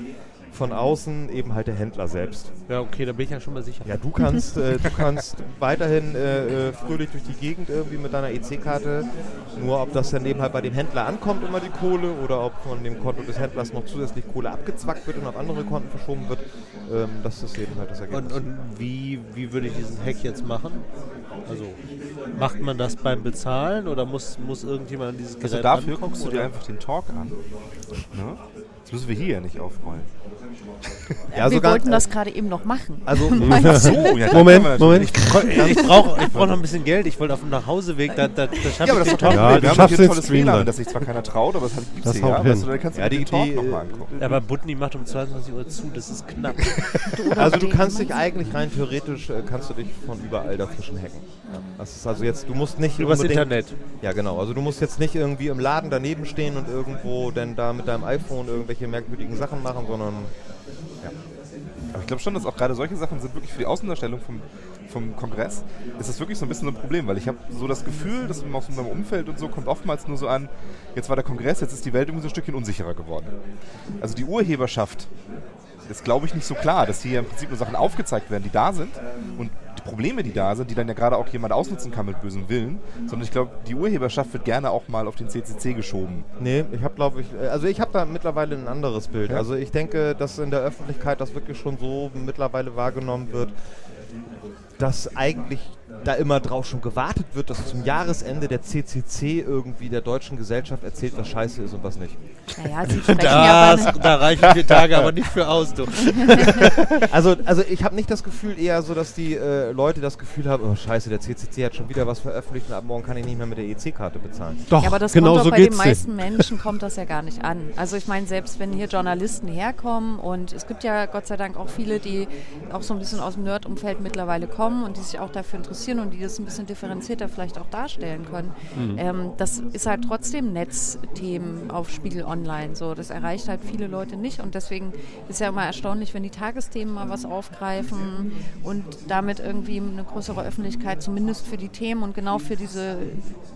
Speaker 3: von außen eben halt der Händler selbst.
Speaker 5: Ja, okay, da bin ich ja schon mal sicher.
Speaker 3: Ja, du kannst, äh, du kannst weiterhin äh, äh, fröhlich durch die Gegend irgendwie mit deiner EC-Karte. Nur ob das dann eben halt bei dem Händler ankommt, immer die Kohle, oder ob von dem Konto des Händlers noch zusätzlich Kohle abgezwackt wird und auf andere Konten verschoben wird, ähm, das ist eben halt das Ergebnis.
Speaker 5: Und, und wie, wie würde ich diesen Hack jetzt machen? Also macht man das beim Bezahlen oder muss, muss irgendjemand an dieses Gerät
Speaker 2: Also dafür guckst du dir
Speaker 5: oder?
Speaker 2: einfach den Talk an. Ne? Das müssen wir hier ja nicht aufrollen.
Speaker 3: ja,
Speaker 4: wir
Speaker 3: sogar-
Speaker 4: wollten das gerade eben noch machen.
Speaker 3: Also,
Speaker 2: Ach so, ja,
Speaker 1: Moment, Moment.
Speaker 2: natürlich-
Speaker 5: Ich brauche ich brauch noch ein bisschen Geld. Ich wollte auf dem Nachhauseweg, da, da, da schaffe
Speaker 2: Ja, aber
Speaker 5: ich
Speaker 2: das ist
Speaker 5: den
Speaker 1: Ja,
Speaker 2: Wir haben hier ein tolles WLAN, das sich zwar keiner traut, aber das hat gibt's
Speaker 1: Das
Speaker 2: hier, ja. Weißt du, da kannst du
Speaker 3: Ja, die-
Speaker 2: den Talk nochmal
Speaker 3: äh,
Speaker 2: angucken.
Speaker 5: Aber Butni macht um 22 Uhr zu, das ist knapp.
Speaker 3: Also du kannst dich eigentlich rein theoretisch, äh, kannst du dich von überall dazwischen hacken. Das ist also jetzt, du musst nicht
Speaker 5: Übers Internet.
Speaker 3: Ja genau, also du musst jetzt nicht irgendwie im Laden daneben stehen und irgendwo denn da mit deinem iPhone irgendwelche merkwürdigen Sachen machen, sondern
Speaker 2: Aber ich glaube schon, dass auch gerade solche Sachen sind wirklich für die Außendarstellung vom, vom Kongress, ist das wirklich so ein bisschen so ein Problem, weil ich habe so das Gefühl, dass aus meinem Umfeld und so kommt oftmals nur so an, jetzt war der Kongress, jetzt ist die Welt irgendwie so ein Stückchen unsicherer geworden. Also die Urheberschaft ist, glaube ich, nicht so klar, dass hier im Prinzip nur Sachen aufgezeigt werden, die da sind und Probleme, die da sind, die dann ja gerade auch jemand ausnutzen kann mit bösem Willen, sondern ich glaube, die Urheberschaft wird gerne auch mal auf den CCC geschoben.
Speaker 3: Nee, ich habe glaube ich, also ich habe da mittlerweile ein anderes Bild.
Speaker 2: Ja?
Speaker 3: Also ich denke, dass in der Öffentlichkeit das wirklich schon so mittlerweile wahrgenommen wird, dass eigentlich da immer drauf schon gewartet wird, dass zum Jahresende der CCC irgendwie der deutschen Gesellschaft erzählt, was scheiße ist und was nicht.
Speaker 4: Naja, sie sprechen ja
Speaker 5: Das,
Speaker 4: aber
Speaker 5: da reichen vier Tage aber nicht für aus, du.
Speaker 3: Also, also ich habe nicht das Gefühl, eher so, dass die äh, Leute das Gefühl haben, oh scheiße, der CCC hat schon wieder was veröffentlicht und ab morgen kann ich nicht mehr mit der EC-Karte bezahlen.
Speaker 1: Doch,
Speaker 4: Ja, aber das
Speaker 1: genau
Speaker 4: kommt
Speaker 1: so
Speaker 4: doch bei den meisten Menschen kommt das ja gar nicht an. Also ich meine, selbst wenn hier Journalisten herkommen und es gibt ja Gott sei Dank auch viele, die auch so ein bisschen aus dem Nerd-Umfeld mittlerweile kommen und die sich auch dafür interessieren und die das ein bisschen differenzierter vielleicht auch darstellen können.
Speaker 1: Mhm.
Speaker 4: Ähm, das ist halt trotzdem Netzthemen auf Spiegel Online. So, das erreicht halt viele Leute nicht und deswegen ist ja immer erstaunlich, wenn die Tagesthemen mal was aufgreifen und damit irgendwie eine größere Öffentlichkeit zumindest für die Themen und genau für diese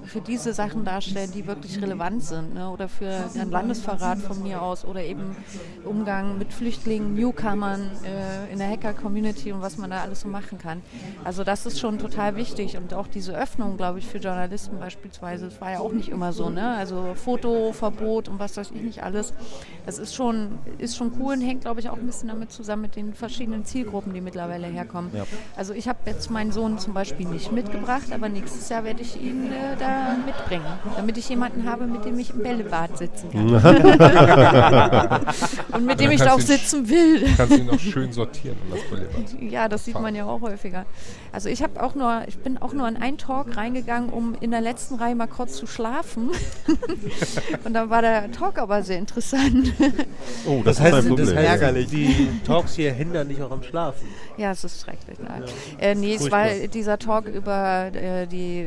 Speaker 4: für diese Sachen darstellen, die wirklich relevant sind. Ne? Oder für einen Landesverrat von mir aus oder eben Umgang mit Flüchtlingen, Newcomern äh, in der Hacker-Community und was man da alles so machen kann. Also das ist schon total wichtig und auch diese Öffnung, glaube ich, für Journalisten beispielsweise, das war ja auch nicht immer so. Ne? Also Fotoverbot und was weiß ich nicht alles. Das ist schon, ist schon cool und hängt, glaube ich, auch ein bisschen damit zusammen mit den verschiedenen Zielgruppen, die mittlerweile herkommen.
Speaker 3: Ja.
Speaker 4: Also ich habe jetzt meinen Sohn zum Beispiel nicht mitgebracht, aber nächstes Jahr werde ich ihn äh, da mitbringen, damit ich jemanden habe, mit dem ich im Bällebad sitzen kann. Und mit dem ich da auch
Speaker 7: ihn-
Speaker 4: sitzen will.
Speaker 7: Kannst du ihn auch schön sortieren in das Bällebad.
Speaker 4: Ja, das sieht man ja auch häufiger. Also ich habe auch nur, ich bin auch nur in einen Talk reingegangen, um in der letzten Reihe mal kurz zu schlafen. Und dann war der Talk aber sehr interessant.
Speaker 1: Oh, das,
Speaker 5: Das heißt, das heißt
Speaker 3: Ärgerlich.
Speaker 5: die Talks hier hindern dich auch am Schlafen.
Speaker 4: Ja, es ist schrecklich. Nein. Äh, nee, es war dieser Talk über äh, die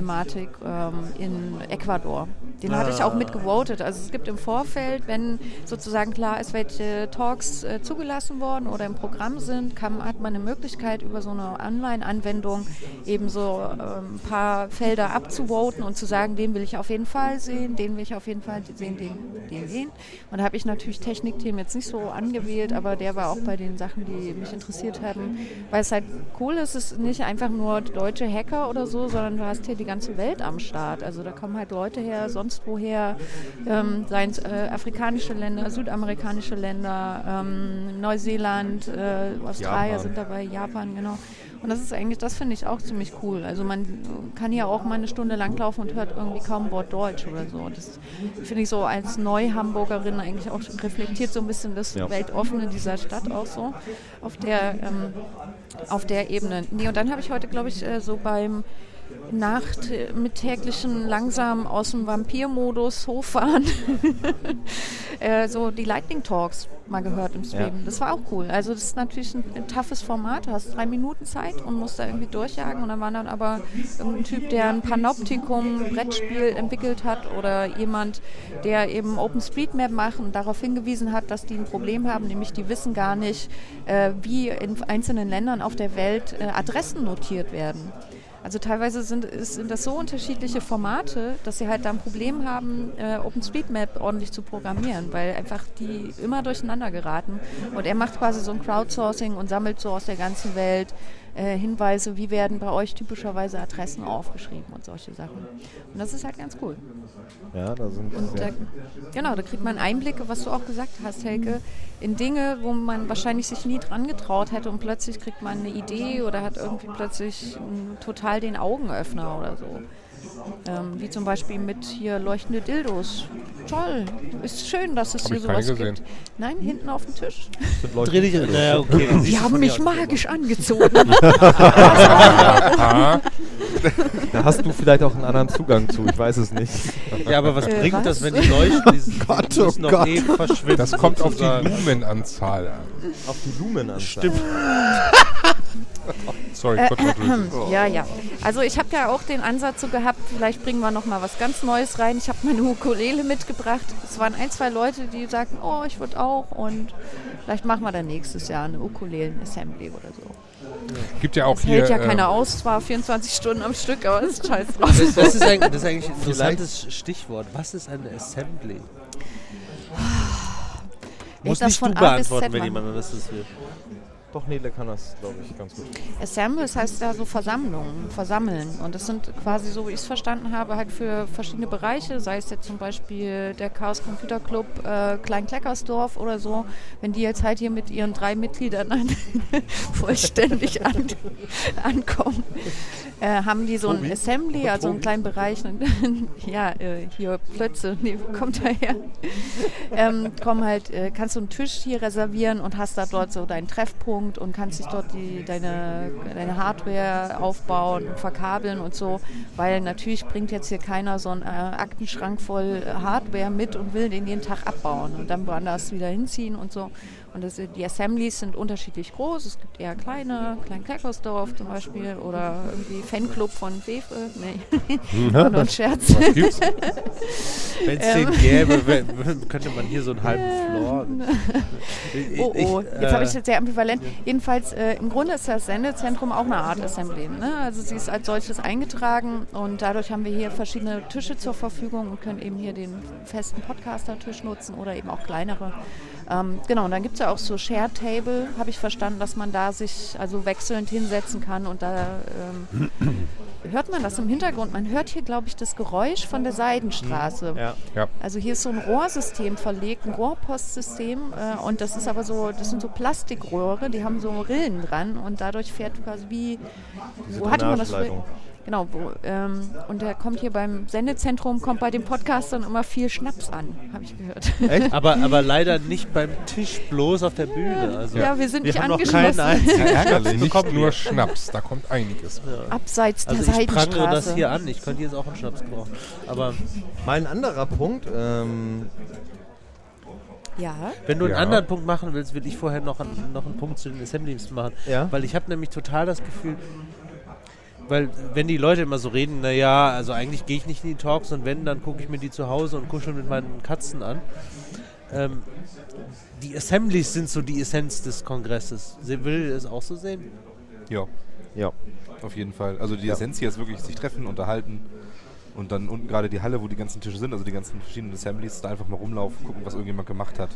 Speaker 4: Überwachungsproblematik ähm, in Ecuador. Den hatte ich auch mitgevotet. Also es gibt im Vorfeld, wenn sozusagen klar ist, welche Talks äh, zugelassen worden oder im Programm sind, kann, hat man eine Möglichkeit, über so eine Online-Anwendung eben so ähm, ein paar Felder abzuvoten und zu sagen, den will ich auf jeden Fall sehen, den will ich auf jeden Fall sehen, den, den, den. Und da habe ich natürlich Technikthemen jetzt nicht so angewählt, aber der war auch bei den Sachen, die mich interessiert haben, weil es halt cool ist, es ist nicht einfach nur deutsche Hacker oder so, sondern du hast hier die ganze Welt am Start. Also da kommen halt Leute her, sonst woher, ähm, seien es äh, afrikanische Länder, südamerikanische Länder, ähm, Neuseeland, äh, Australien
Speaker 3: Japan.
Speaker 4: sind dabei, Japan, genau. Und das ist eigentlich, das finde ich auch ziemlich cool. Also man kann hier auch mal eine Stunde langlaufen und hört irgendwie kaum ein Wort Deutsch oder so. Das finde ich so als Neu-Hamburgerin eigentlich auch reflektiert so ein bisschen das
Speaker 3: Ja.
Speaker 4: Weltoffene dieser Stadt auch so auf der, ähm, auf der Ebene. Nee, und dann habe ich heute, glaube ich, äh, so beim Nacht äh, mit täglichen langsam aus dem Vampir-Modus hochfahren, äh, so die Lightning Talks mal gehört im Stream. Das war auch cool. Also das ist natürlich ein, ein toughes Format. Du hast drei Minuten Zeit und musst da irgendwie durchjagen. Und dann war dann aber irgendein Typ, der ein Panoptikum Brettspiel entwickelt hat oder jemand, der eben OpenStreetMap macht und darauf hingewiesen hat, dass die ein Problem haben, nämlich die wissen gar nicht, äh, wie in einzelnen Ländern auf der Welt äh, Adressen notiert werden. Also teilweise sind, sind das so unterschiedliche Formate, dass sie halt da ein Problem haben, äh, OpenStreetMap ordentlich zu programmieren, weil einfach die immer durcheinander geraten. Und er macht quasi so ein Crowdsourcing und sammelt so aus der ganzen Welt äh, Hinweise, wie werden bei euch typischerweise Adressen aufgeschrieben und solche Sachen. Und das ist halt ganz cool.
Speaker 3: Ja, da sind
Speaker 4: Und da, genau, da kriegt man Einblicke, was du auch gesagt hast, Helke, in Dinge, wo man wahrscheinlich sich nie dran getraut hätte und plötzlich kriegt man eine Idee oder hat irgendwie plötzlich m, total den Augenöffner oder so. Ähm, wie zum Beispiel mit hier leuchtende Dildos. Toll, ist schön, dass es
Speaker 7: Hab
Speaker 4: hier sowas
Speaker 7: gesehen.
Speaker 4: gibt. Nein, hinten auf dem Tisch.
Speaker 5: Dreh dich, naja, okay.
Speaker 4: Die haben mich magisch angezogen.
Speaker 7: Aha.
Speaker 3: da hast du vielleicht auch einen anderen Zugang zu, ich weiß es nicht.
Speaker 5: Ja, aber was
Speaker 4: Äh,
Speaker 5: bringt
Speaker 4: was?
Speaker 5: das, wenn die leuchten? Die,
Speaker 1: Gott,
Speaker 5: die
Speaker 1: oh
Speaker 5: doch
Speaker 1: Gott.
Speaker 5: eh verschwinden.
Speaker 7: Das kommt auf die
Speaker 5: sozusagen.
Speaker 7: Lumenanzahl an.
Speaker 3: Auf die Lumen an.
Speaker 5: Stimmt.
Speaker 7: Sorry,
Speaker 4: Äh,
Speaker 7: Gott,
Speaker 4: Ja, ja. Also ich habe ja auch den Ansatz so gehabt, vielleicht bringen wir noch mal was ganz Neues rein. Ich habe meine Ukulele mitgebracht. Es waren ein, zwei Leute, die sagten, oh, ich würde auch und vielleicht machen wir dann nächstes Jahr eine Ukulelen-Assembly oder so.
Speaker 7: Gibt ja auch
Speaker 4: Das
Speaker 7: hier.
Speaker 4: hält ja
Speaker 7: ähm,
Speaker 4: keiner aus, zwar 24 Stunden am Stück, aber es ist scheiß drauf.
Speaker 5: Das, das, ist eigentlich, das ist eigentlich ein interessantes Stichwort. Was ist eine Assembly? Muss
Speaker 4: ich das
Speaker 5: nicht
Speaker 4: von
Speaker 5: du beantworten, wenn jemand anderes das will.
Speaker 3: Doch, Nele kann das, glaube ich, ganz gut.
Speaker 4: Assembles heißt ja so Versammlungen, versammeln. Und das sind quasi, so wie ich es verstanden habe, halt für verschiedene Bereiche, sei es jetzt zum Beispiel der Chaos Computer Club äh, Klein-Kleckersdorf oder so, wenn die jetzt halt hier mit ihren drei Mitgliedern vollständig an, ankommen, äh, haben die so ein Assembly, also einen kleinen Bereich, ja, äh, hier Plötze, nee, kommt daher? ähm, komm halt, äh, kannst du einen Tisch hier reservieren und hast da dort so deinen Treffpunkt und kannst dich dort die, deine, deine Hardware aufbauen und verkabeln und so, weil natürlich bringt jetzt hier keiner so einen Aktenschrank voll Hardware mit und will den jeden Tag abbauen und dann woanders wieder hinziehen und so. Und das, die Assemblies sind unterschiedlich groß. Es gibt eher kleine, Klein Kleckersdorf zum Beispiel oder irgendwie Fanclub von Fefe. Nee, war nur ein Scherz.
Speaker 5: Wenn es
Speaker 4: Ähm.
Speaker 5: den gäbe, wenn- könnte man hier so einen halben Floor. Ich-
Speaker 4: Oh, oh,
Speaker 5: ich,
Speaker 4: jetzt habe
Speaker 5: äh,
Speaker 4: ich jetzt sehr ambivalent. Jedenfalls, äh, im Grunde ist das Sendezentrum auch eine Art Assembly. Ne? Also sie ist als solches eingetragen und dadurch haben wir hier verschiedene Tische zur Verfügung und können eben hier den festen Podcaster-Tisch nutzen oder eben auch kleinere. Ähm, genau, und dann gibt es ja auch so Share Table, habe ich verstanden, dass man da sich also wechselnd hinsetzen kann und da ähm, hört man das im Hintergrund. Man hört hier, glaube ich, das Geräusch von der Seidenstraße.
Speaker 3: Ja.
Speaker 7: Ja.
Speaker 4: Also hier ist so ein Rohrsystem verlegt, ein Rohrpostsystem äh, und das ist aber so, das sind so Plastikröhre, die haben so Rillen dran und dadurch fährt quasi wie,
Speaker 3: Diese
Speaker 4: wo hatte man das früher? Genau, wo, ähm, und da kommt hier beim Sendezentrum, kommt bei den Podcastern immer viel Schnaps an, habe ich gehört.
Speaker 3: Echt?
Speaker 5: aber, aber leider nicht beim Tisch, bloß auf der Bühne. Also
Speaker 4: Ja, wir sind
Speaker 5: wir
Speaker 4: nicht
Speaker 5: haben noch keinen
Speaker 4: angeschlossen.
Speaker 5: einzigen. Schnaps
Speaker 7: Nicht nur Schnaps, da kommt einiges.
Speaker 4: Abseits der
Speaker 5: Also ich prangere das hier an. Ich könnte jetzt auch einen Schnaps gebrauchen. Aber
Speaker 3: Mal ein anderer Punkt. Ähm,
Speaker 4: Ja,
Speaker 5: wenn du einen
Speaker 7: Ja.
Speaker 5: anderen Punkt machen willst, will ich vorher noch einen, noch einen Punkt zu den Assemblies machen.
Speaker 3: Ja.
Speaker 5: Weil ich habe nämlich total das Gefühl, weil wenn die Leute immer so reden, naja, also eigentlich gehe ich nicht in die Talks und wenn, dann gucke ich mir die zu Hause und kuschel mit meinen Katzen an. Ähm, die Assemblies sind so die Essenz des Kongresses. Sie will es auch so sehen?
Speaker 2: Ja,
Speaker 3: ja.
Speaker 2: auf jeden Fall. Also die Essenz hier ist wirklich sich treffen, unterhalten und dann unten gerade die Halle, wo die ganzen Tische sind, also die ganzen verschiedenen Assemblies, da einfach mal rumlaufen, gucken, was irgendjemand gemacht hat.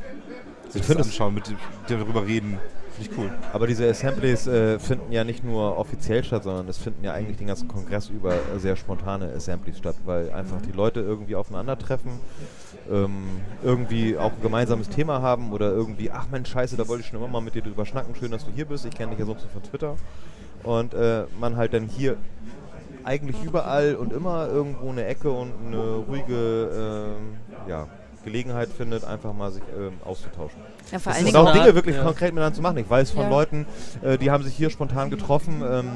Speaker 2: Sich
Speaker 3: find
Speaker 2: das anschauen, mit darüber reden. Finde ich cool.
Speaker 3: Aber diese Assemblies äh, finden ja nicht nur offiziell statt, sondern es finden ja eigentlich den ganzen Kongress über äh, sehr spontane Assemblies statt, weil einfach die Leute irgendwie aufeinandertreffen, ähm, irgendwie auch ein gemeinsames Thema haben oder irgendwie, ach Mensch, scheiße, da wollte ich schon immer mal mit dir drüber schnacken, schön, dass du hier bist, ich kenne dich ja sonst nur von Twitter. Und äh, man halt dann hier eigentlich überall und immer irgendwo eine Ecke und eine ruhige ähm, ja, Gelegenheit findet, einfach mal sich ähm, auszutauschen.
Speaker 4: ja vor allen
Speaker 3: Und auch Dinge wirklich
Speaker 5: ja.
Speaker 3: konkret miteinander zu machen. Ich weiß von
Speaker 4: Ja.
Speaker 3: Leuten, äh, die haben sich hier spontan getroffen ähm,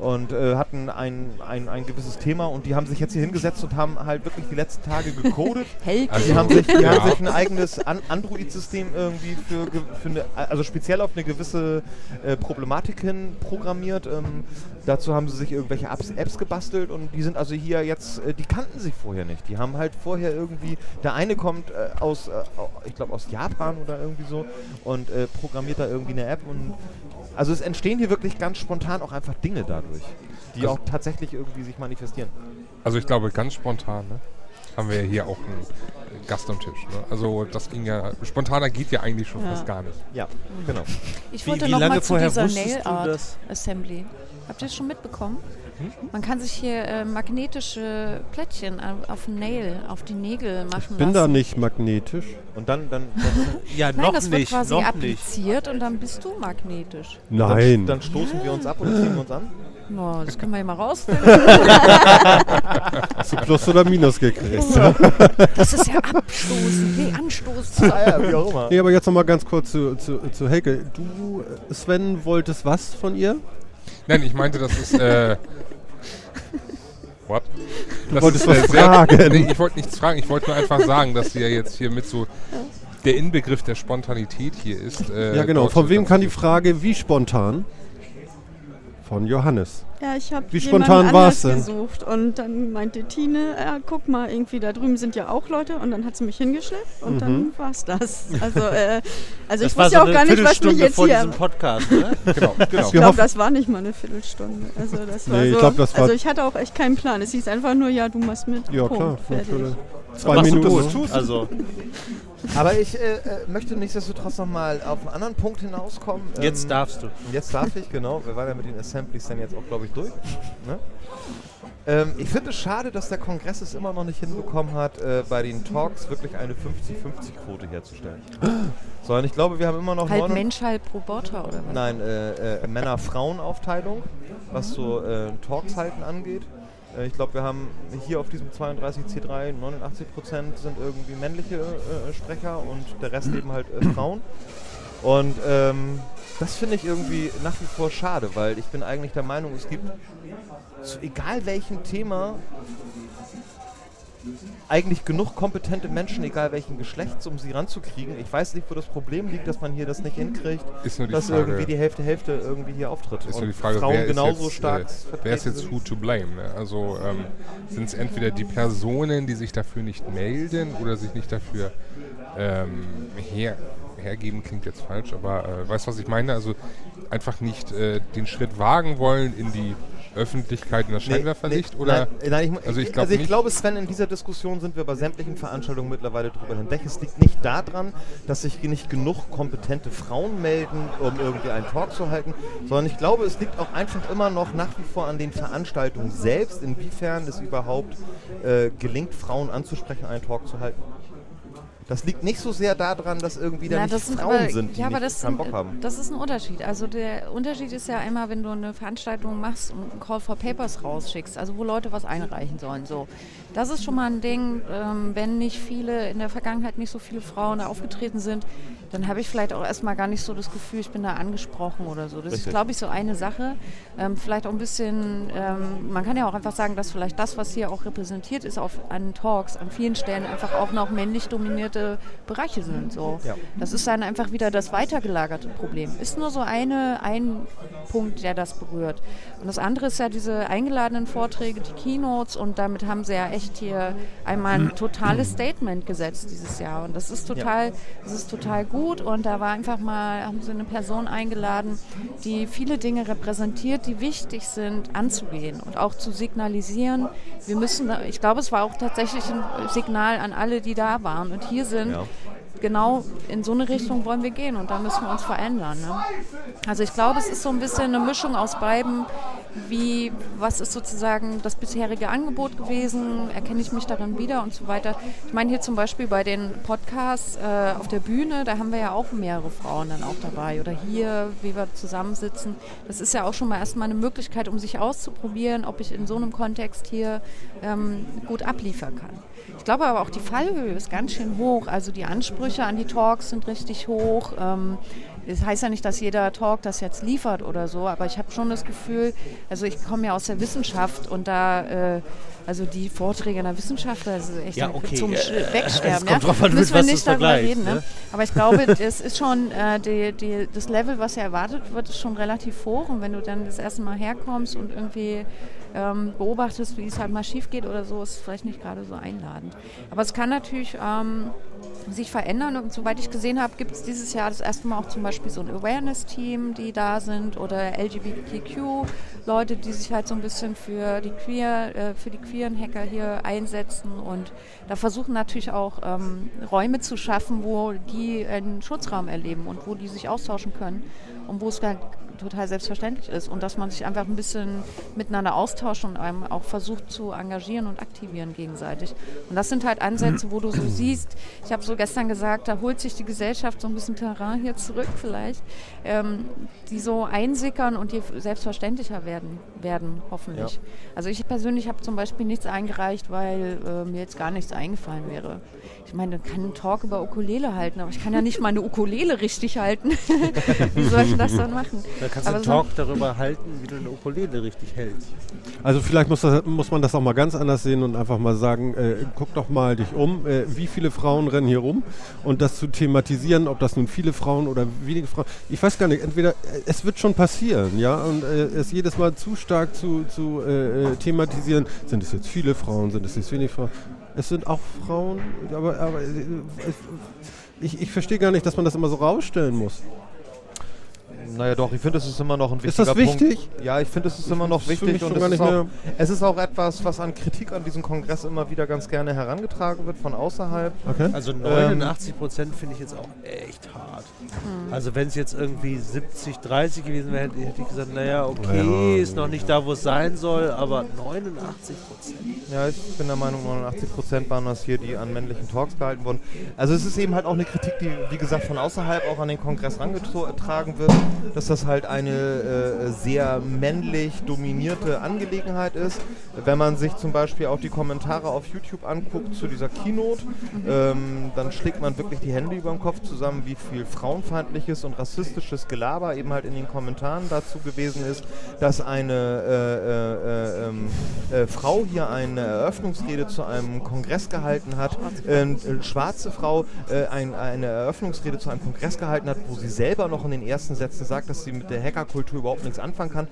Speaker 3: und äh, hatten ein, ein, ein gewisses Thema und die haben sich jetzt hier hingesetzt und haben halt wirklich die letzten Tage gecodet.
Speaker 7: Also-
Speaker 3: Die haben sich, die
Speaker 7: Ja.
Speaker 3: haben sich ein eigenes An Android-System irgendwie für, ge- für eine, also speziell auf eine gewisse äh, Problematik hin programmiert. Ähm, dazu haben sie sich irgendwelche Apps, Apps gebastelt und die sind also hier jetzt, äh, die kannten sich vorher nicht. Die haben halt vorher irgendwie, der eine kommt äh, aus, äh, ich glaube aus Japan oder irgendwie so und äh, programmiert da irgendwie eine App und also es entstehen hier wirklich ganz spontan auch einfach Dinge dadurch, die
Speaker 7: Also-
Speaker 3: auch tatsächlich irgendwie sich manifestieren.
Speaker 7: Also ich glaube, ganz spontan ne, haben wir ja hier auch einen Gast am Tisch. Ne? Also das ging ja, spontaner geht ja eigentlich schon
Speaker 4: Ja.
Speaker 7: fast gar nicht.
Speaker 3: Ja, genau.
Speaker 4: Ich
Speaker 5: Wie-
Speaker 4: wollte
Speaker 5: wie
Speaker 4: noch
Speaker 5: lange
Speaker 4: mal zu
Speaker 5: vorher
Speaker 4: dieser Nail Art
Speaker 5: das?
Speaker 4: Assembly. Habt ihr das schon mitbekommen? Man kann sich hier äh, magnetische Plättchen auf, Nail, auf die Nägel machen
Speaker 1: Bin da
Speaker 4: lassen.
Speaker 1: nicht magnetisch.
Speaker 3: Und dann, dann, dann
Speaker 5: Ja,
Speaker 4: Nein,
Speaker 5: noch
Speaker 4: das wird
Speaker 5: nicht,
Speaker 4: quasi
Speaker 5: noch nicht.
Speaker 4: appliziert und dann bist du magnetisch.
Speaker 1: Nein.
Speaker 3: Dann, dann stoßen wir uns ab oder ziehen wir uns an.
Speaker 4: No, das können wir ja mal rausfinden.
Speaker 1: Hast du Plus oder Minus gekriegt?
Speaker 4: Das ist ja abstoßen. Nee, anstoßen.
Speaker 3: Ah ja, wie auch immer.
Speaker 1: Nee, aber jetzt nochmal ganz kurz zu, zu, zu Helke. Du, äh, Sven, wolltest was von ihr?
Speaker 7: Nein, ich meinte, das ist. Äh, what? Das
Speaker 1: wolltest
Speaker 7: ist,
Speaker 1: was
Speaker 7: sehr-
Speaker 1: fragen.
Speaker 7: Nee, ich wollte nichts fragen. Ich wollte nur einfach sagen, dass sie ja jetzt hier mit so der Inbegriff der Spontanität hier ist. äh,
Speaker 1: ja, genau. Von wem kann die. Frage, wie spontan? Von Johannes.
Speaker 6: Ja, ich habe
Speaker 1: Wie
Speaker 6: jemanden
Speaker 1: spontan war's
Speaker 6: anders
Speaker 1: denn?
Speaker 6: gesucht und dann meinte Tine, ja, guck mal, irgendwie da drüben sind ja auch Leute und dann hat sie mich hingeschleppt und
Speaker 1: Mhm.
Speaker 6: dann war's das. Also, äh, also
Speaker 5: Das
Speaker 6: ich
Speaker 5: war
Speaker 6: wusste
Speaker 5: so
Speaker 6: auch gar nicht, was mich jetzt
Speaker 5: vor
Speaker 6: hier...
Speaker 5: diesem Podcast, ne?
Speaker 7: Genau, genau.
Speaker 6: Ich glaube, das war nicht mal eine Viertelstunde. Also das war
Speaker 1: Nee, ich
Speaker 6: so.
Speaker 1: glaub, das war-
Speaker 6: also ich hatte auch echt keinen Plan. Es hieß einfach nur, ja, du machst mit.
Speaker 1: Ja,
Speaker 6: Punkt,
Speaker 1: klar.
Speaker 6: fertig.
Speaker 1: Zwei
Speaker 5: Machst du
Speaker 1: Minuten.
Speaker 5: gut. Also,
Speaker 3: Aber ich äh, äh, möchte nichtsdestotrotz noch mal auf einen anderen Punkt hinauskommen.
Speaker 5: jetzt
Speaker 3: Ähm,
Speaker 5: darfst du.
Speaker 3: Jetzt darf ich, genau. Wir waren ja mit den Assemblies dann jetzt auch, glaube ich, durch. Ne? Ähm, ich finde es schade, dass der Kongress es immer noch nicht hinbekommen hat, äh, bei den Talks wirklich eine 50-50-Quote herzustellen. Sondern ich glaube, wir haben immer noch
Speaker 4: Halb
Speaker 3: 99
Speaker 4: Mensch, halb Roboter oder was?
Speaker 3: Nein, äh, äh, Männer-Frauen-Aufteilung, was so äh, Talks halten angeht. Äh, ich glaube, wir haben hier auf diesem 32C3 89% sind irgendwie männliche äh, Sprecher und der Rest eben halt Frauen. Und ähm, das finde ich irgendwie nach wie vor schade, weil ich bin eigentlich der Meinung, es gibt zu egal welchem Thema eigentlich genug kompetente Menschen, egal welchen Geschlechts, um sie ranzukriegen. Ich weiß nicht, wo das Problem liegt, dass man hier das nicht hinkriegt, dass
Speaker 7: Frage-
Speaker 3: irgendwie die Hälfte Hälfte irgendwie hier auftritt.
Speaker 7: Ist nur die Frage,
Speaker 3: Frauen
Speaker 7: wer ist,
Speaker 3: genauso
Speaker 7: jetzt,
Speaker 3: stark
Speaker 7: äh, wer ist jetzt who to blame? Ne? Also ähm, sind es entweder die Personen, die sich dafür nicht melden oder sich nicht dafür ähm, her, hergeben, klingt jetzt falsch, aber äh, weißt du, was ich meine? Also einfach nicht äh, den Schritt wagen wollen in die Öffentlichkeit, in das
Speaker 3: Nee,
Speaker 7: Scheinwerferlicht
Speaker 3: nee,
Speaker 7: oder
Speaker 3: Nein, nein, ich,
Speaker 7: Also ich glaub
Speaker 3: also ich glaube, Sven, in dieser Diskussion sind wir bei sämtlichen Veranstaltungen mittlerweile drüber hinweg. Es liegt nicht daran, dass sich nicht genug kompetente Frauen melden, um irgendwie einen Talk zu halten, sondern ich glaube, es liegt auch einfach immer noch nach wie vor an den Veranstaltungen selbst, inwiefern es überhaupt äh, gelingt, Frauen anzusprechen, einen Talk zu halten. Das liegt nicht so sehr daran, dass irgendwie da
Speaker 4: Na,
Speaker 3: nicht
Speaker 4: sind
Speaker 3: Frauen
Speaker 4: aber,
Speaker 3: sind, die
Speaker 4: ja, aber das,
Speaker 3: keinen Bock haben.
Speaker 4: das ist ein Unterschied. Also der Unterschied ist ja einmal, wenn du eine Veranstaltung machst und einen Call for Papers rausschickst, also wo Leute was einreichen sollen. So, das ist schon mal ein Ding. Ähm, wenn nicht viele in der Vergangenheit nicht so viele Frauen da aufgetreten sind, dann habe ich vielleicht auch erstmal gar nicht so das Gefühl, ich bin da angesprochen oder so. Das ist,
Speaker 3: Richtig.
Speaker 4: glaube ich, so eine Sache. Ähm, vielleicht auch ein bisschen, ähm, man kann ja auch einfach sagen, dass vielleicht das, was hier auch repräsentiert ist auf an Talks, an vielen Stellen einfach auch noch männlich dominierte Bereiche sind. So.
Speaker 3: Ja.
Speaker 4: Das ist dann einfach wieder das weitergelagerte Problem. Ist nur so eine, ein Punkt, der das berührt. Und das andere ist ja diese eingeladenen Vorträge, die Keynotes und damit haben sie ja echt hier einmal ein totales Statement gesetzt dieses Jahr. Und das ist total, das ist total gut. Und da war einfach mal, haben sie eine Person eingeladen, die viele Dinge repräsentiert, die wichtig sind, anzugehen und auch zu signalisieren. Wir müssen, ich glaube, es war auch tatsächlich ein Signal an alle, die da waren und hier sind
Speaker 3: Ja.
Speaker 4: Genau in so eine Richtung wollen wir gehen und da müssen wir uns verändern. Ne? Also ich glaube, es ist so ein bisschen eine Mischung aus beiden. Wie, was ist sozusagen das bisherige Angebot gewesen? Erkenne ich mich darin wieder und so weiter? Ich meine hier zum Beispiel bei den Podcasts äh, auf der Bühne, da haben wir ja auch mehrere Frauen dann auch dabei. Oder hier, wie wir zusammensitzen. Das ist ja auch schon mal erstmal eine Möglichkeit, um sich auszuprobieren, ob ich in so einem Kontext hier ähm, gut abliefern kann. Ich glaube aber auch die Fallhöhe ist ganz schön hoch. Also die Ansprüche an die Talks sind richtig hoch. Ähm, das heißt ja nicht, dass jeder Talk das jetzt liefert oder so, aber ich habe schon das Gefühl, also ich komme ja aus der Wissenschaft und da, äh, also die Vorträge in der Wissenschaft, das ist echt
Speaker 5: Ja, okay,
Speaker 4: zum
Speaker 5: äh,
Speaker 4: Wegsterben.
Speaker 5: es kommt drauf an, mit
Speaker 4: Müssen wir nicht darüber reden. Ne?
Speaker 5: ne?
Speaker 4: Aber ich glaube, das ist schon, äh, die, die, das Level, was ja erwartet wird, ist schon relativ hoch. Und wenn du dann das erste Mal herkommst und irgendwie ähm, beobachtest, wie es halt mal schief geht oder so, ist vielleicht nicht gerade so einladend. Aber es kann natürlich ähm, sich verändern. Und soweit ich gesehen habe, gibt es dieses Jahr das erste Mal auch zum Beispiel so ein Awareness-Team, die da sind oder LGBTQ-Leute, die sich halt so ein bisschen für die queer, äh, für die queeren Hacker hier einsetzen und da versuchen natürlich auch ähm, Räume zu schaffen, wo die einen Schutzraum erleben und wo die sich austauschen können und wo es halt total selbstverständlich ist und dass man sich einfach ein bisschen miteinander austauscht und einem auch versucht zu engagieren und aktivieren gegenseitig. Und das sind halt Ansätze, wo du so siehst, ich habe so gestern gesagt, da holt sich die Gesellschaft so ein bisschen Terrain hier zurück vielleicht, ähm, die so einsickern und die selbstverständlicher werden, werden hoffentlich. Also ich persönlich habe zum Beispiel nichts eingereicht, weil äh, mir jetzt gar nichts eingefallen wäre. Ich meine, man kann einen Talk über Ukulele halten, aber ich kann ja nicht mal eine Ukulele richtig halten. Wie soll ich das dann machen?
Speaker 5: Kannst du einen Talk darüber halten, wie du eine Ukulele richtig hältst.
Speaker 1: Also vielleicht muss, das, muss man das auch mal ganz anders sehen und einfach mal sagen, äh, guck doch mal dich um, äh, wie viele Frauen rennen hier rum und das zu thematisieren, ob das nun viele Frauen oder wenige Frauen, ich weiß gar nicht, entweder, äh, es wird schon passieren, ja, und äh, es jedes Mal zu stark zu, zu äh, äh, thematisieren, sind es jetzt viele Frauen, sind es jetzt wenige Frauen, es sind auch Frauen, aber, aber ich, ich verstehe gar nicht, dass man das immer so rausstellen muss.
Speaker 3: Naja doch, ich finde, es ist immer noch ein
Speaker 1: Ist
Speaker 3: wichtiger
Speaker 1: das wichtig?
Speaker 3: Punkt. Ja, ich finde, es ist immer noch
Speaker 1: ist
Speaker 3: wichtig und es ist, auch, es ist auch etwas, was an Kritik an diesem Kongress immer wieder ganz gerne herangetragen wird von außerhalb.
Speaker 1: Okay.
Speaker 5: Also 89 Prozent finde ich jetzt auch echt hart. Also wenn es jetzt irgendwie 70, 30 gewesen wäre, hätte hätte ich gesagt, naja, okay,
Speaker 1: Ja.
Speaker 5: ist noch nicht da, wo es sein soll, aber 89 Prozent.
Speaker 3: Ja, ich bin der Meinung, 89 Prozent waren das hier, die an männlichen Talks gehalten wurden. Also es ist eben halt auch eine Kritik, die, wie gesagt, von außerhalb auch an den Kongress herangetragen wird, dass das halt eine äh, sehr männlich dominierte Angelegenheit ist. Wenn man sich zum Beispiel auch die Kommentare auf YouTube anguckt zu dieser Keynote, ähm, dann schlägt man wirklich die Hände über den Kopf zusammen, wie viel frauenfeindliches und rassistisches Gelaber eben halt in den Kommentaren dazu gewesen ist, dass eine äh, äh, äh, ähm, äh, Frau hier eine Eröffnungsrede zu einem Kongress gehalten hat, äh, äh, schwarze Frau ein, eine Eröffnungsrede zu einem Kongress gehalten hat, wo sie selber noch in den ersten Sätzen sagt, dass sie mit der Hackerkultur überhaupt nichts anfangen kann.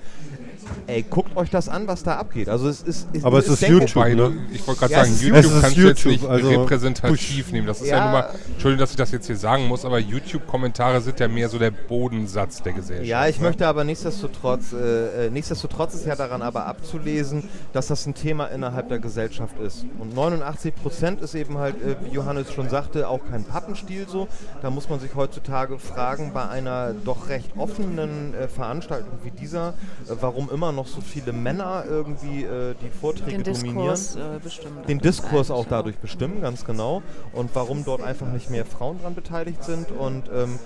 Speaker 3: Ey, guckt euch das an, was da abgeht. Also es ist,
Speaker 1: Aber es ist YouTube, ne?
Speaker 7: Ich wollte gerade
Speaker 3: Ja, es
Speaker 7: sagen,
Speaker 3: ist
Speaker 7: YouTube,
Speaker 1: YouTube.
Speaker 7: kannst
Speaker 1: Es
Speaker 7: du
Speaker 1: ist
Speaker 7: jetzt nicht
Speaker 1: YouTube, also
Speaker 7: repräsentativ nehmen. Das ist ja,
Speaker 3: Ja.
Speaker 7: nun mal, Entschuldigung, dass ich das jetzt hier sagen muss, aber YouTube-Kommentare sind ja mehr so der Bodensatz der Gesellschaft.
Speaker 3: Ja, ich
Speaker 7: ne?
Speaker 3: möchte aber nichtsdestotrotz, äh, äh, nichtsdestotrotz ist ja daran aber abzulesen, dass das ein Thema innerhalb der Gesellschaft ist. Und 89 Prozent ist eben halt, äh, wie Johannes schon sagte, auch kein Pappenstiel so. Da muss man sich heutzutage fragen, bei einer doch recht offenen äh, Veranstaltung wie dieser, äh, warum immer noch so viele Männer irgendwie äh, die Vorträge
Speaker 4: Den
Speaker 3: dominieren
Speaker 4: Diskurs äh, bestimmen.
Speaker 3: den Diskurs auch dadurch bestimmen, ganz genau. Und warum dort einfach nicht mehr Frauen dran beteiligt sind. Und ähm,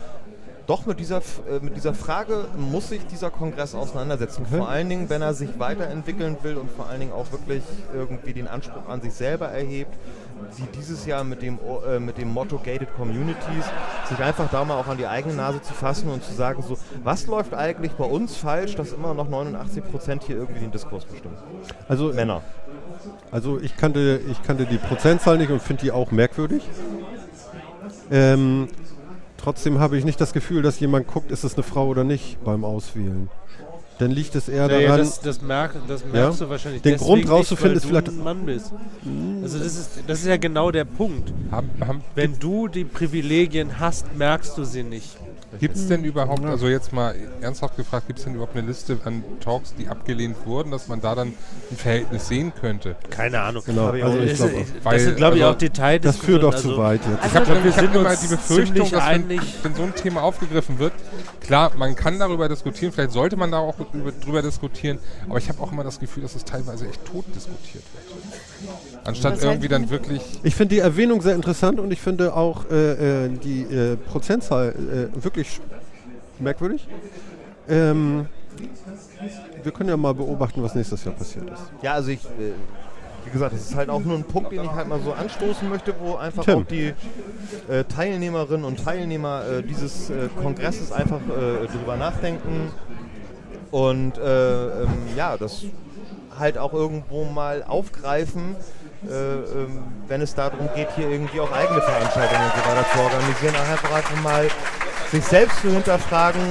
Speaker 3: doch mit dieser, äh, mit dieser Frage muss sich dieser Kongress auseinandersetzen. Vor allen Dingen, wenn er sich weiterentwickeln will und vor allen Dingen auch wirklich irgendwie den Anspruch an sich selber erhebt, wie dieses Jahr mit dem, äh, mit dem Motto Gated Communities, sich einfach da mal auch an die eigene Nase zu fassen und zu sagen, so, was läuft eigentlich bei uns falsch, dass immer noch 89 Prozent hier irgendwie den Diskurs bestimmen.
Speaker 1: Also
Speaker 3: Männer.
Speaker 1: Also ich kannte, ich kannte die Prozentzahl nicht und finde die auch merkwürdig. Ähm, trotzdem habe ich nicht das Gefühl, dass jemand guckt, ist es eine Frau oder nicht beim Auswählen. Dann liegt es eher
Speaker 5: Naja,
Speaker 1: daran,
Speaker 5: das, das, merk, das merkst
Speaker 1: Ja.
Speaker 5: du wahrscheinlich
Speaker 1: Den Grund rauszufinden ist vielleicht-
Speaker 5: du ein Mann bist. Also das ist, das ist ja genau der Punkt.
Speaker 7: Haben, haben,
Speaker 5: Wenn du die Privilegien hast, merkst du sie nicht.
Speaker 7: Gibt es denn überhaupt, also jetzt mal ernsthaft gefragt, gibt es denn überhaupt eine Liste an Talks, die abgelehnt wurden, dass man da dann ein Verhältnis sehen könnte?
Speaker 5: Keine Ahnung.
Speaker 1: genau,
Speaker 3: ich
Speaker 1: also ich
Speaker 5: das,
Speaker 1: glaube,
Speaker 5: das
Speaker 7: Weil-
Speaker 5: sind, glaube ich,
Speaker 7: also,
Speaker 5: auch Details.
Speaker 1: das führt auch zu weit jetzt.
Speaker 7: Ich
Speaker 4: Also
Speaker 7: habe
Speaker 4: glaub,
Speaker 5: wir
Speaker 7: ich hab
Speaker 5: sind
Speaker 7: immer die Befürchtung, dass wenn, wenn so ein Thema aufgegriffen wird, klar, man kann darüber diskutieren, vielleicht sollte man da auch über, drüber diskutieren, aber ich habe auch immer das Gefühl, dass es teilweise echt tot diskutiert wird. Anstatt irgendwie dann wirklich
Speaker 1: Ich finde die Erwähnung sehr interessant und ich finde auch äh, äh, die äh, Prozentzahl äh, wirklich merkwürdig. Ähm, wir können ja mal beobachten, was nächstes Jahr passiert ist.
Speaker 3: Ja, also ich, äh, wie gesagt, das ist halt auch nur ein Punkt, den ich halt mal so anstoßen möchte, wo einfach
Speaker 1: Tim.
Speaker 3: auch die äh, Teilnehmerinnen und Teilnehmer äh, dieses äh, Kongresses einfach äh, drüber nachdenken und äh, ähm, ja, das halt auch irgendwo mal aufgreifen, äh, ähm, wenn es darum geht, hier irgendwie auch eigene Veranstaltungen und so weiter zu organisieren, einfach, einfach mal sich selbst zu hinterfragen,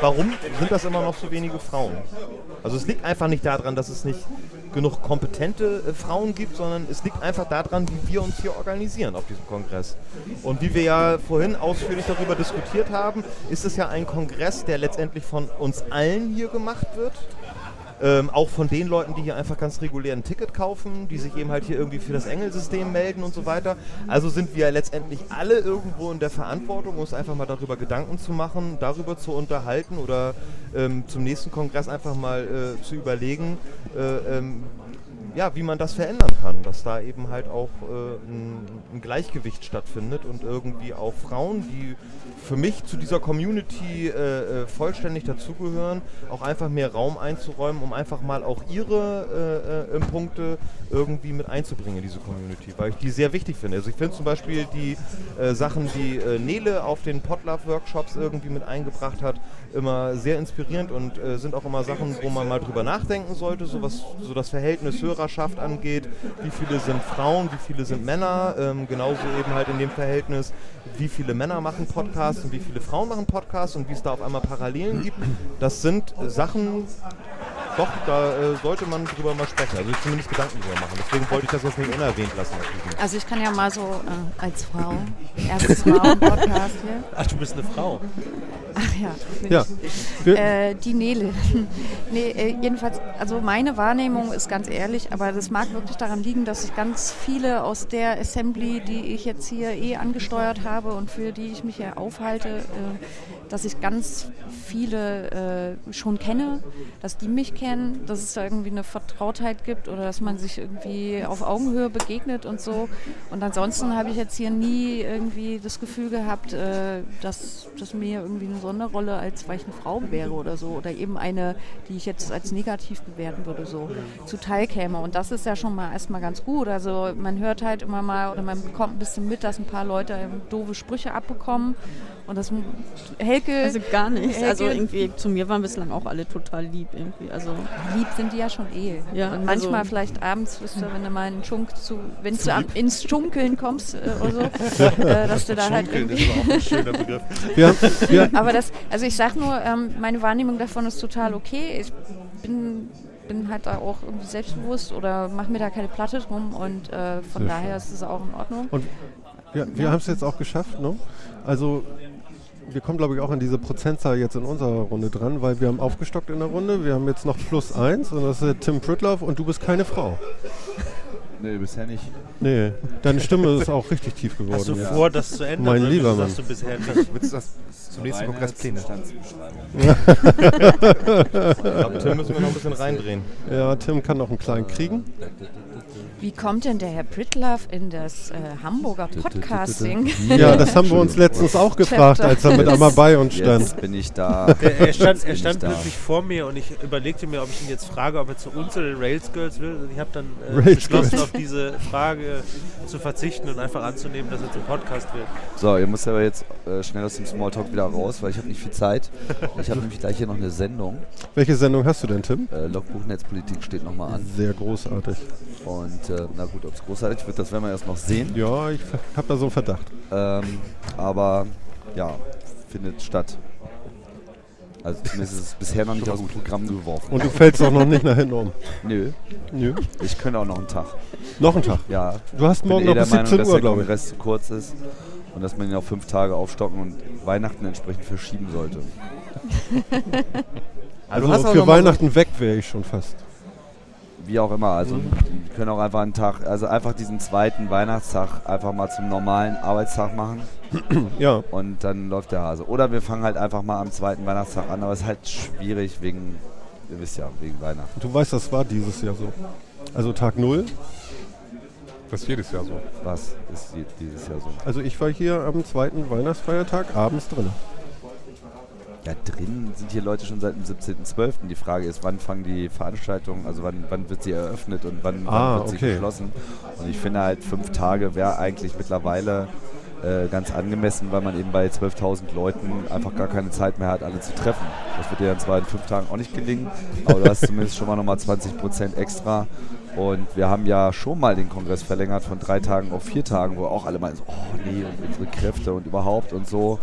Speaker 3: warum sind das immer noch so wenige Frauen? Also es liegt einfach nicht daran, dass es nicht genug kompetente äh, Frauen gibt, sondern es liegt einfach daran, wie wir uns hier organisieren auf diesem Kongress. Und wie wir ja vorhin ausführlich darüber diskutiert haben, ist es ja ein Kongress, der letztendlich von uns allen hier gemacht wird. Ähm, auch von den Leuten, die hier einfach ganz regulär ein Ticket kaufen, die sich eben halt hier irgendwie für das Engelsystem melden und so weiter. Also sind wir letztendlich alle irgendwo in der Verantwortung, uns einfach mal darüber Gedanken zu machen, darüber zu unterhalten oder ähm, zum nächsten Kongress einfach mal äh, zu überlegen, äh, ähm, ja, wie man das verändern kann, dass da eben halt auch äh, ein, ein Gleichgewicht stattfindet und irgendwie auch Frauen, die für mich zu dieser Community äh, äh, vollständig dazugehören, auch einfach mehr Raum einzuräumen, um einfach mal auch ihre äh, äh, Punkte irgendwie mit einzubringen in diese Community, weil ich die sehr wichtig finde. Also ich finde zum Beispiel die äh, Sachen, die äh, Nele auf den Potlove-Workshops irgendwie mit eingebracht hat, immer sehr inspirierend und sind auch immer Sachen, wo man mal drüber nachdenken sollte, so was so das Verhältnis Hörerschaft angeht, wie viele sind Frauen, wie viele sind Männer, ähm, genauso eben halt in dem Verhältnis, wie viele Männer machen Podcasts und wie viele Frauen machen Podcasts und wie es da auf einmal Parallelen gibt. Das sind Sachen, doch, da äh, sollte man drüber mal sprechen, also zumindest Gedanken drüber machen. Deswegen wollte ich das jetzt nicht unerwähnt lassen.
Speaker 4: Also ich kann ja mal so äh, als Frau, erstes Frauen-Podcast hier.
Speaker 5: Ach, du bist eine Frau.
Speaker 4: Ach ja.
Speaker 1: Ja. Wir,
Speaker 4: Äh, die Nele. nee, äh, jedenfalls, also meine Wahrnehmung ist ganz ehrlich, aber das mag wirklich daran liegen, dass ich ganz viele aus der Assembly, die ich jetzt hier eh angesteuert habe und für die ich mich hier aufhalte, äh, dass ich ganz viele äh, schon kenne, dass die mich kennen, dass es da irgendwie eine Vertrautheit gibt oder dass man sich irgendwie auf Augenhöhe begegnet und so. Und ansonsten habe ich jetzt hier nie irgendwie das Gefühl gehabt, äh, dass, dass mir irgendwie eine Sonderrolle als weil ich eine Frau wäre oder so oder eben eine, die ich jetzt als negativ bewerten würde, so zuteil käme. Und das ist ja schon mal erstmal ganz gut. Also man hört halt immer mal oder man bekommt ein bisschen mit, dass ein paar Leute doofe Sprüche abbekommen. Und das Helke,
Speaker 6: Also gar nicht.
Speaker 4: Helke,
Speaker 6: Also irgendwie zu mir waren bislang auch alle total lieb irgendwie. Also
Speaker 4: lieb sind die ja schon eh.
Speaker 6: Ja,
Speaker 4: und manchmal
Speaker 6: also-
Speaker 4: vielleicht abends, wisst ihr, wenn du mal einen Schunk zu, wenn du am- ins Schunkeln kommst äh, oder so, äh, dass du da halt irgendwie.
Speaker 5: ist aber auch ein schöner Begriff.
Speaker 1: haben, wir,
Speaker 4: Aber das, also ich sag nur, ähm, meine Wahrnehmung davon ist total okay. Ich bin, bin halt da auch irgendwie selbstbewusst oder mache mir da keine Platte drum und äh, von
Speaker 1: Sehr
Speaker 4: daher ist es auch in Ordnung.
Speaker 1: Und wir, wir haben es jetzt auch geschafft, ne? Also wir kommen, glaube ich, auch an diese Prozentzahl jetzt in unserer Runde dran, weil wir haben aufgestockt in der Runde. Wir haben jetzt noch plus eins und das ist Tim Pritloff und du bist keine Frau.
Speaker 8: Nee, bisher nicht.
Speaker 1: Nee, deine Stimme ist auch richtig tief geworden.
Speaker 5: Hast du
Speaker 1: jetzt.
Speaker 5: vor, das zu ändern?
Speaker 1: Mein lieber
Speaker 5: sagst du bisher nicht?
Speaker 2: Willst du das zum nächsten Kongress Pläne?
Speaker 3: Ich glaube, Tim müssen wir noch ein bisschen reindrehen.
Speaker 1: Ja, Tim kann noch einen kleinen kriegen.
Speaker 4: Wie kommt denn der Herr Pritlove in das äh, Hamburger Podcasting?
Speaker 1: Ja, das haben wir uns letztens auch gefragt, als er mit einmal bei uns stand.
Speaker 8: Jetzt bin ich da.
Speaker 5: Der, er stand, er stand plötzlich vor mir und ich überlegte mir, ob ich ihn jetzt frage, ob er zu uns oder den Rails Girls will. Und ich habe dann äh, beschlossen,
Speaker 1: Girls.
Speaker 5: auf diese Frage zu verzichten und einfach anzunehmen, dass er zum Podcast wird.
Speaker 8: So, ihr müsst aber jetzt äh, schnell aus dem Smalltalk wieder raus, weil ich habe nicht viel Zeit. Ich habe nämlich gleich hier noch eine Sendung.
Speaker 1: Welche Sendung hast du denn, Tim?
Speaker 8: Äh, Logbuch Netzpolitik steht nochmal an.
Speaker 1: Sehr großartig.
Speaker 8: Und äh, na gut, ob es großartig wird, das werden wir erst noch sehen.
Speaker 1: Ja, ich habe da so einen Verdacht.
Speaker 8: Ähm, aber ja, findet statt. Also zumindest ist es bisher noch nicht aus dem Programm geworfen.
Speaker 1: Und du fällst auch noch nicht nach hinten um.
Speaker 8: Nö,
Speaker 1: Nö.
Speaker 8: ich könnte auch noch einen Tag.
Speaker 1: Noch einen Tag.
Speaker 8: Ja,
Speaker 1: Du hast morgen
Speaker 8: eh
Speaker 1: noch
Speaker 8: der
Speaker 1: bis
Speaker 8: Meinung,
Speaker 1: 17
Speaker 8: dass
Speaker 1: Uhr,
Speaker 8: der
Speaker 1: glaube ich.
Speaker 8: Kongress zu kurz ist und dass man ihn auf fünf Tage aufstocken und Weihnachten entsprechend verschieben sollte.
Speaker 1: Also
Speaker 3: du hast auch
Speaker 1: für
Speaker 3: mal so-
Speaker 1: Weihnachten weg wäre ich schon fast.
Speaker 8: Wie auch immer, also die können auch einfach einen Tag, also einfach diesen zweiten Weihnachtstag einfach mal zum normalen Arbeitstag machen
Speaker 1: Ja,
Speaker 8: und dann läuft der Hase. Oder wir fangen halt einfach mal am zweiten Weihnachtstag an, aber es ist halt schwierig wegen, ihr wisst ja, wegen Weihnachten.
Speaker 1: du weißt, das war dieses Jahr so. Also Tag null.
Speaker 7: Das ist jedes Jahr so.
Speaker 8: Was ist die- dieses Jahr so?
Speaker 1: Also ich war hier am zweiten Weihnachtsfeiertag abends drin.
Speaker 8: Ja, drin sind hier Leute schon seit dem 17.12. Die Frage ist, wann fangen die Veranstaltungen, also wann, wann wird sie eröffnet und wann,
Speaker 1: Ah,
Speaker 8: wann wird sie
Speaker 1: okay.
Speaker 8: geschlossen. Und ich finde halt, fünf Tage wäre eigentlich mittlerweile äh, ganz angemessen, weil man eben bei 12.000 Leuten einfach gar keine Zeit mehr hat, alle zu treffen. Das wird dir dann zwar in fünf Tagen auch nicht gelingen, aber du hast zumindest schon mal nochmal 20% extra. Und wir haben ja schon mal den Kongress verlängert von drei Tagen auf vier Tagen, wo auch alle meinen, so, oh nee, und unsere Kräfte und überhaupt und so.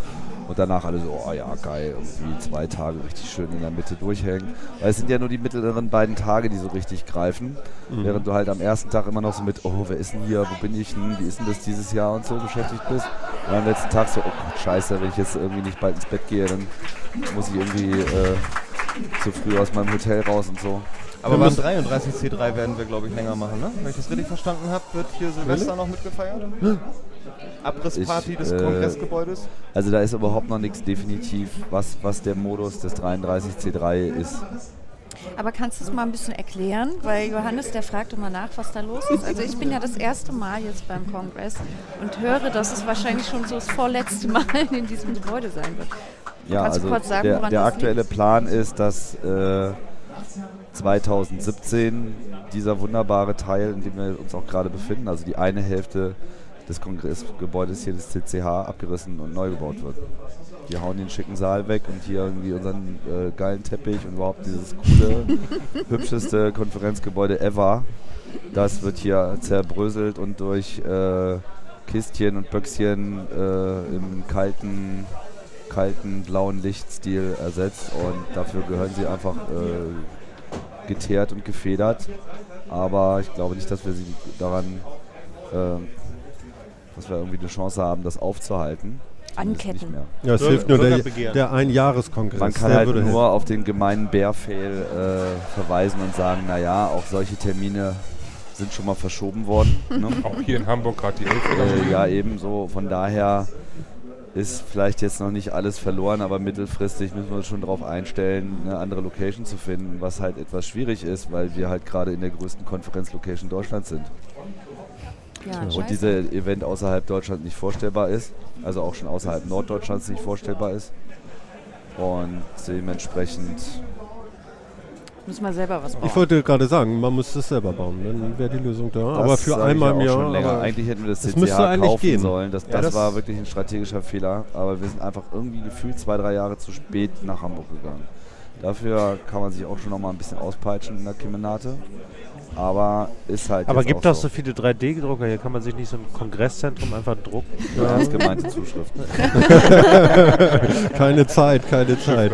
Speaker 8: Und danach alle so, oh ja, geil, irgendwie zwei Tage richtig schön in der Mitte durchhängen. Weil es sind ja nur die mittleren beiden Tage, die so richtig greifen. Während du halt am ersten Tag immer noch so mit, oh, wer ist denn hier, wo bin ich denn, wie ist denn das dieses Jahr und so beschäftigt bist. Und am letzten Tag so, oh Gott, scheiße, wenn ich jetzt irgendwie nicht bald ins Bett gehe, dann muss ich irgendwie äh, zu früh aus meinem Hotel raus und so.
Speaker 3: Aber beim
Speaker 1: müssen-
Speaker 3: 33C3 werden wir, glaube ich, länger machen, ne? Wenn ich das richtig verstanden habe, wird hier Silvester noch mitgefeiert. Abrissparty
Speaker 8: Ich,
Speaker 3: des
Speaker 8: äh,
Speaker 3: Kongressgebäudes.
Speaker 8: Also da ist überhaupt noch nichts definitiv, was, was der Modus des 33C3 ist.
Speaker 3: Du hast noch mal so ein bisschen rein.
Speaker 8: Da ist überhaupt noch nichts definitiv, was, was der Modus des 33C3 ist. Da ist überhaupt noch nichts definitiv, was, was der Modus des 33C3 ist.
Speaker 4: Aber kannst du es mal ein bisschen erklären? Weil Johannes, der fragt immer nach, was da los ist. Also ich bin ja das erste Mal jetzt beim Kongress und höre, dass es wahrscheinlich schon so das vorletzte Mal in diesem Gebäude sein wird.
Speaker 8: Ja,
Speaker 4: Kannst du
Speaker 8: also
Speaker 4: kurz sagen,
Speaker 8: der,
Speaker 4: woran
Speaker 8: der aktuelle
Speaker 4: liegt?
Speaker 8: Plan ist, dass äh, 2017 dieser wunderbare Teil, in dem wir uns auch gerade befinden, also die eine Hälfte des Kongressgebäudes hier des CCH abgerissen und neu gebaut wird. Die hauen den schicken Saal weg und hier irgendwie unseren äh, geilen Teppich und überhaupt dieses coole, hübscheste Konferenzgebäude ever. Das wird hier zerbröselt und durch äh, Kistchen und Böckschen äh, im kalten, kalten blauen Lichtstil ersetzt und dafür gehören sie einfach äh, geteert und gefedert. Aber ich glaube nicht, dass wir sie daran, äh, dass wir irgendwie eine Chance haben, das aufzuhalten.
Speaker 4: Anketten.
Speaker 8: mehr.
Speaker 1: Ja, es hilft nur der, der Einjahreskongress.
Speaker 8: Man kann halt
Speaker 1: würde
Speaker 8: nur
Speaker 1: helfen.
Speaker 8: auf den gemeinen Bärfail äh, verweisen und sagen, naja, auch solche Termine sind schon mal verschoben worden. Ne?
Speaker 7: Auch hier in Hamburg gerade die 11.
Speaker 8: äh, ja, ebenso. Von daher ist vielleicht jetzt noch nicht alles verloren, aber mittelfristig müssen wir uns schon darauf einstellen, eine andere Location zu finden, was halt etwas schwierig ist, weil wir halt gerade in der größten Konferenzlocation Deutschlands sind.
Speaker 4: Ja,
Speaker 8: Und
Speaker 4: scheiße.
Speaker 8: diese Event außerhalb Deutschlands nicht vorstellbar ist, also auch schon außerhalb Norddeutschlands nicht vorstellbar ist. Und dementsprechend
Speaker 4: Müssen wir selber was bauen.
Speaker 1: Ich wollte gerade sagen, man müsste es selber bauen, dann wäre die Lösung da. aber
Speaker 8: Das
Speaker 1: für
Speaker 8: sag ich
Speaker 1: einmal
Speaker 8: ja
Speaker 1: im Jahr.
Speaker 8: Schon länger.
Speaker 1: aber
Speaker 8: Eigentlich hätten wir das
Speaker 1: das
Speaker 8: CCH
Speaker 1: müsste eigentlich
Speaker 8: kaufen
Speaker 1: gehen.
Speaker 8: sollen. Das,
Speaker 1: Ja,
Speaker 8: das,
Speaker 1: das-
Speaker 8: war wirklich ein strategischer Fehler. Aber wir sind einfach irgendwie gefühlt zwei, drei Jahre zu spät nach Hamburg gegangen. Dafür kann man sich auch schon noch mal ein bisschen auspeitschen in der Kemenate. Aber ist halt.
Speaker 5: Aber gibt
Speaker 8: auch
Speaker 5: doch so viele 3D-Drucker. Hier kann man sich nicht so ein Kongresszentrum einfach drucken.
Speaker 8: Ja. Ernst gemeinte Zuschriften.
Speaker 1: keine Zeit, keine Zeit.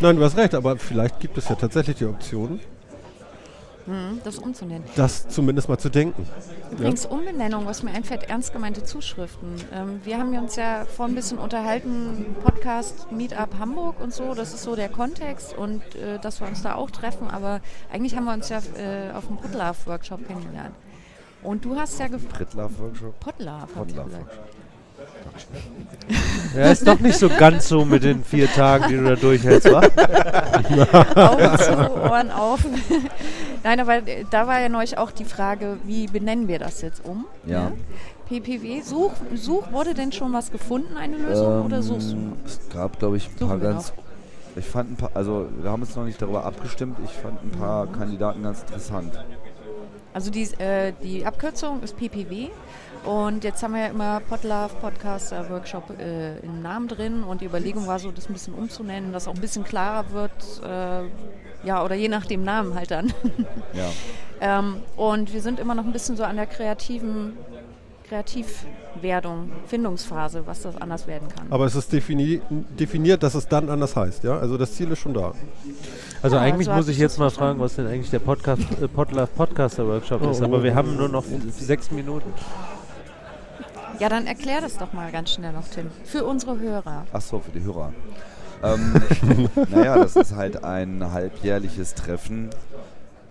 Speaker 1: Nein, du hast recht, aber vielleicht gibt es ja tatsächlich die Option,
Speaker 4: Hm, das umzunennen.
Speaker 1: das zumindest mal zu denken.
Speaker 4: Übrigens Umbenennung, was mir einfällt, ernst gemeinte Zuschriften. Ähm, wir haben uns ja vor ein bisschen unterhalten, Podcast Meetup Hamburg und so, das ist so der Kontext und äh, dass wir uns da auch treffen, aber eigentlich haben wir uns ja äh, auf dem Podlove-Workshop kennengelernt. Und du hast ja gefragt,
Speaker 8: Pritlove-Workshop.
Speaker 4: Podlove, hab ich
Speaker 8: Podlove
Speaker 4: gesagt.
Speaker 5: Ja, ist doch nicht so ganz so mit den vier Tagen, die du da durchhältst, wa?
Speaker 4: Augen zu, Ohren auf. Nein, aber äh, da war ja neulich auch die Frage, wie benennen wir das jetzt um?
Speaker 8: Ja.
Speaker 4: Ne? PPW, Such, Such, wurde denn schon was gefunden, eine Lösung, oder suchst du?
Speaker 8: Ähm, Es gab, glaube ich, ein
Speaker 4: Suchen
Speaker 8: paar ganz. Ich fand ein paar, also wir haben uns noch nicht darüber abgestimmt. Ich fand ein paar Kandidaten ganz interessant.
Speaker 4: Also die, äh, die Abkürzung ist PPW und jetzt haben wir ja immer Podlove Podcaster Workshop äh, im Namen drin und die Überlegung war so, das ein bisschen umzunennen, dass auch ein bisschen klarer wird, äh, ja, oder je nach dem Namen halt dann.
Speaker 8: Ja.
Speaker 4: ähm, und wir sind immer noch ein bisschen so an der kreativen Kreativwerdung, Findungsphase, was das anders werden kann.
Speaker 1: Aber es ist defini definiert, dass es dann anders heißt. Ja? Also das Ziel ist schon da.
Speaker 5: Also
Speaker 4: Ja,
Speaker 5: eigentlich
Speaker 4: so
Speaker 5: muss ich jetzt mal fragen, was denn eigentlich der Podcast, äh, Podlove Podcaster Workshop ist.
Speaker 1: Oh,
Speaker 5: Aber
Speaker 1: oh,
Speaker 5: wir
Speaker 1: oh.
Speaker 5: haben nur noch sechs Minuten.
Speaker 4: Ja, dann erklär das doch mal ganz schnell noch, Tim. Für unsere Hörer.
Speaker 8: Ach so, für die Hörer. Ähm, naja, das ist halt ein halbjährliches Treffen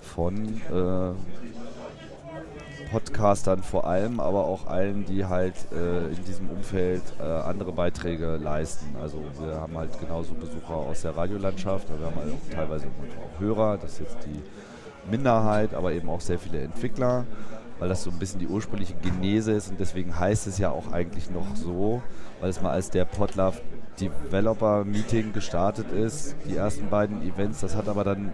Speaker 8: von äh, Podcastern vor allem, aber auch allen, die halt äh, in diesem Umfeld äh, andere Beiträge leisten. Also wir haben halt genauso Besucher aus der Radiolandschaft, aber wir haben halt auch teilweise auch Hörer, das ist jetzt die Minderheit, aber eben auch sehr viele Entwickler, weil das so ein bisschen die ursprüngliche Genese ist und deswegen heißt es ja auch eigentlich noch so, weil es mal als der Podlove Developer Meeting gestartet ist, die ersten beiden Events, das hat aber dann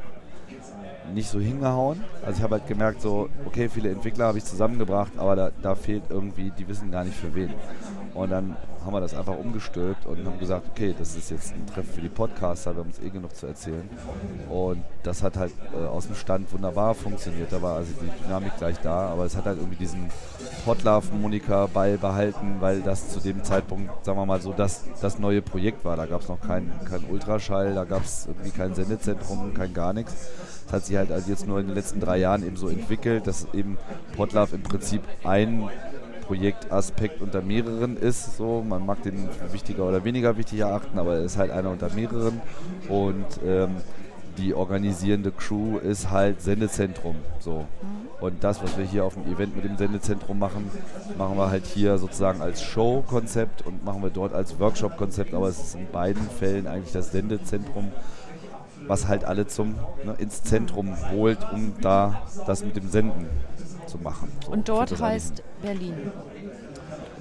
Speaker 8: nicht so hingehauen. Also ich habe halt gemerkt, so, okay, viele Entwickler habe ich zusammengebracht, aber da, da fehlt irgendwie, die wissen gar nicht für wen. Und dann haben wir das einfach umgestülpt und haben gesagt, okay, das ist jetzt ein Treffen für die Podcaster, wir haben uns eh genug zu erzählen. Und das hat halt äh, aus dem Stand wunderbar funktioniert. Da war also die Dynamik gleich da, aber es hat halt irgendwie diesen Podlove-Moniker beibehalten, weil das zu dem Zeitpunkt, sagen wir mal so, das, das neue Projekt war. Da gab es noch keinen kein Ultraschall, da gab es irgendwie kein Sendezentrum, kein gar nichts. Das hat sich halt also jetzt nur in den letzten drei Jahren eben so entwickelt, dass eben Podlove im Prinzip ein Projektaspekt unter mehreren ist. So, man mag den wichtiger oder weniger wichtig erachten, aber er ist halt einer unter mehreren. Und ähm, die organisierende Crew ist halt Sendezentrum. So. Und das, was wir hier auf dem Event mit dem Sendezentrum machen, machen wir halt hier sozusagen als Show-Konzept und machen wir dort als Workshop-Konzept. Aber es ist in beiden Fällen eigentlich das Sendezentrum was halt alle zum ne, ins Zentrum holt, um da das mit dem Senden zu machen. So,
Speaker 4: Und dort heißt Berlin.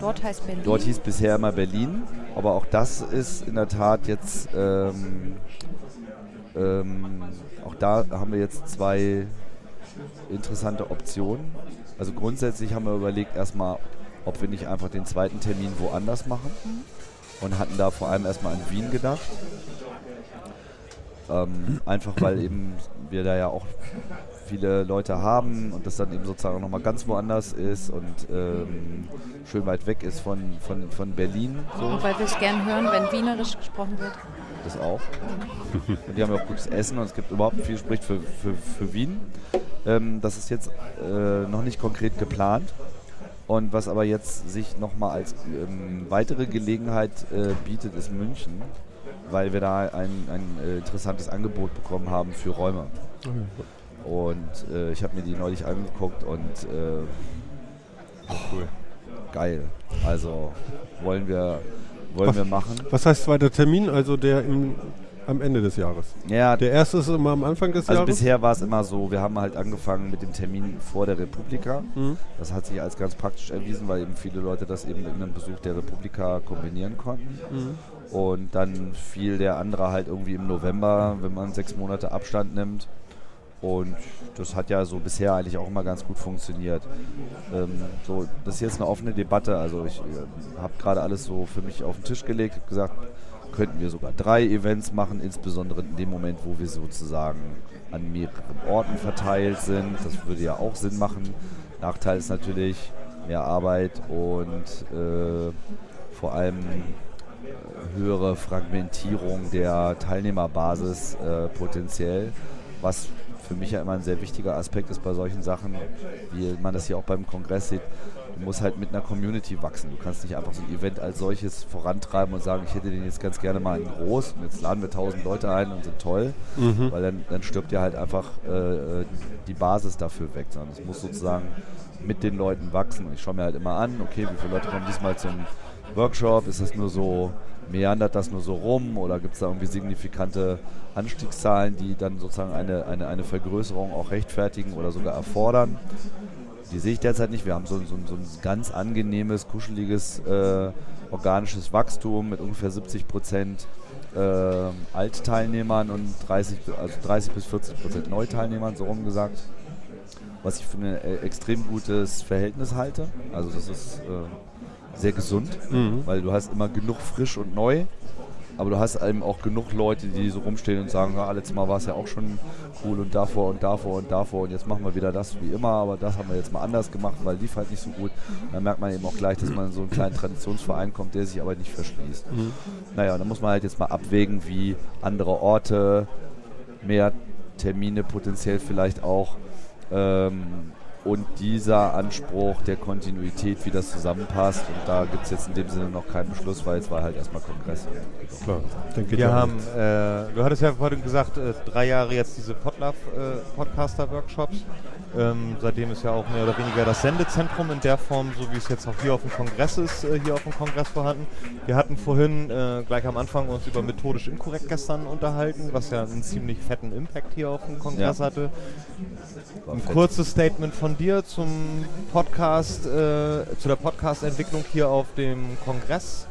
Speaker 4: Dort heißt Berlin.
Speaker 8: Dort hieß bisher immer Berlin, aber auch das ist in der Tat jetzt, ähm, ähm, auch da haben wir jetzt zwei interessante Optionen. Also grundsätzlich haben wir überlegt erstmal, ob wir nicht einfach den zweiten Termin woanders machen und hatten da vor allem erstmal an Wien gedacht. Ähm, einfach weil eben wir da ja auch viele Leute haben und das dann eben sozusagen nochmal ganz woanders ist und ähm, schön weit weg ist von, von, von Berlin. So.
Speaker 4: Und weil wir es gern hören, wenn Wienerisch gesprochen wird.
Speaker 8: Das auch. Und die haben ja auch gutes Essen und es gibt überhaupt viel spricht für, für, für Wien. Ähm, das ist jetzt äh, noch nicht konkret geplant. Und was aber jetzt sich nochmal als ähm, weitere Gelegenheit äh, bietet, ist München, weil wir da ein, ein äh, interessantes Angebot bekommen haben für Räume. Und äh, ich habe mir die neulich angeguckt und äh,
Speaker 7: Cool.
Speaker 8: geil. Also wollen wir, wollen
Speaker 1: Was-
Speaker 8: wir machen.
Speaker 1: Was heißt zweiter Termin? Also der im, am Ende des Jahres.
Speaker 8: Ja,
Speaker 1: Der erste ist immer am Anfang des
Speaker 8: Also
Speaker 1: Jahres.
Speaker 8: bisher war es immer so, wir haben halt angefangen mit dem Termin vor der Republika.
Speaker 1: Mhm.
Speaker 8: Das hat sich als ganz praktisch erwiesen, weil eben viele Leute das eben mit einem Besuch der Republika kombinieren konnten.
Speaker 1: Mhm.
Speaker 8: Und dann fiel der andere halt irgendwie im November, wenn man sechs Monate Abstand nimmt. Und das hat ja so bisher eigentlich auch immer ganz gut funktioniert. Ähm, so, das ist jetzt eine offene Debatte. Also ich äh, habe gerade alles so für mich auf den Tisch gelegt, habe gesagt, könnten wir sogar drei Events machen, insbesondere in dem Moment, wo wir sozusagen an mehreren Orten verteilt sind. Das würde ja auch Sinn machen. Nachteil ist natürlich mehr Arbeit und äh, vor allem höhere Fragmentierung der Teilnehmerbasis äh, potenziell, was für mich ja immer ein sehr wichtiger Aspekt ist bei solchen Sachen, wie man das hier auch beim Kongress sieht. Du musst halt mit einer Community wachsen. Du kannst nicht einfach so ein Event als solches vorantreiben und sagen, ich hätte den jetzt ganz gerne mal in groß und jetzt laden wir tausend Leute ein und sind toll,
Speaker 1: Mhm.
Speaker 8: weil dann, dann stirbt ja halt einfach äh, die Basis dafür weg, sondern es muss sozusagen mit den Leuten wachsen. Und ich schaue mir halt immer an, okay, wie viele Leute kommen diesmal zum Workshop? Ist das nur so, meandert das nur so rum oder gibt es da irgendwie signifikante Anstiegszahlen, die dann sozusagen eine, eine, eine Vergrößerung auch rechtfertigen oder sogar erfordern? Die sehe ich derzeit nicht. Wir haben so, so, so ein ganz angenehmes, kuscheliges, äh, organisches Wachstum mit ungefähr 70 Prozent äh, Altteilnehmern und 30, also 30 bis 40 Prozent Neuteilnehmern, so rum gesagt. Was ich für ein äh, extrem gutes Verhältnis halte. Also das ist äh, sehr gesund,
Speaker 1: Mhm.
Speaker 8: weil du hast immer genug frisch und neu. Aber du hast eben auch genug Leute, die so rumstehen und sagen, ja, letztes Mal war es ja auch schon cool und davor und davor und davor und jetzt machen wir wieder das wie immer, aber das haben wir jetzt mal anders gemacht, weil lief halt nicht so gut. Dann merkt man eben auch gleich, dass man in so einen kleinen Traditionsverein kommt, der sich aber nicht verschließt.
Speaker 1: Mhm.
Speaker 8: Naja, dann muss man halt jetzt mal abwägen, wie andere Orte, mehr Termine potenziell vielleicht auch ähm, und dieser Anspruch der Kontinuität, wie das zusammenpasst. Und da gibt es jetzt in dem Sinne noch keinen Beschluss, weil jetzt war halt erstmal Kongress.
Speaker 1: Klar, geht
Speaker 3: Wir haben, äh, du hattest ja vorhin gesagt, äh, drei Jahre jetzt diese Podlove äh, Podcaster-Workshops. Ähm, seitdem ist ja auch mehr oder weniger das Sendezentrum in der Form, so wie es jetzt auch hier auf dem Kongress ist, äh, hier auf dem Kongress vorhanden. Wir hatten vorhin äh, gleich am Anfang uns über methodisch inkorrekt gestern unterhalten, was ja einen ziemlich fetten Impact hier auf dem Kongress
Speaker 8: Ja.
Speaker 3: hatte. Ein kurzes Statement von dir zum Podcast, äh, zu der Podcast-Entwicklung hier auf dem Kongress.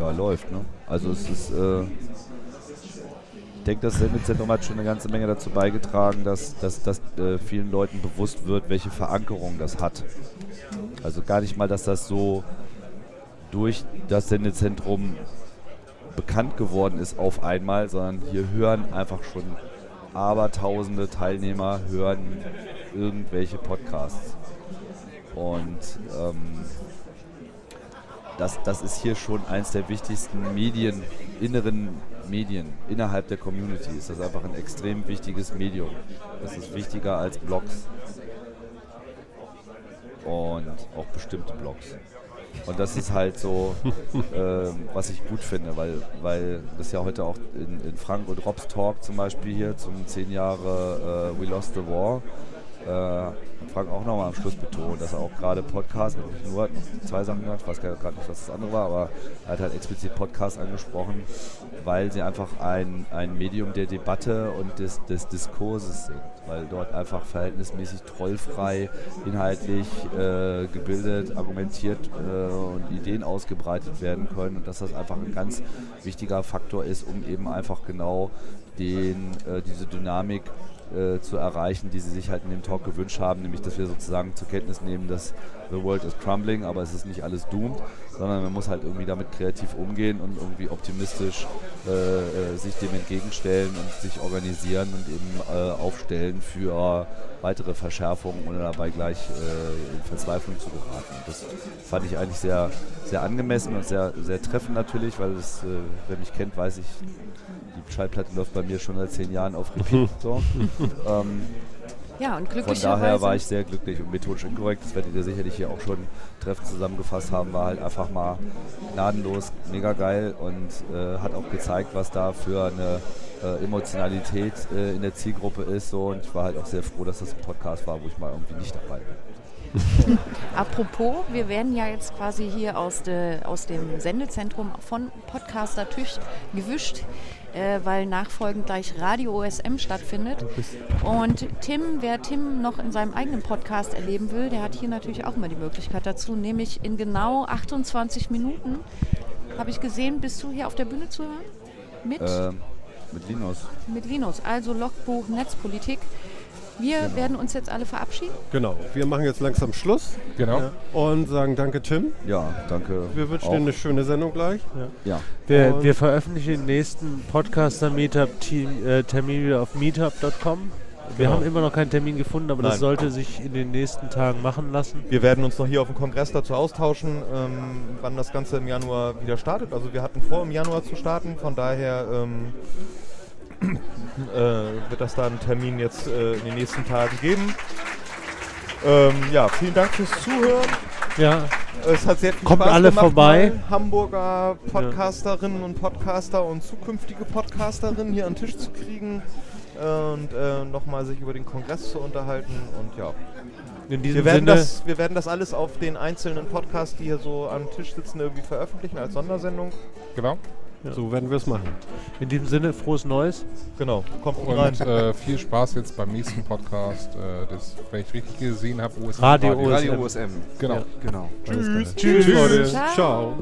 Speaker 8: Ja, läuft, ne? Also es ist, äh, denke, das Sendezentrum hat schon eine ganze Menge dazu beigetragen, dass, dass, dass äh, vielen Leuten bewusst wird, welche Verankerung das hat. Also gar nicht mal, dass das so durch das Sendezentrum bekannt geworden ist auf einmal, sondern hier hören einfach schon abertausende Teilnehmer hören irgendwelche Podcasts. Und ähm, das, das ist hier schon eins der wichtigsten Medien, inneren Medien innerhalb der Community. Ist das einfach ein extrem wichtiges Medium. Das ist wichtiger als Blogs. Und auch bestimmte Blogs. Und das ist halt so, ähm, was ich gut finde, weil, weil das ja heute auch in, in Frank und Robs Talk zum Beispiel hier zum 10 Jahre äh, We Lost the War äh, Frank auch nochmal am Schluss betont, dass er auch gerade Podcast, nicht nur, zwei Sachen gemacht, ich weiß gerade nicht, was das andere war, aber er hat halt explizit Podcast angesprochen, weil sie einfach ein, ein Medium der Debatte und des, des Diskurses sind, weil dort einfach verhältnismäßig trollfrei, inhaltlich äh, gebildet, argumentiert äh, und Ideen ausgebreitet werden können und dass das einfach ein ganz wichtiger Faktor ist, um eben einfach genau den, äh, diese Dynamik äh, zu erreichen, die sie sich halt in dem Talk gewünscht haben, nämlich dass wir sozusagen zur Kenntnis nehmen, dass the world is crumbling, aber es ist nicht alles doomed, sondern man muss halt irgendwie damit kreativ umgehen und irgendwie optimistisch äh, äh, sich dem entgegenstellen und sich organisieren und eben äh, aufstellen für weitere Verschärfungen, ohne dabei gleich äh, in Verzweiflung zu geraten. Das fand ich eigentlich sehr, sehr angemessen und sehr, sehr treffend natürlich, weil es, äh, wer mich kennt, weiß ich, die Schallplatte läuft bei mir schon seit zehn Jahren auf Repeat. so. ähm,
Speaker 4: Ja, und
Speaker 8: von
Speaker 4: glücklicherweise.
Speaker 8: daher war ich sehr glücklich und methodisch inkorrekt. Das werdet ihr sicherlich hier auch schon treffend zusammengefasst haben. War halt einfach mal gnadenlos, mega geil und äh, hat auch gezeigt, was da für eine äh, Emotionalität äh, in der Zielgruppe ist. So. Und ich war halt auch sehr froh, dass das ein Podcast war, wo ich mal irgendwie nicht dabei bin.
Speaker 4: Apropos, wir werden ja jetzt quasi hier aus, de, aus dem Sendezentrum von Podcaster Tisch gewischt, äh, weil nachfolgend gleich Radio OSM stattfindet. Und Tim, wer Tim noch in seinem eigenen Podcast erleben will, der hat hier natürlich auch immer die Möglichkeit dazu, nämlich in genau 28 Minuten, habe ich gesehen, bist du hier auf der Bühne zu hören? Mit,
Speaker 8: Ähm, mit Linus.
Speaker 4: mit Linus, also Logbuch Netzpolitik. Wir werden uns jetzt alle verabschieden.
Speaker 1: Genau, wir machen jetzt langsam Schluss
Speaker 7: Genau.
Speaker 1: ja, und sagen danke Tim.
Speaker 8: Ja, danke.
Speaker 1: Wir wünschen
Speaker 8: auch.
Speaker 1: dir eine schöne Sendung gleich.
Speaker 8: Ja.
Speaker 5: Wir,
Speaker 1: Und-
Speaker 5: wir veröffentlichen den nächsten Podcaster-Meetup-Termin wieder auf meetup.com. Wir
Speaker 3: Genau.
Speaker 5: haben immer noch keinen Termin gefunden, aber das
Speaker 3: Nein.
Speaker 5: sollte sich in den nächsten Tagen machen lassen.
Speaker 3: Wir werden uns noch hier auf dem Kongress dazu austauschen, ähm, wann das Ganze im Januar wieder startet. Also wir hatten vor, im Januar zu starten, von daher ähm, äh, wird das da einen Termin jetzt äh, in den nächsten Tagen geben. Ähm, ja, vielen Dank fürs Zuhören.
Speaker 5: Ja,
Speaker 3: Es hat sehr viel
Speaker 5: Kommt
Speaker 3: Spaß
Speaker 5: alle
Speaker 3: gemacht,
Speaker 5: vorbei.
Speaker 3: Hamburger Podcasterinnen und Podcaster und zukünftige Podcasterinnen hier an den Tisch zu kriegen und äh, nochmal sich über den Kongress zu unterhalten. Und ja,
Speaker 5: in diesem
Speaker 3: wir werden,
Speaker 5: Sinne.
Speaker 3: das, wir werden das alles auf den einzelnen Podcasts, die hier so am Tisch sitzen, irgendwie veröffentlichen als Sondersendung.
Speaker 7: Genau. Ja.
Speaker 1: So werden wir es machen.
Speaker 5: In diesem Sinne, frohes Neues.
Speaker 3: Genau, kommt gut rein.
Speaker 7: Und äh, viel Spaß jetzt beim nächsten Podcast, äh, das, wenn ich richtig gesehen habe, OSM.
Speaker 5: Radio,
Speaker 2: Radio, Radio
Speaker 5: OSM.
Speaker 2: OSM.
Speaker 7: Genau. Ja.
Speaker 2: genau. Tschüss.
Speaker 5: Tschüss,
Speaker 1: Tschüss, Leute.
Speaker 4: Ciao.
Speaker 1: Ciao.